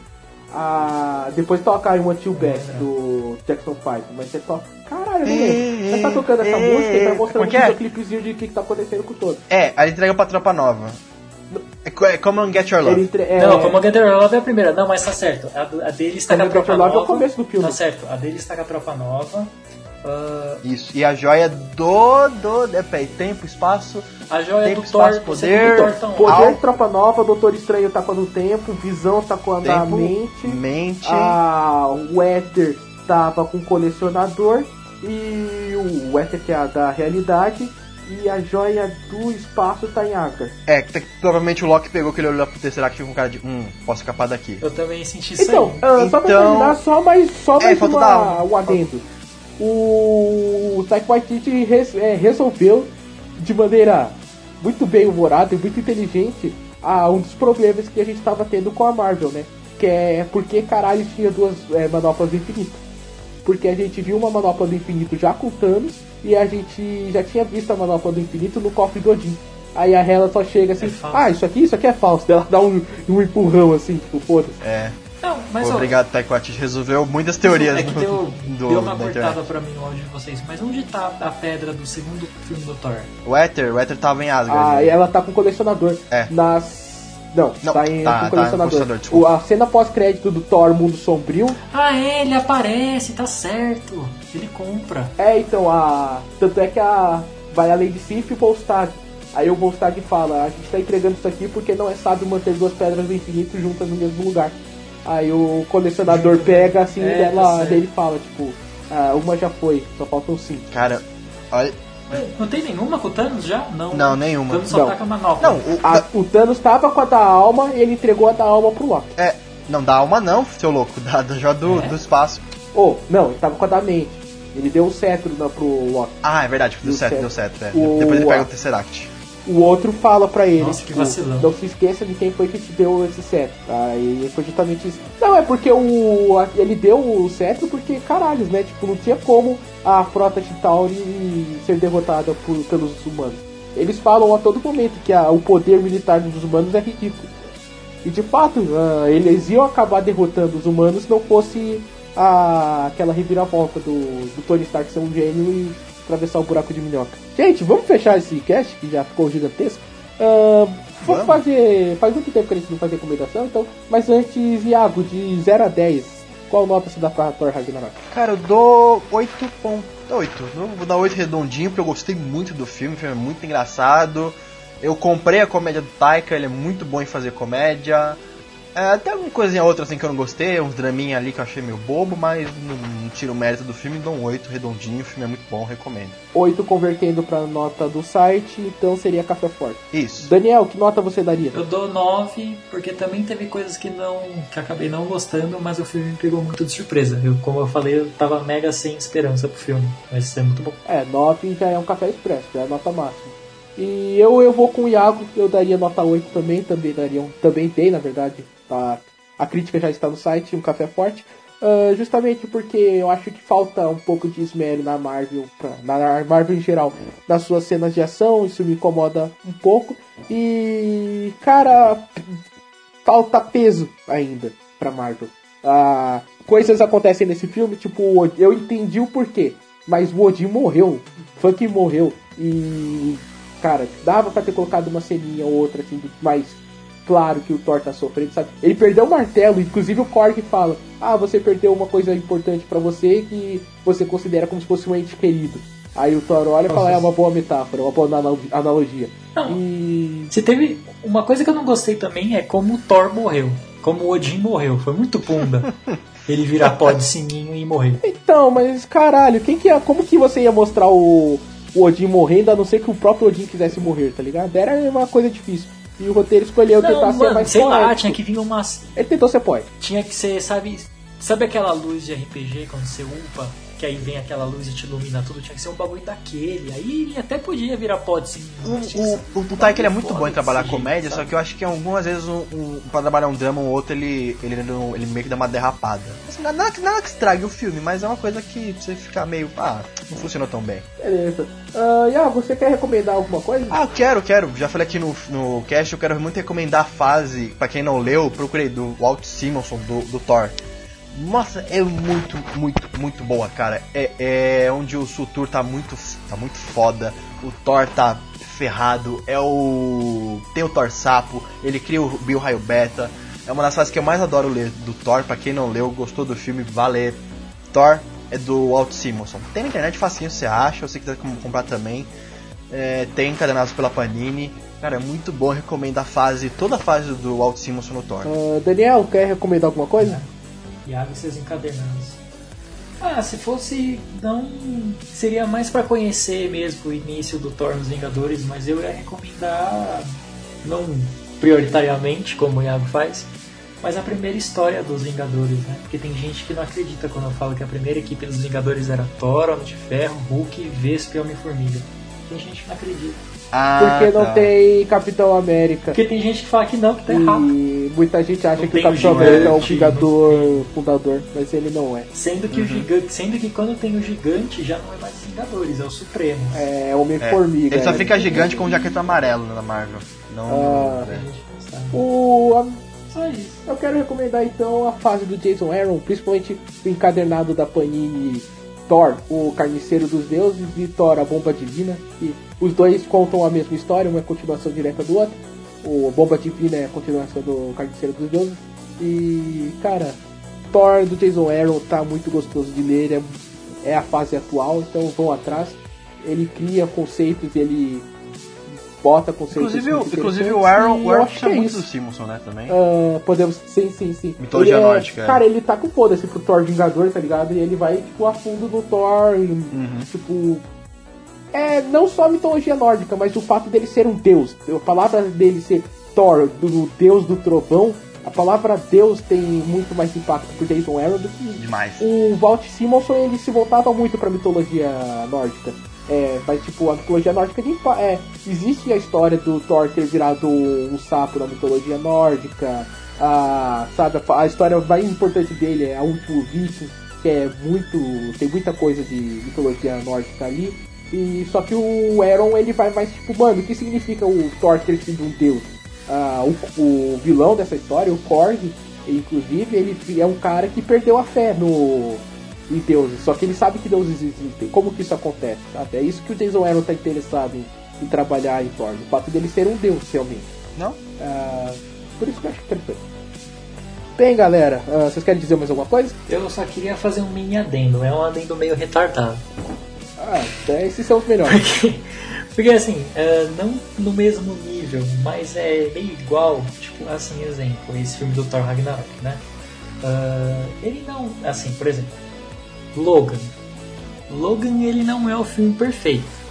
Ah, depois toca I Want You Back do Jackson 5, mas você toca. Caralho, lembro. Você tá tocando essa Ei, música e vai ei, mostrando como um que é? videoclipezinho de o que, que tá acontecendo com todos. É, aí ele entrega pra tropa nova. É, co- é Come on Get Your Love. Entre... é, Não, como a Get Your Love é a primeira. Não, mas tá certo. A, a dele está com a tropa Your Love é o nova. começo do filme. Tá certo. A dele está com a tropa nova. Ah, Isso. E a joia do. do. É, peraí, tempo, espaço. a joia Tempo, do Thor. espaço, o poder. segundo Thor tá onde? Poder, Al- Tropa Nova, Doutor Estranho tá com do tempo, Visão tá com a Tempo, mente, mente. a o Éter tava com o colecionador e o Éter que é a da realidade e a joia do espaço tá em Asgard. É, que, que provavelmente o Loki pegou que ele olhou pro Tesseract com cara de. Hum, posso escapar daqui. Eu também senti isso Então, aí. ah, só pra Então- terminar, só mais, só É, mais falta uma, um adendo. O Taika Waititi res- é, resolveu de maneira muito bem humorada e muito inteligente a um dos problemas que a gente tava tendo com a Marvel, né? Que é porque caralho tinha duas é, manoplas do infinito. Porque a gente viu uma manopla do infinito já com Thanos e a gente já tinha visto a manopla do infinito no cofre do Odin. Aí a Hela só chega assim, É ah, isso aqui, isso aqui é falso. Ela dá um, um empurrão assim, tipo, foda-se. É. Não, mas ó, Obrigado, Taika Waititi. Resolveu muitas teorias É que deu, do, deu uma da cortada pra mim no áudio de vocês. Mas onde tá a pedra do segundo filme do Thor? O Éter, o Éter tava em Asgard. Ah, e ela tá com colecionador. É. Nas. Não, Não, tá em tá- com tá colecionador. desculpa. O- a cena pós-crédito do Thor Mundo Sombrio. Ah, é, ele aparece, tá certo. Ele compra. É, então, a. Tanto é que a. Vai a Lady Sif e o Volstagg. Aí o Volstagg fala: a gente tá entregando isso aqui porque não é sábio manter duas pedras do infinito juntas no mesmo lugar. Aí o colecionador pega assim É, e ela, tá ele fala: tipo, ah, uma já foi, só faltam cinco. Cara, olha. Não tem nenhuma com o Thanos já? Não. Não, nenhuma. O Thanos só Não. tá com a manopla. Não, o, A- o Thanos tava com a da alma e ele entregou a da alma pro Loki. é, não dá alma não, seu louco, da, da joia do, É? do espaço. Oh, não, ele tava com a da mente. Ele deu o cetro na, pro Loki. Ah, é verdade, deu certo, certo. deu certo. É. O- Depois ele pega o Tesseract. O outro fala pra ele, Nossa, que vacilão. não se esqueça de quem foi que te deu esse cetro. Aí foi justamente isso. Não, é porque o ele deu o cetro porque, caralhos, né? Tipo, não tinha como a frota de Tauri ser derrotada por- pelos humanos. eles falam a todo momento que a, o poder militar dos humanos é ridículo. E de fato, uh, eles iam acabar derrotando os humanos se não fosse a, aquela reviravolta do, do Tony Stark ser um gênio e atravessar o buraco de minhoca. Gente, vamos fechar esse cast que já ficou gigantesco. Uh, vamos fazer. Faz muito tempo que a gente não faz recomendação, então. Mas antes, Iago, de 0 a 10, qual nota você dá pra Thor Ragnarok? Cara, eu dou 8.8. Vou dar 8 redondinho, porque eu gostei muito do filme, o filme é muito engraçado. Eu comprei a comédia do Taika, ele é muito bom em fazer comédia. É, tem alguma coisinha outra assim que eu não gostei, uns draminha ali que eu achei meio bobo, mas não, não tiro o mérito do filme, dou um 8 redondinho, o filme é muito bom, recomendo. 8 convertendo pra nota do site, então seria Café Forte. Isso. Daniel, que nota você daria? Eu dou 9, porque também teve coisas que não. que acabei não gostando, mas o filme me pegou muito de surpresa. Eu, como eu falei, eu tava mega sem esperança pro filme. Mas é muito bom. É, 9 já é um café expresso, já é a nota máxima. E eu, eu vou com o Iago, eu daria nota 8 também, também daria um, também dei, na verdade, tá, a crítica já está no site, um café forte. Uh, justamente porque eu acho que falta um pouco de esmero na Marvel, pra, na Marvel em geral, nas suas cenas de ação, isso me incomoda um pouco. E, cara, falta peso ainda pra Marvel. Uh, coisas acontecem nesse filme, tipo, eu entendi o porquê, mas o Odin morreu, Funk morreu, e cara, dava para ter colocado uma ceninha ou outra, assim, mais claro que o Thor tá sofrendo, sabe? Ele perdeu o martelo, inclusive o Korg fala: Ah, você perdeu uma coisa importante para você que você considera como se fosse um ente querido. Aí o Thor olha e fala: É uma boa metáfora, uma boa analogia. Não, e. Se teve. Uma coisa que eu não gostei também é como o Thor morreu. Como o Odin morreu. Foi muito punda. ele virar pó de sininho e morrer. Então, mas caralho, quem que ia, como que você ia mostrar o o Odin morrendo, a não ser que o próprio Odin quisesse morrer, tá ligado? Era uma coisa difícil. E o roteiro escolheu não, tentar mano, ser mais sei poético. lá, tinha que vir uma. Ele tentou ser poético. Tinha que ser, sabe. Sabe aquela luz de RPG quando você upa? Que aí vem aquela luz e te ilumina tudo, tinha que ser um bagulho daquele. Aí ele até podia virar pod sim. O, o, o, o Taika ele é muito bom em trabalhar comédia, jeito, só que eu acho que algumas vezes um, um, pra trabalhar um drama ou um outro ele, ele, ele, meio que dá uma derrapada. Assim, nada, nada que estrague o filme, mas é uma coisa que você fica meio. Ah, não funcionou tão bem. Beleza. Uh, você quer recomendar alguma coisa? Ah, eu quero, quero. Já falei aqui no, no cast, eu quero muito recomendar a fase, pra quem não leu, procurei do Walt Simonson, do, do Thor. Nossa, é muito, muito, muito boa, cara. É, é onde o Sutur tá muito, tá muito foda. O Thor tá ferrado. É o. Tem o Thor Sapo. Ele cria o Bill Raio Beta. É uma das fases que eu mais adoro ler do Thor. Pra quem não leu, gostou do filme, vale. Thor é do Walt Simonson. Tem na internet facinho, você acha. Se você quiser comprar também. É, tem encadenados pela Panini. Cara, é muito bom. Recomendo a fase, toda a fase do Walt Simonson no Thor. Uh, Daniel, quer recomendar alguma coisa? Iago e seus encadernados. Ah, se fosse. não. Seria mais para conhecer mesmo o início do Thor nos Vingadores, mas eu ia recomendar. Não prioritariamente, como o Iago faz, mas a primeira história dos Vingadores, né? Porque tem gente que não acredita quando eu falo que a primeira equipe dos Vingadores era Thor, Homem de Ferro, Hulk, Vespa e Homem-Formiga. Tem gente que não acredita. Ah, Porque não tá. tem Capitão América. Porque tem gente que fala que não, que tá errado. E muita gente acha não que o Capitão América é o Vingador fundador, mas ele não é. Sendo que uhum. o gigante, sendo que quando tem o gigante já não é mais Vingadores, é o Supremo. É, Homem-Formiga. É. Ele só fica gigante com o jaqueta amarelo na Marvel. Não. Ah, é. O. A... Só isso. Eu quero recomendar então a fase do Jason Aaron, principalmente o encadernado da Panini Thor, o Carniceiro dos Deuses, e Thor, a Bomba Divina. E os dois contam a mesma história, uma é continuação direta do outro. O Bomba Divina é a continuação do Carniceiro dos Deuses. E, cara, Thor do Jason Aaron tá muito gostoso de ler, é, é a fase atual, então vão atrás. Ele cria conceitos, ele bota conceitos. Inclusive, inclusive o Aaron, o Aaron é muito do Simonson, né, também. Uh, podemos, sim, sim, sim. Mitologia ele é, nórdica. Cara, ele tá com foda-se pro Thor Vingador, tá ligado? E ele vai, tipo, a fundo no Thor, uhum. tipo... É, não só a mitologia nórdica, mas o fato dele ser um deus. A palavra dele ser Thor, do deus do trovão, a palavra Deus tem muito mais impacto pro Jason Aaron do que Demais. o Walt Simonson ele se voltava muito pra mitologia nórdica. É, mas tipo, a mitologia nórdica de, é, existe a história do Thor ter virado um sapo na mitologia nórdica. A, sabe, a, a história mais importante dele é a último viking, que é muito. tem muita coisa de mitologia nórdica ali. E só que o Aaron ele vai mais tipo, mano, o que significa o Thor ter sido um deus? Ah, o, o vilão dessa história, o Korg, inclusive, ele é um cara que perdeu a fé no em deuses, só que ele sabe que deuses existem. Como que isso acontece? Sabe? É isso que o Jason Aaron tá interessado em, em trabalhar em Thor, o fato dele ser um deus realmente. Não? Ah, por isso que eu acho interessante. Bem, galera, ah, vocês querem dizer mais alguma coisa? Eu só queria fazer um mini adendo, é um adendo meio retardado. Ah, é, esses são os melhores. Porque, porque assim, é, não no mesmo nível, mas é meio igual, tipo, assim, exemplo, esse filme do Thor Ragnarok, né? Ele não, assim, por exemplo, Logan. Logan ele não é o filme perfeito.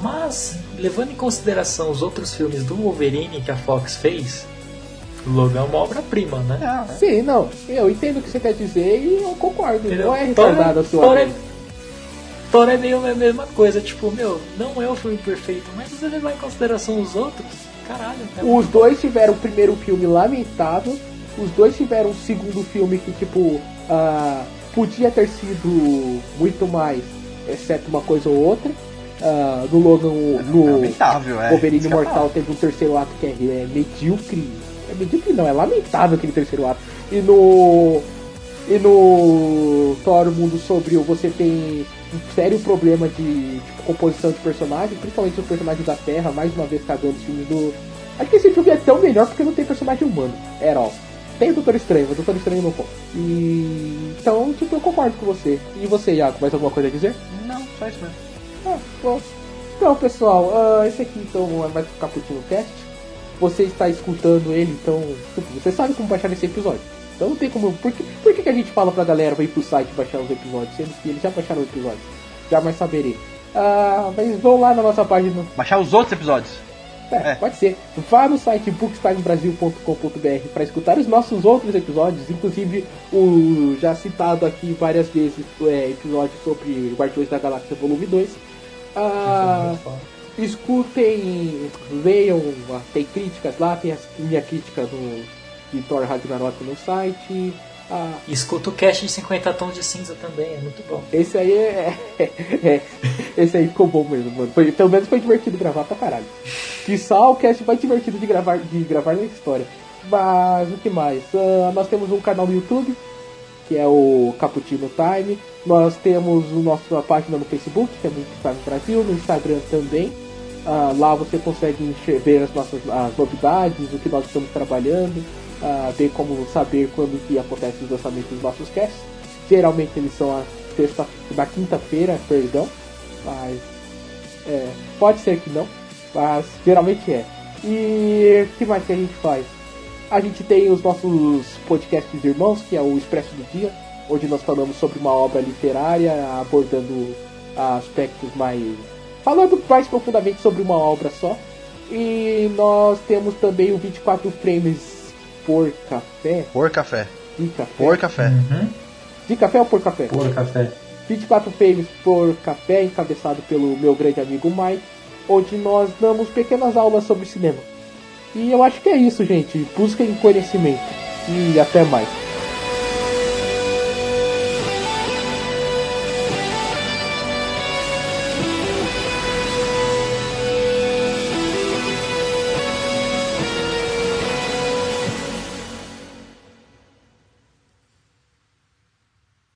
Mas, levando em consideração os outros filmes do Wolverine que a Fox fez, Logan é uma obra-prima, né? É. Sim, não, eu entendo o que você quer dizer e eu concordo. Entendeu? Não é retardado a sua. Thor é, Thor é meio a mesma coisa, tipo, meu, não é o filme perfeito, mas se você levar em consideração os outros, caralho. É Os dois tiveram o primeiro filme lamentável, os dois tiveram o segundo filme que, tipo, ah, podia ter sido muito mais, exceto uma coisa ou outra. Ah, no Logan, no Lamentável, é. Wolverine ia Mortal teve um terceiro ato que é, é medíocre. É medíocre não, é lamentável aquele terceiro ato. E no. E no Thor Mundo Sombrio você tem um sério problema de tipo, composição de personagem, principalmente os personagens da Terra, mais uma vez cagando os filmes do. Acho que esse filme é tão melhor porque não tem personagem humano. Era ó. Tem o Doutor Estranho, mas o Doutor Estranho não conta. E. Então, tipo, eu concordo com você. E você, Iago, mais alguma coisa a dizer? Não, só isso mesmo. Ah, bom. Então, pessoal, ah, esse aqui então é mais um Caputino Cast. Você está escutando ele, então tipo, você sabe como baixar esse episódio. Então não tem como. Por que, por que, que a gente fala pra galera ir pro site baixar os episódios? Sendo que eles já baixaram o episódio. Já mais saberei. Ah, mas vão lá na nossa página. Baixar os outros episódios. É, pode ser. Vá no site bookstimebrasil.com.br para escutar os nossos outros episódios, inclusive o já citado aqui várias vezes é, episódio sobre Guardiões da Galáxia Volume 2. Ah, escutem, leiam, tem críticas lá, tem a minha crítica no, de Thor Ragnarok no site. Ah, Escuta o cast de 50 tons de cinza também, é muito bom. esse aí é, é- Esse aí ficou bom mesmo, mano. Foi- pelo menos foi divertido gravar pra caralho. Que só o cast foi divertido de gravar, de gravar na história. Mas o que mais? Ah, nós temos um canal no YouTube, que é o Caputino Time. Nós temos a nossa página no Facebook, que é Muito Time Brasil, no Instagram também. Ah, lá você consegue ver as nossas as novidades, o que nós estamos trabalhando, ver como saber quando que acontece os lançamentos dos nossos casts. Geralmente eles são a sexta, na quinta-feira, perdão, mas é, pode ser que não, mas geralmente é. E o que mais que a gente faz? A gente tem os nossos podcasts irmãos, que é o Expresso do Dia, onde nós falamos sobre uma obra literária, abordando aspectos mais. falando mais profundamente sobre uma obra só. E nós temos também o 24 frames por café. Por café. De café. Por café. Uhum. De café ou por café? Puro café. 24 frames por café, encabeçado pelo meu grande amigo Mike, onde nós damos pequenas aulas sobre cinema. E eu acho que é isso, gente. Busquem conhecimento. E até mais.